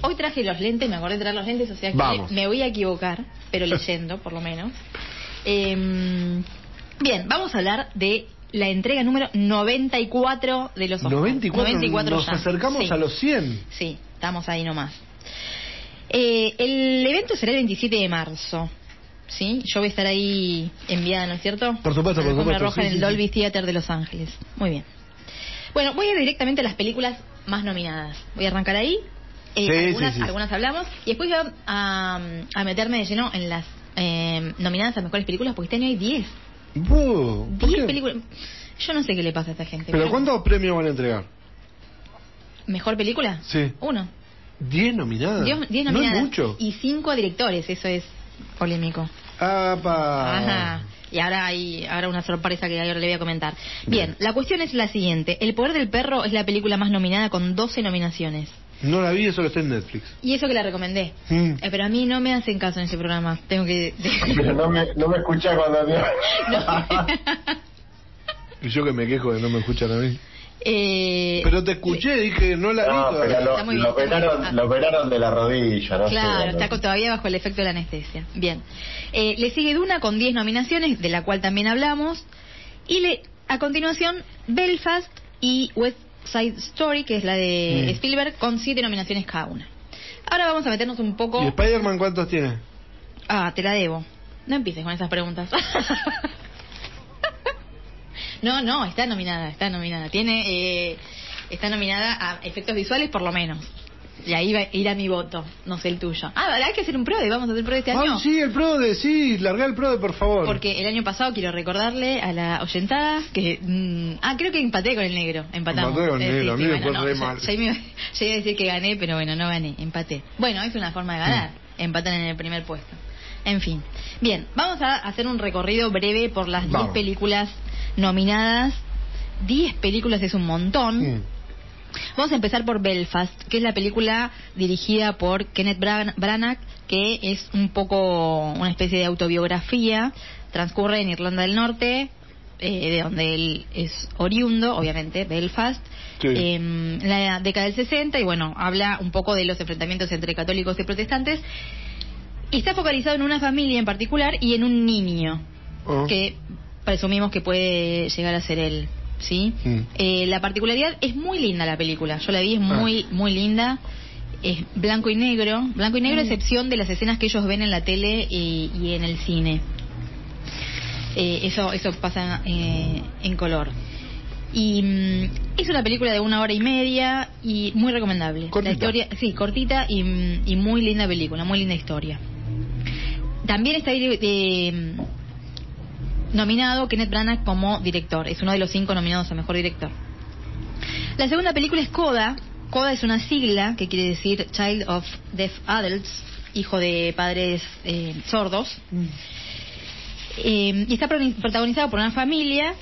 Hoy traje los lentes, me acordé de traer los lentes, o sea que Vamos. me voy a equivocar, pero leyendo, por lo menos. Em, Bien, vamos a hablar de la entrega número 94 de los Oscars. 94, 94 nos ya. acercamos Sí. a los 100. Sí, estamos ahí nomás. Eh, el evento será el 27 de marzo. ¿Sí? Yo voy a estar ahí enviada, ¿no es cierto? Por supuesto, por supuesto, roja sí, en el Dolby. Theater de Los Ángeles. Muy bien. Bueno, voy a ir directamente a las películas más nominadas. Voy a arrancar ahí. Eh, algunas, algunas hablamos. Y después voy a, a- a meterme de lleno en las eh, nominadas a mejores películas, porque este año hay 10. ¿Por 10 qué? películas. Yo no sé qué le pasa a esta gente. ¿Pero cuántos premios van a entregar? ¿Mejor película? Sí. Uno. 10 nominadas. 10 10 No nominadas. es mucho. Y 5 directores, eso es polémico. Apa. Ajá. Y ahora hay ahora una sorpresa que ahora le voy a comentar. Bien, la cuestión es la siguiente. El poder del perro es la película más nominada con 12 nominaciones. No la vi, eso lo está en Netflix. Y eso que la recomendé. Mm. Eh, pero a mí no me hacen caso en ese programa. Tengo que... Pero no me, no me escucha cuando te... Y yo que me quejo de no me escuchan a mí. Eh, Pero te escuché, dije, no la vi No, todavía. pero lo, operaron, lo operaron de la rodilla, no Claro, no está todavía bajo el efecto de la anestesia. Bien. Eh, le sigue Duna con 10 nominaciones, de la cual también hablamos. Y le, a continuación, Belfast y West Side Story, que es la de Mm. Spielberg, con 7 nominaciones cada una. Ahora vamos a meternos un poco... ¿Y Spider-Man cuántos tiene? Ah, te la debo. No empieces con esas preguntas. no, no, está nominada, está nominada. Tiene, eh, está nominada a efectos visuales por lo menos. Y ahí va a ir a mi voto, no sé el tuyo. Ah, hay que hacer un PRODE, vamos a hacer PRODE este año. Ay, sí, el PRODE, sí, larga el PRODE, por favor. Porque el año pasado quiero recordarle a la oyentada que... mm, ah, creo que empaté con el negro. Empatamos. Empaté con el negro, a mí me fue no, mal. ya me- ya iba a decir que gané, pero bueno, no gané, empaté. Bueno, es una forma de ganar. Mm. Empatan en el primer puesto. En fin. Bien, vamos a hacer un recorrido breve por las 10 Vamos. películas nominadas. 10 películas es un montón. Mm. Vamos a empezar por Belfast, que es la película dirigida por Kenneth Bran- Branagh, que es un poco una especie de autobiografía. Transcurre en Irlanda del Norte, eh, de donde él es oriundo, obviamente, Belfast, Sí. en la década del 60, y bueno, habla un poco de los enfrentamientos entre católicos y protestantes. Y está focalizado en una familia en particular y en un niño Oh. que presumimos que puede llegar a ser él, ¿sí? Mm. Eh, la particularidad es muy linda la película, yo la vi, es muy muy linda, es blanco y negro, blanco y negro a excepción de las escenas que ellos ven en la tele y, y en el cine. Eh, eso eso pasa eh, en color. Y mm, es una película de una hora y media y muy recomendable. Cortita. La historia, sí, cortita y, mm, y muy linda película, muy linda historia. También está eh, nominado Kenneth Branagh como director. Es uno de los cinco nominados a mejor director. La segunda película es Coda. Coda es una sigla que quiere decir Child of Deaf Adults, hijo de padres eh, sordos. Eh, y está pro- protagonizado por una familia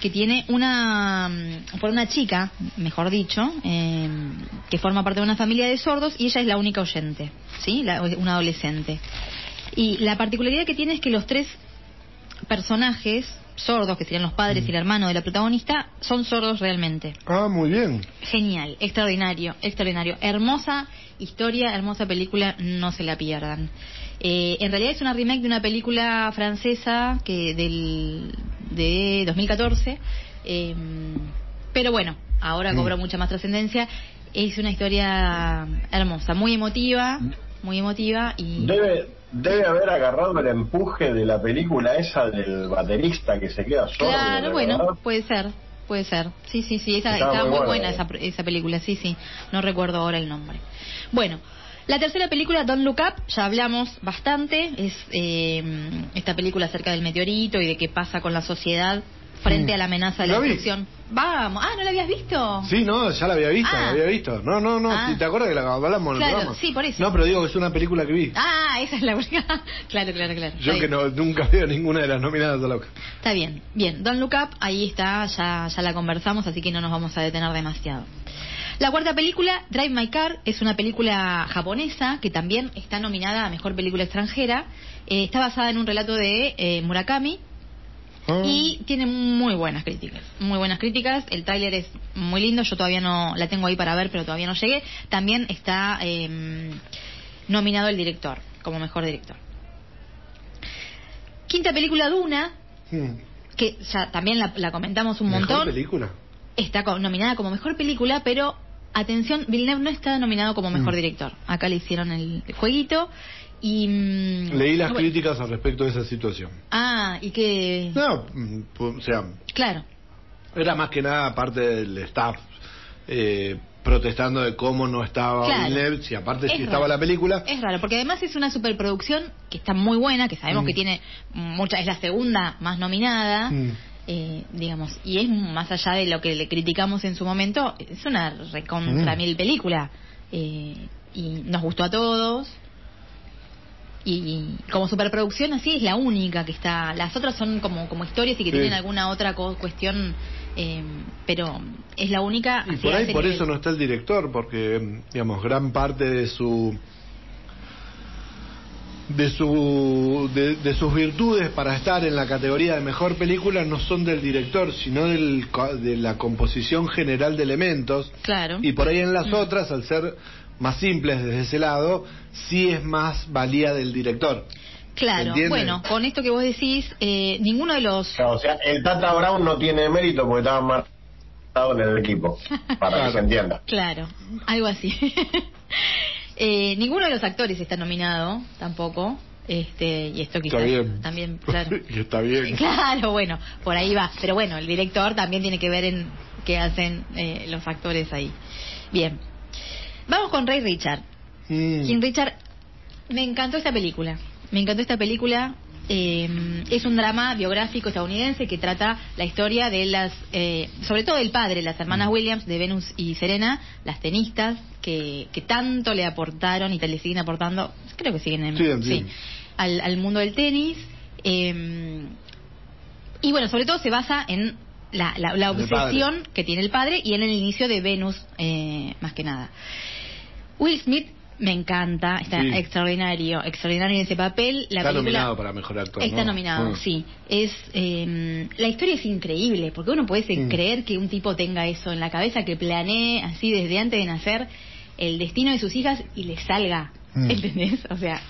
que tiene una mm, por una chica, mejor dicho, eh, que forma parte de una familia de sordos y ella es la única oyente, ¿sí? La- una adolescente. Y la particularidad que tiene es que los tres personajes sordos, que serían los padres y el hermano de la protagonista, son sordos realmente. Ah, muy bien. Genial, extraordinario, extraordinario. Hermosa historia, hermosa película, no se la pierdan. Eh, en realidad es una remake de una película francesa que del de 2014, eh, pero bueno, ahora Mm. cobra mucha más trascendencia. Es una historia hermosa, muy emotiva, muy emotiva y Debe, debe haber agarrado el empuje de la película esa del baterista que se queda solo. Claro, bueno, puede ser, puede ser. Sí, sí, sí, esa, Estaba estaba muy buena, buena esa, esa película, sí, sí. No recuerdo ahora el nombre. Bueno, la tercera película, Don't Look Up, ya hablamos bastante. Es eh, esta película acerca del meteorito y de qué pasa con la sociedad frente Mm. a la amenaza de la destrucción. Vamos, ah, ¿no la habías visto? Sí, no, ya la había visto, Ah. la había visto. No, no, no, Ah. ¿te acuerdas que la hablamos en el programa? sí, por eso. No, pero digo que es una película que vi. Ah, esa es la única. claro, claro, claro. Yo que no, nunca veo ninguna de las nominadas a la. Está bien, bien. Don't Look Up, ahí está, ya, ya la conversamos, así que no nos vamos a detener demasiado. La cuarta película, Drive My Car, es una película japonesa que también está nominada a Mejor Película Extranjera. Eh, está basada en un relato de eh, Murakami Ah. y tiene muy buenas críticas. Muy buenas críticas. El tráiler es muy lindo, yo todavía no la tengo ahí para ver, pero todavía no llegué. También está eh, nominado el director como Mejor Director. Quinta película, Duna, que ya también la, la comentamos un ¿Mejor montón. película? Está nominada como mejor película, pero atención, Villeneuve no está nominado como mejor Mm. director. Acá le hicieron el jueguito y mm, Leí las bueno, críticas al respecto de esa situación. Ah, y que No, mm, pu- o sea, claro, era más que nada parte del staff eh, protestando de cómo no estaba Claro. Villeneuve, si aparte Es si estaba la película. Es raro, porque además es una superproducción que está muy buena, que sabemos Mm. que tiene mucha, es la segunda más nominada, Mm. eh, digamos, y es más allá de lo que le criticamos en su momento, es una recontra Mm. mil película, eh, y nos gustó a todos. Y como superproducción así es la única que está. Las otras son como como historias y que Sí. tienen alguna otra co- cuestión, eh, pero es la única. Y por ahí por eso no está el director, porque digamos gran parte de su de su de, de sus virtudes para estar en la categoría de mejor película no son del director, sino del, de la composición general de elementos. Claro. Y por ahí en las Mm. otras, al ser más simples desde ese lado, sí es más valía del director. Claro, bueno, con esto que vos decís, eh, ninguno de los... Claro, o sea, el Tata Brown no tiene mérito porque estaba marcado en el equipo, para Claro. que se entienda. Claro, algo así. Eh, ninguno de los actores está nominado, tampoco. Este, y esto quizás Está bien. también, claro. y está bien. Claro, bueno, por ahí va. Pero bueno, el director también tiene que ver en qué hacen eh, los actores ahí. Bien. Vamos con Ray Richard. Mm. King Richard, me encantó esta película. Me encantó esta película. eh, es un drama biográfico estadounidense que trata la historia de las, eh, sobre todo del padre, las hermanas Williams, de Venus y Serena, las tenistas que, que tanto le aportaron y te le siguen aportando, creo que siguen en, sí, siguen. al, al mundo del tenis. eh, y bueno, sobre todo se basa en la, la- la obsesión que tiene el padre y en el inicio de Venus, eh, más que nada. Will Smith me encanta, está Sí. extraordinario, extraordinario en ese papel. La Está película nominado para mejor actor. está ¿no? nominado, Ah. sí. Es eh, la historia es increíble porque uno puede Mm. creer que un tipo tenga eso en la cabeza, que planee así desde antes de nacer el destino de sus hijas y le salga, Mm. ¿entendés? O sea,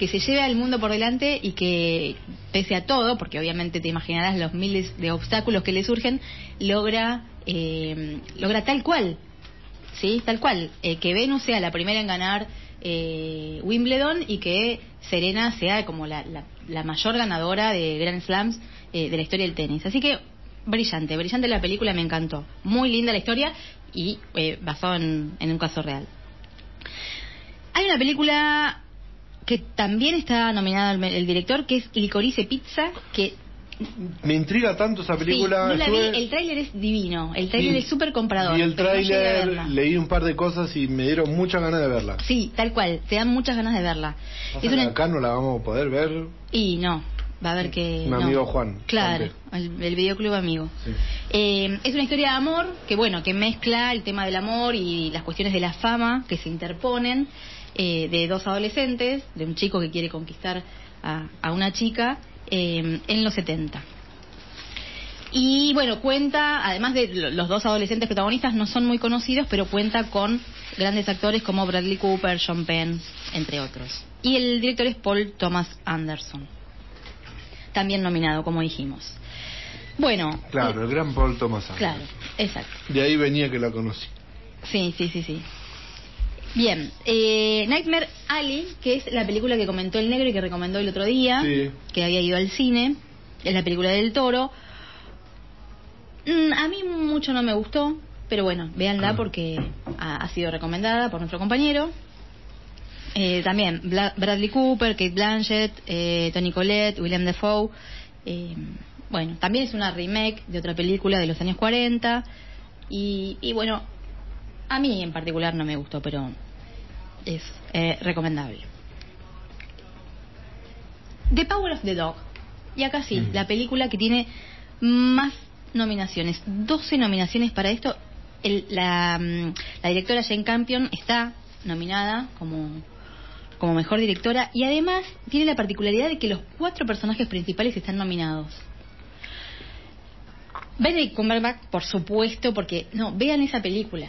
que se lleve al mundo por delante y que pese a todo, porque obviamente te imaginarás los miles de obstáculos que le surgen, logra eh, logra tal cual Sí, tal cual. Eh, que Venus sea la primera en ganar eh, Wimbledon y que Serena sea como la, la- la mayor ganadora de Grand Slams eh, de la historia del tenis. Así que brillante, brillante la película, me encantó. Muy linda la historia y eh, basado en, un caso real. Hay una película que también está nominada el, el director, que es Licorice Pizza, que Me intriga tanto esa película. Sí, no la vi. el tráiler es divino, el tráiler Sí. es súper comprador. Y el no tráiler, leí un par de cosas y me dieron muchas ganas de verla. Sí, tal cual, te dan muchas ganas de verla. Es una... Acá no la vamos a poder ver. Y no, va a haber que... Un no. amigo Juan, Claro, el videoclub amigo. Sí. Eh, es una historia de amor que, bueno, que mezcla el tema del amor y las cuestiones de la fama que se interponen eh, de dos adolescentes, de un chico que quiere conquistar a, a una chica eh, en los 70. Y bueno, cuenta, además de lo- los dos adolescentes protagonistas, no son muy conocidos, pero cuenta con grandes actores como Bradley Cooper, Sean Penn, entre otros. Y el director es Paul Thomas Anderson, también nominado, como dijimos. Bueno, Claro, eh, el gran Paul Thomas Anderson. claro, exacto. De ahí venía que la conocí. Sí, sí, sí, sí. Bien, eh, Nightmare Alley, que es la película que comentó el negro y que recomendó el otro día, Sí. que había ido al cine, es la película del toro. Mm, a mí mucho no me gustó, pero bueno, véanla Ah. porque ha, ha sido recomendada por nuestro compañero. Eh, también Bla- Bradley Cooper, Kate Blanchett, eh, Tony Collette, William Defoe. Eh, bueno, también es una remake de otra película de los años 40. Y, y bueno, a mí en particular no me gustó, pero es eh, recomendable. The Power of the Dog. Y acá sí, Mm. la película que tiene más nominaciones. 12 nominaciones para esto. El- la, mm, la directora Jane Campion está nominada como, como mejor directora y además tiene la particularidad de que los cuatro personajes principales están nominados. Benedict Cumberbatch, por supuesto, porque no, vean esa película.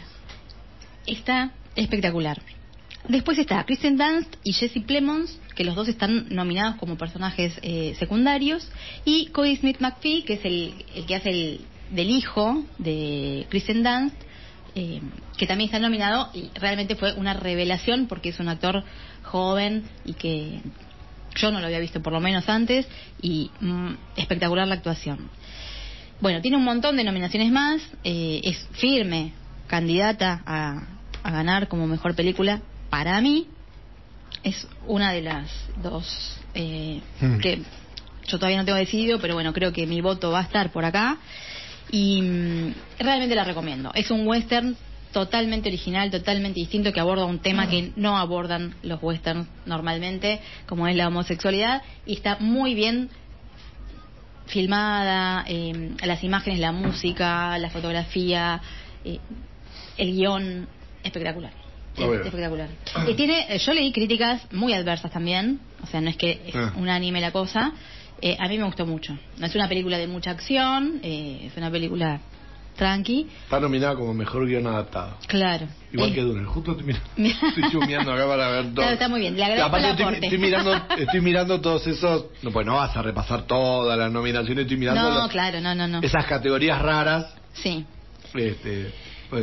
Está espectacular. Después está Kristen Dunst y Jesse Plemons, que los dos están nominados como personajes eh, secundarios, y Cody Smith McPhee, que es el, el que hace el del hijo de Kristen Dunst, eh, que también está nominado y realmente fue una revelación porque es un actor joven y que yo no lo había visto por lo menos antes y mm, espectacular la actuación. Bueno, tiene un montón de nominaciones más, eh, es firme candidata a, a ganar como mejor película para mí. Es una de las dos eh, Hmm. que yo todavía no tengo decidido, pero bueno, creo que mi voto va a estar por acá. Y mm, realmente la recomiendo. Es un western totalmente original, totalmente distinto, que aborda un tema que no abordan los westerns normalmente, como es la homosexualidad, y está muy bien filmada, eh, las imágenes, la música, la fotografía, eh, el guion, espectacular. Es espectacular. Y tiene, eh, yo leí críticas muy adversas también, o sea, no es que es Ah. unánime la cosa. Eh, a mí me gustó mucho. No es una película de mucha acción, eh, es una película tranqui, Está nominada como mejor guion adaptado. claro. Igual Eh, que Dunel. Justo estoy mirando, estoy chumeando acá para ver todo. Claro, está muy bien. Le agradezco el estoy, estoy mirando, estoy mirando todos esos. No, pues no vas a repasar todas las nominaciones. Estoy mirando No, las- claro, no, no, no. esas categorías raras. Sí. Este,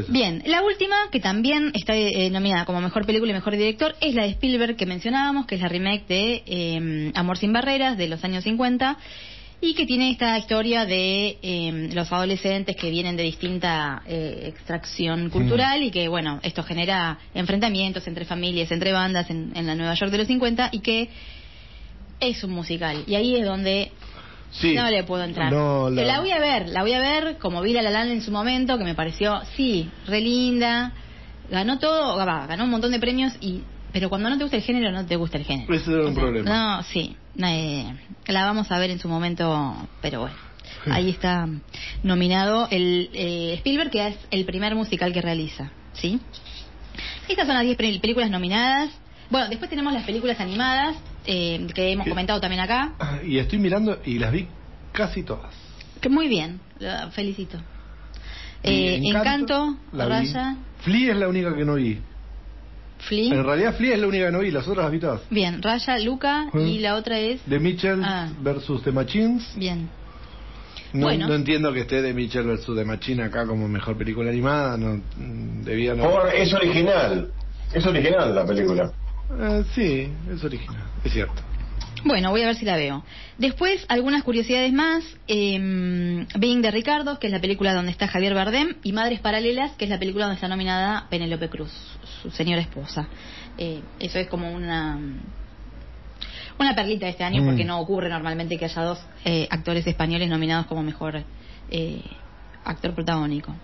Bien, la última, que también está eh, nominada como mejor película y mejor director, es la de Spielberg que mencionábamos, que es la remake de eh, Amor sin Barreras de los años 50 y que tiene esta historia de eh, los adolescentes que vienen de distinta eh, extracción cultural y que, bueno, esto genera enfrentamientos entre familias, entre bandas en, en la Nueva York de los 50 y que es un musical. Y ahí es donde sí. no le puedo entrar. No, la... la voy a ver, la voy a ver como vi La La Land en su momento, que me pareció, sí, re linda. Ganó todo, ganó un montón de premios, y pero cuando no te gusta el género, no te gusta el género. Ese era un O sea, problema. No, sí. eh, la vamos a ver en su momento, pero bueno. Ahí está nominado el eh, Spielberg, que es el primer musical que realiza, ¿sí? Estas son las 10 pel- películas nominadas. Bueno, después tenemos las películas animadas, eh, que hemos comentado también acá. Y estoy mirando y las vi casi todas. Que muy bien, la felicito. Eh, Encanto, la. Raya, Flea es la única que no vi. Flea. En realidad Flea es la única que no vi, las otras las vi todas. Bien, Raya, Luca Mm. y la otra es. The Mitchell Ah. versus The Machines. Bien. No, Bueno. no entiendo que esté The Mitchell versus The Machine acá como mejor película animada. No, mm, debía no. Por- es original. Es original la película. Eh, sí, es original, es cierto. Bueno, voy a ver si la veo. Después, algunas curiosidades más. Eh, Being de Ricardo, que es la película donde está Javier Bardem, y Madres Paralelas, que es la película donde está nominada Penélope Cruz, su señora esposa. Eh, eso es como una una perlita de este año, Mm. porque no ocurre normalmente que haya dos eh, actores españoles nominados como mejor eh, actor protagónico.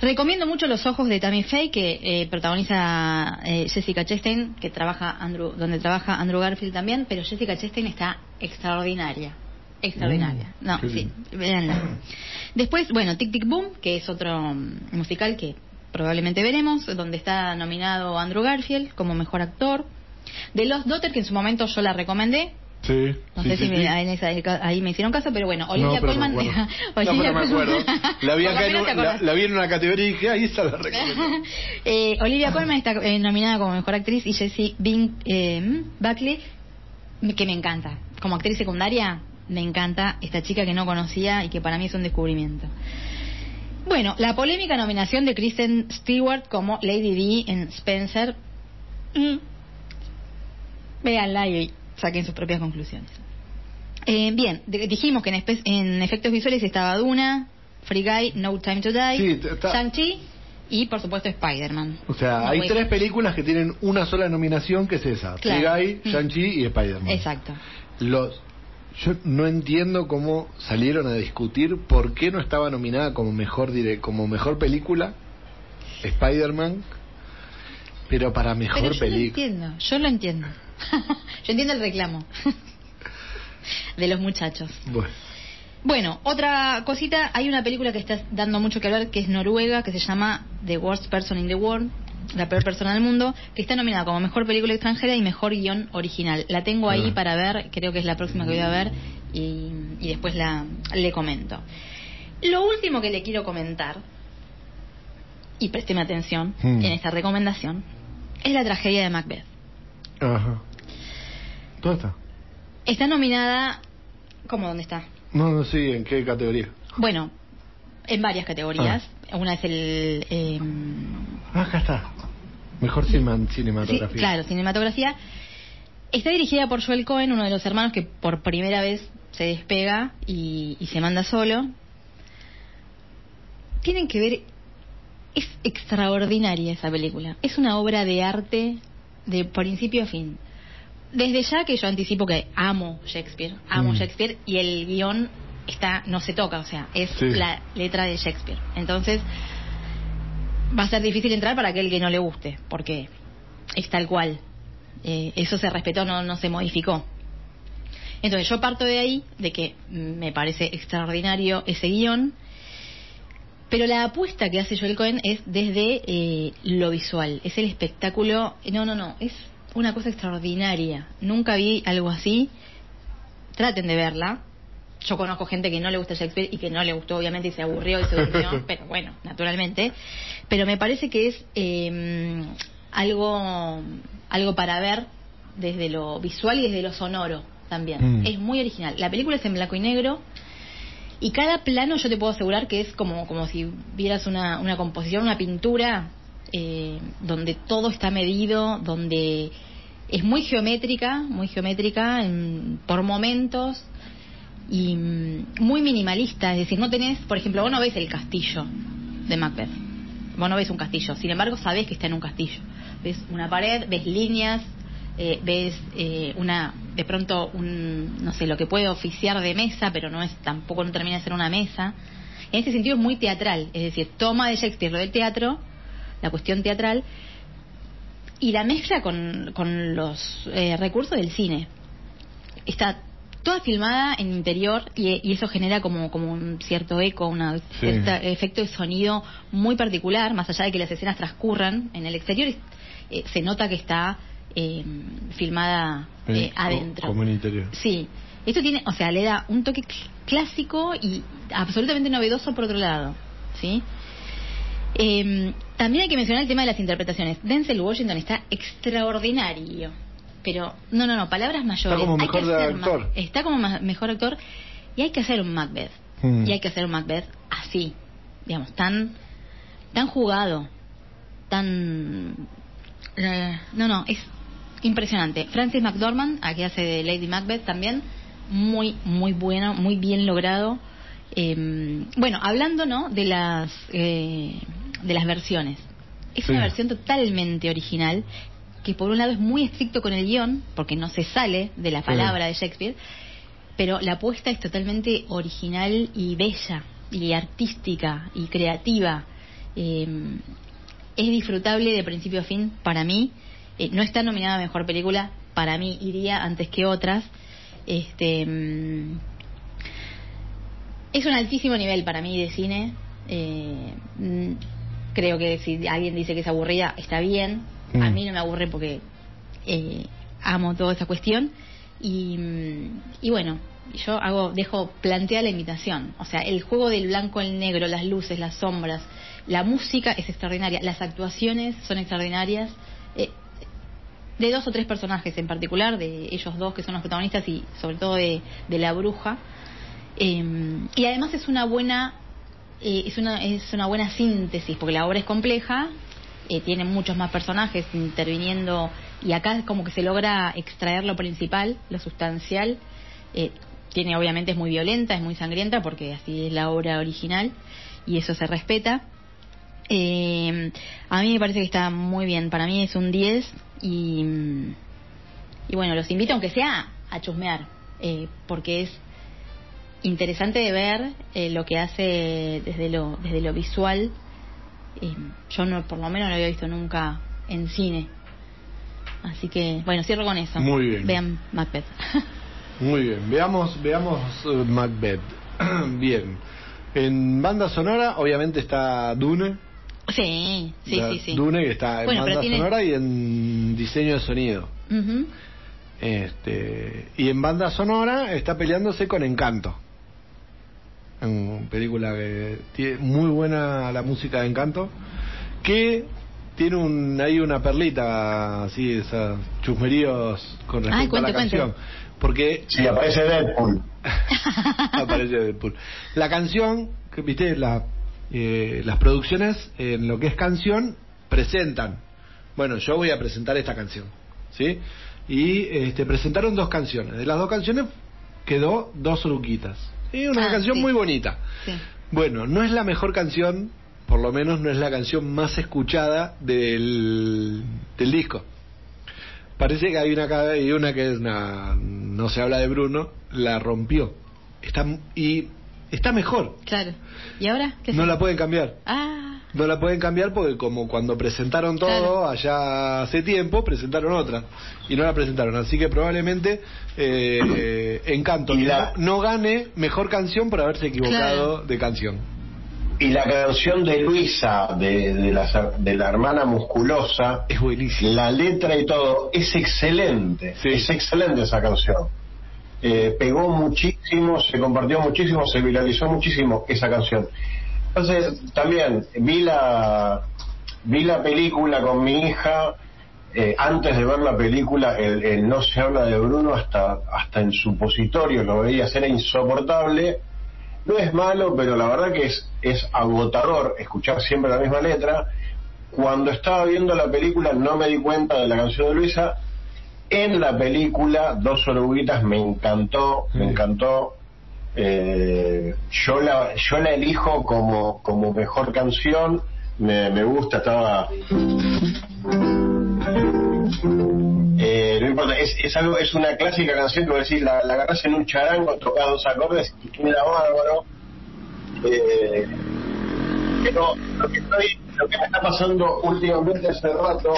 Recomiendo mucho Los Ojos de Tammy Faye, que eh, protagoniza eh, Jessica Chastain, que trabaja Andrew, donde trabaja Andrew Garfield también, pero Jessica Chastain está extraordinaria. Extraordinaria. Mm, no, sí, bien. véanla. Después, bueno, Tic Tic Boom, que es otro mm, musical que probablemente veremos, donde está nominado Andrew Garfield como mejor actor. De Los Daughter, que en su momento yo la recomendé, Sí. no sí, sé sí, si me- sí. en esa- ahí me hicieron caso, pero bueno, Olivia no, Colman. me acuerdo. Olivia no, pero me acuerdo. Colman- La vi acá en, menos te un- la, acordás. la vi en una categoría y dije, ahí está la. Eh, Olivia Colman está eh, nominada como mejor actriz y Jessie Bing eh, Buckley, que me encanta. Como actriz secundaria, me encanta esta chica que no conocía y que para mí es un descubrimiento. Bueno, la polémica nominación de Kristen Stewart como Lady D en Spencer. Mm. Véanla y saquen sus propias conclusiones. Eh, bien, dijimos que en, espe- en efectos visuales estaba Duna, Free Guy, No Time to Die, Sí, Shang-Chi y por supuesto Spider-Man. O sea, No hay tres películas que tienen una sola nominación, que es esa. Claro. Free Guy, Mm. Shang-Chi y Spider-Man. Exacto. Los, yo no entiendo cómo salieron a discutir por qué no estaba nominada como mejor como mejor película Spider-Man, pero para mejor Pero yo lo película. entiendo, yo lo entiendo. yo entiendo el reclamo de los muchachos. Bueno, Bueno, otra cosita, hay una película que está dando mucho que hablar que es Noruega, que se llama The Worst Person in the World, la peor persona del mundo, que está nominada como mejor película extranjera y mejor guion original. La tengo ahí Ah. para ver, creo que es la próxima que voy a ver y, y después la le comento. Lo último que le quiero comentar, y présteme atención Hmm. en esta recomendación, es la tragedia de Macbeth. Ajá. ¿Dónde está? Está nominada... ¿Cómo dónde está? No, no sé en qué categoría. Bueno, en varias categorías. Ah. Una es el... eh, Ah, acá está. Mejor sí, cinematografía. claro, cinematografía. Está dirigida por Joel Cohen, uno de los hermanos que por primera vez se despega y, y se manda solo. Tienen que ver... Es extraordinaria esa película. Es una obra de arte de principio a fin. Desde ya que yo anticipo que amo Shakespeare, amo Mm. Shakespeare y el guion está no se toca, o sea, es Sí. la letra de Shakespeare. Entonces va a ser difícil entrar para aquel que no le guste, porque es tal cual. Eh, eso se respetó, no, no se modificó. Entonces yo parto de ahí, de que me parece extraordinario ese guion, pero la apuesta que hace Joel Cohen es desde eh, lo visual, es el espectáculo, no, no, no, es una cosa extraordinaria. Nunca vi algo así. Traten de verla. Yo conozco gente que no le gusta Shakespeare y que no le gustó, obviamente, y se aburrió y se durmió, pero bueno, naturalmente. Pero me parece que es eh, algo, algo para ver desde lo visual y desde lo sonoro también. Mm. Es muy original. La película es en blanco y negro. Y cada plano yo te puedo asegurar que es como, como si vieras una, una composición, una pintura, eh, donde todo está medido, donde es muy geométrica, muy geométrica en- por momentos y mm, muy minimalista. Es decir, no tenés, por ejemplo, vos no ves el castillo de Macbeth. Vos no ves un castillo. Sin embargo, sabés que está en un castillo. Ves una pared, ves líneas, eh, ves eh, una de pronto un no sé lo que puede oficiar de mesa pero no es tampoco no termina de ser una mesa. En este sentido es muy teatral es decir toma de Shakespeare lo del teatro la cuestión teatral y la mezcla con, con los eh, recursos del cine. Está toda filmada en interior y, y eso genera como, como un cierto eco, un efecto de sonido muy particular, más allá de que las escenas transcurran en el exterior, eh, se nota que está eh, filmada eh, adentro. Como en interior. Sí, esto tiene, o sea, le da un toque cl- clásico y absolutamente novedoso por otro lado, ¿sí? Eh, también hay que mencionar el tema de las interpretaciones. Denzel Washington está extraordinario. Pero, no, no, no, palabras mayores. como Hay que mejor hacer actor. Está como ma- mejor actor. Y hay que hacer un Macbeth. Mm. Y hay que hacer un Macbeth así. Digamos, tan, tan jugado. Tan. eh, no, no, es impresionante. Francis McDormand, aquí hace de Lady Macbeth también. Muy, muy bueno, muy bien logrado. Eh, bueno, hablando, ¿no? De las, eh, de las versiones. Es Sí. una versión totalmente original que por un lado es muy estricto con el guion, porque no se sale de la palabra de Shakespeare, pero la apuesta es totalmente original y bella, y artística, y creativa. Eh, es disfrutable de principio a fin para mí. Eh, no está nominada a Mejor Película, para mí iría antes que otras. Este, mm, es un altísimo nivel para mí de cine. Eh, mm, creo que si alguien dice que es aburrida, está bien. A Mm. mí no me aburre porque eh, amo toda esa cuestión. Y, mm, y bueno, yo hago dejo plantea la invitación. O sea, el juego del blanco al negro, las luces, las sombras, la música es extraordinaria, las actuaciones son extraordinarias. Eh, de dos o tres personajes en particular, de ellos dos que son los protagonistas y sobre todo de, de la bruja. Eh, y además es una buena eh, es una es una buena síntesis porque la obra es compleja, eh, tiene muchos más personajes interviniendo y acá es como que se logra extraer lo principal, lo sustancial. Eh, tiene obviamente es muy violenta, es muy sangrienta porque así es la obra original y eso se respeta. Eh, a mí me parece que está muy bien, para mí es un 10 y, y bueno, los invito aunque sea a chusmear, eh, porque es interesante de ver eh, lo que hace desde lo, desde lo visual. Eh, yo no, por lo menos no lo había visto nunca en cine. Así que, bueno, cierro con eso. Muy bien. Vean Macbeth. Muy bien, veamos, veamos eh, Macbeth. bien. En banda sonora, obviamente está Dune. Sí, sí, La sí, sí. Dune que está en Bueno, banda tiene- sonora y en diseño de sonido. Este, y en banda sonora está peleándose con Encanto. En película que tiene muy buena la música de Encanto. Que tiene un hay una perlita así, esos chusmeríos con respecto Ay, a la cuente. canción. Porque Sí, aparece Deadpool. aparece Deadpool. La canción, que viste, la, eh, las producciones en lo que es canción presentan. Bueno, yo voy a presentar esta canción, ¿sí? Y este, presentaron dos canciones. De las dos canciones quedó dos oruquitas. Y una Ah, canción sí. muy bonita. Sí. Bueno, no es la mejor canción, por lo menos no es la canción más escuchada del, del disco. Parece que hay una, hay una que es una, no se habla de Bruno, la rompió. Está, y está mejor, Claro. ¿Y ahora? ¿Qué no la pueden cambiar. Ah, No la pueden cambiar porque como cuando presentaron todo Claro. allá hace tiempo, presentaron otra y no la presentaron. Así que probablemente eh, eh, Encanto Y la- no, no gane mejor canción por haberse equivocado de canción. Y la canción de Luisa, de, de, la, de la hermana musculosa, Es buenísimo. la letra y todo, es excelente. Sí. Es excelente esa canción. Eh, pegó muchísimo, se compartió muchísimo, se viralizó muchísimo esa canción. Entonces, también vi la, vi la película con mi hija. eh, antes de ver la película, el, No se habla de Bruno, hasta, hasta en supositorio lo veía, era insoportable. No es malo, pero la verdad que es, es agotador escuchar siempre la misma letra. Cuando estaba viendo la película no me di cuenta de la canción de Luisa. En la película, Dos Oruguitas, me encantó, me encantó. Eh, yo la yo la elijo como, como mejor canción. Me, me gusta, estaba. Eh, no importa, es, es algo, es una clásica canción que vos decís, la, la agarrás en un charango, tocás dos acordes y queda bárbaro. Eh, pero lo que estoy, lo que me está pasando últimamente hace rato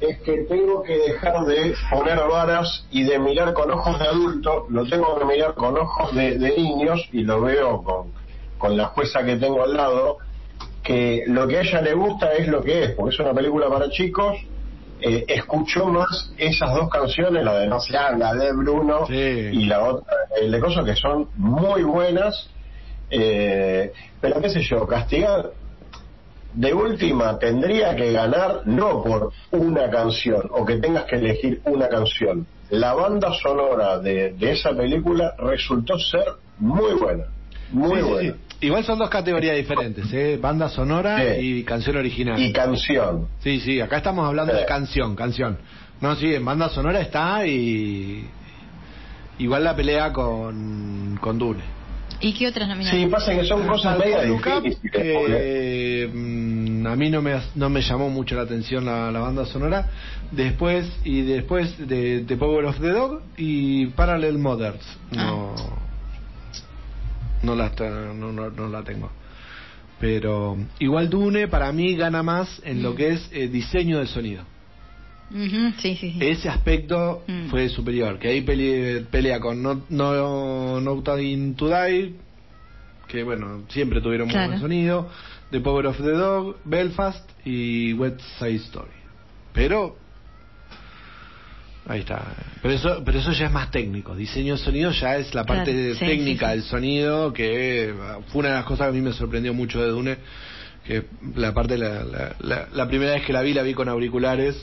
es que tengo que dejar de poner varas y de mirar con ojos de adulto, lo tengo que mirar con ojos de, de niños y lo veo con, con la jueza que tengo al lado, que lo que a ella le gusta es lo que es, porque es una película para chicos. Eh, escuchó más esas dos canciones, la de No se habla de Bruno Sí. y la otra, el de Coso, que son muy buenas. Eh, pero qué sé yo, castigar de última tendría que ganar no por una canción o que tengas que elegir una canción. La banda sonora de, de esa película resultó ser muy buena, muy Sí, buena. sí. Igual son dos categorías diferentes, ¿eh? Banda sonora y canción original. Y canción. Sí, sí, acá estamos hablando de canción, canción. No, sí, en banda sonora está y... Igual la pelea con, con Dune. ¿Y qué otras nominaciones? Sí, pasa que son cosas medio difíciles. eh, mm, a mí no me, no me llamó mucho la atención la, la banda sonora. Después, y después de The Power of the Dog y Parallel Mothers. No, no, la, está- no, no, no la tengo. Pero igual Dune para mí gana más en lo que es eh, diseño de sonido. Ujú, sí, sí, sí. Ese aspecto Mm. fue superior. Que ahí pele- pelea con No, no, no Time to Die, que bueno, siempre tuvieron muy Claro. buen sonido. The Power of the Dog, Belfast y West Side Story. Pero. Ahí está. Pero eso, pero eso ya es más técnico. Diseño de sonido ya es la parte Claro, sí, técnica sí, del sonido, que eh, fue una de las cosas que a mí me sorprendió mucho de Dune. Que la parte, la, la, la- la primera vez que la vi, la vi con auriculares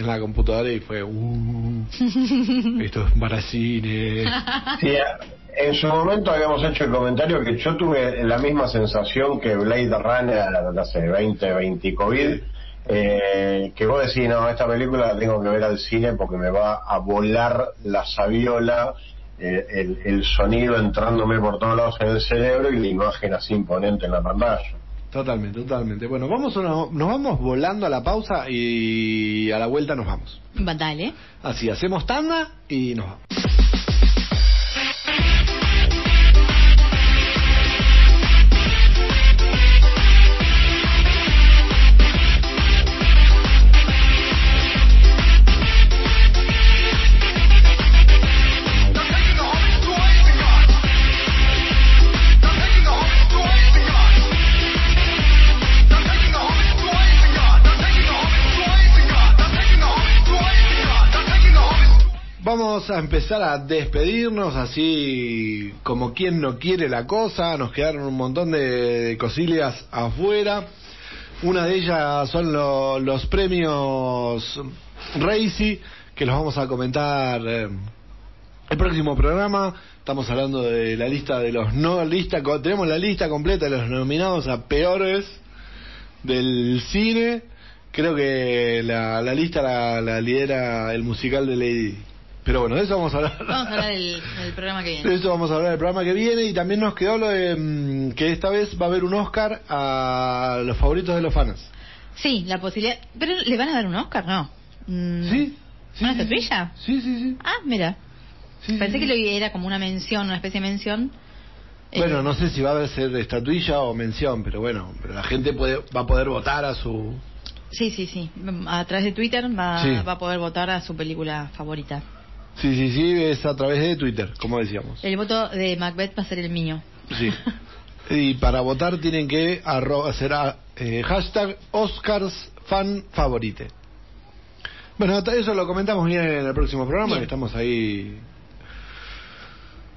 en la computadora y fue. Uh, esto es para cine. Sí, en su momento habíamos hecho el comentario que yo tuve la misma sensación que Blade Runner hace 20, 20 COVID, eh, que vos decís, no, esta película la tengo que ver al cine porque me va a volar la saviola, eh, el, el sonido entrándome por todos lados en el cerebro y la imagen así imponente en la pantalla. Totalmente, totalmente. Bueno, vamos una- nos vamos volando a la pausa y a la vuelta nos vamos. Va, Dale. Así, hacemos tanda y nos vamos. Vamos a empezar a despedirnos así como quien no quiere la cosa. Nos quedaron un montón de cosillas afuera. Una de ellas son lo- los premios Racy, que los vamos a comentar eh, el próximo programa. Estamos hablando de la lista de los no lista, tenemos la lista completa de los nominados a peores del cine. Creo que la, la lista la lidera el musical de Lady. Pero bueno, de eso vamos a hablar. Vamos a hablar del, del programa que De viene. eso vamos a hablar el programa que viene y también nos quedó lo de mm, que esta vez va a haber un Oscar a los favoritos de los fans. Sí, la posibilidad. ¿Pero le van a dar un Oscar? No. Mm, ¿Sí? sí ¿Una sí, estatuilla? Sí, sí, sí. Ah, mira. sí, Pensé sí, que lo era como una mención, una especie de mención. Bueno, Eh, no sé si va a ser estatuilla o mención, pero bueno, pero la gente puede va a poder votar a su... Sí, sí, sí. A través de Twitter va, va a poder votar a su película favorita. Sí, sí, sí, es a través de Twitter, como decíamos. El voto de Macbeth va a ser el mío. Sí. Y para votar tienen que hacer a- eh, hashtag Oscars fan favorite. Bueno, eso lo comentamos bien en el próximo programa, Bien. que estamos ahí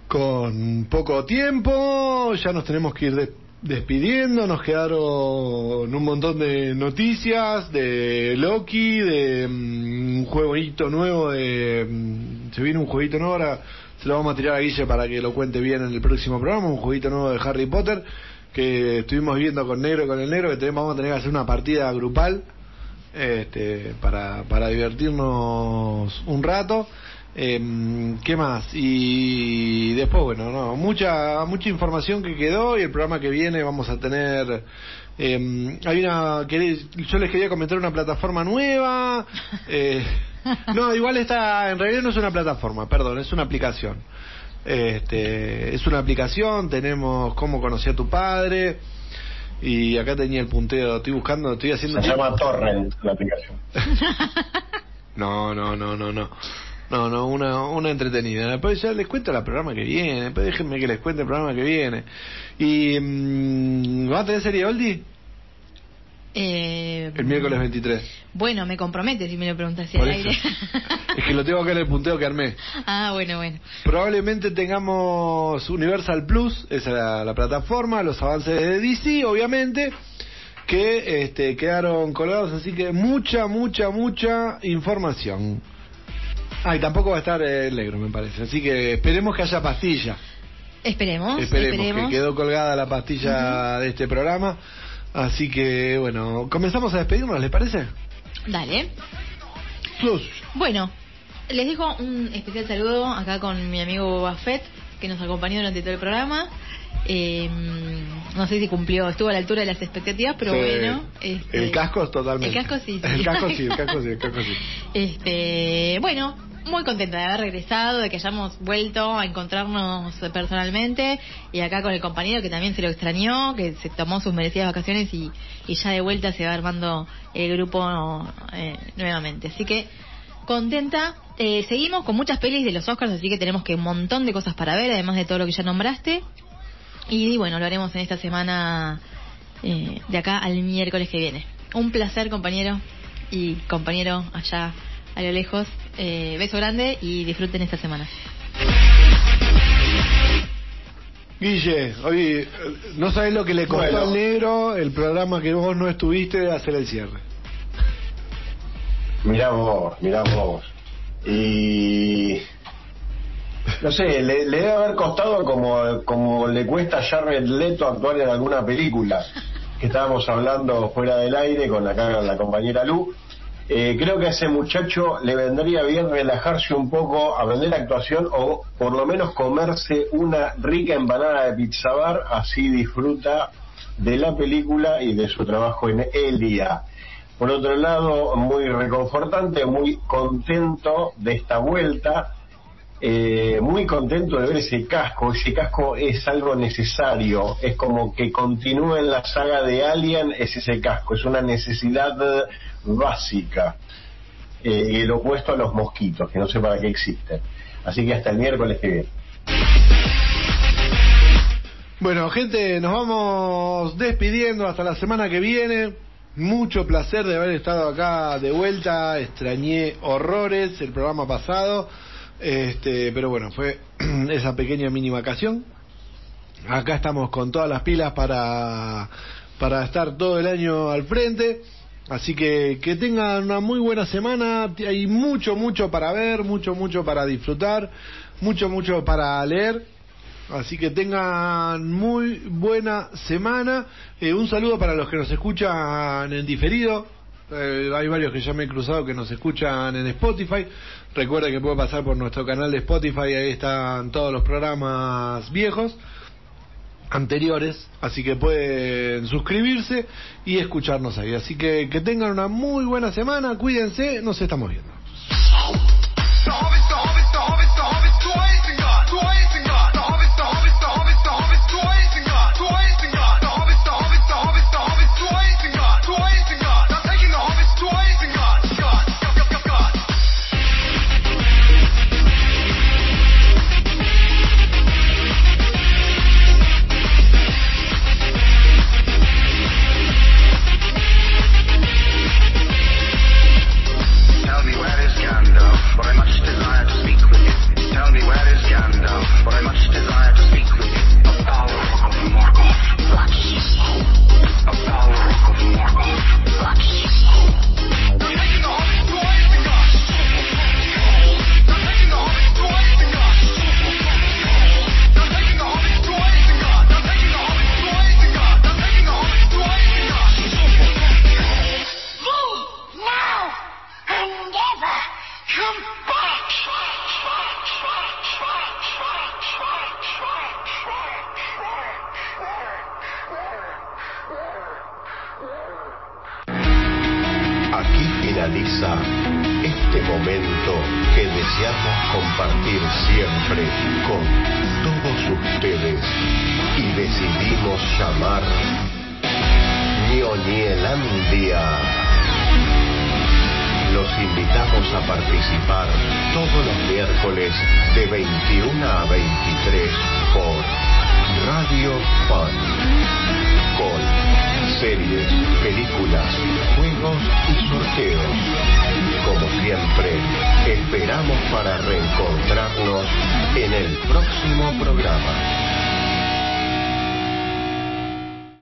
con poco tiempo, ya nos tenemos que ir de- despidiendo, nos quedaron un montón de noticias de Loki, de mm, un jueguito nuevo, de mm, se viene un jueguito nuevo ahora, se lo vamos a tirar a Guille para que lo cuente bien en el próximo programa, un jueguito nuevo de Harry Potter que estuvimos viendo con Negro y con el Negro, que tenemos, vamos a tener que hacer una partida grupal este, para, para divertirnos un rato. Em, ¿Qué más? Y después, bueno, no, mucha mucha información que quedó y el programa que viene vamos a tener. em, hay una. querés- Yo les quería comentar una plataforma nueva. eh, no, igual está. En realidad no es una plataforma, perdón, es una aplicación. Este, es una aplicación, tenemos cómo conocí a tu padre. Y acá tenía el punteo, estoy buscando, estoy haciendo. Se llama Torrent la aplicación. No, no, no, no, no. No, no, una, una entretenida. Después ya les cuento el programa que viene. Después déjenme que les cuente el programa que viene. Y. mm, ¿Va a tener serie Oldie? Eh, El miércoles 23. Bueno, me compromete si me lo preguntas al aire. es que lo tengo acá en el punteo que armé. ah, bueno, bueno. Probablemente tengamos Universal Plus, esa es la, la plataforma, los avances de DC, obviamente, que este, quedaron colgados, así que mucha, mucha, mucha información. Ah, y tampoco va a estar el negro, me parece. Así que esperemos que haya pastilla. Esperemos, Esperemos, esperemos. que quedó colgada la pastilla de este programa. Así que, bueno, comenzamos a despedirnos, ¿les parece? Dale. Sus. Bueno, les dejo un especial saludo acá con mi amigo Boba Fett, que nos acompañó durante todo el programa. Eh, no sé si cumplió, estuvo a la altura de las expectativas, pero Sí. bueno. este, El casco totalmente. El casco sí. sí. El casco sí, el casco sí, el casco sí. Este, bueno, muy contenta de haber regresado, de que hayamos vuelto a encontrarnos personalmente y acá con el compañero que también se lo extrañó, que se tomó sus merecidas vacaciones y, y ya de vuelta se va armando el grupo eh, nuevamente. Así que contenta. Eh, seguimos con muchas pelis de los Oscars, así que tenemos que un montón de cosas para ver, además de todo lo que ya nombraste. Y bueno, lo haremos en esta semana eh, de acá al miércoles que viene. Un placer, compañero y compañero allá a lo lejos. Eh, beso grande y disfruten esta semana. Guille, oye, eh, no sabes lo que le costó Bueno. al negro el programa que vos no estuviste de hacer el cierre. Mirá vos, mirá vos. Y. No sé, le, le debe haber costado como, como le cuesta a Jared Leto actuar en alguna película. Que estábamos hablando fuera del aire con la, con la compañera Lu. Eh, creo que a ese muchacho le vendría bien relajarse un poco, aprender actuación o por lo menos comerse una rica empanada de pizza bar, así disfruta de la película y de su trabajo en el día. Por otro lado, muy reconfortante, muy contento de esta vuelta, eh, muy contento de ver ese casco. Ese casco es algo necesario, es como que continúe en la saga de Alien, es ese casco, es una necesidad básica, eh, y el opuesto a los mosquitos, que no sé para qué existen. Así que hasta el miércoles que viene. Bueno, gente, nos vamos despidiendo hasta la semana que viene. Mucho placer de haber estado acá de vuelta. Extrañé horrores el programa pasado. Este, pero bueno, fue esa pequeña mini vacación. Acá estamos con todas las pilas para, para estar todo el año al frente. Así que que tengan una muy buena semana. Hay mucho, mucho para ver, mucho, mucho para disfrutar, mucho, mucho para leer. Así que tengan muy buena semana. Eh, un saludo para los que nos escuchan en diferido. Eh, hay varios que ya me he cruzado que nos escuchan en Spotify. Recuerda que puede pasar por nuestro canal de Spotify. Ahí están todos los programas viejos anteriores, así que pueden suscribirse y escucharnos ahí. Así que que tengan una muy buena semana, cuídense, nos estamos viendo.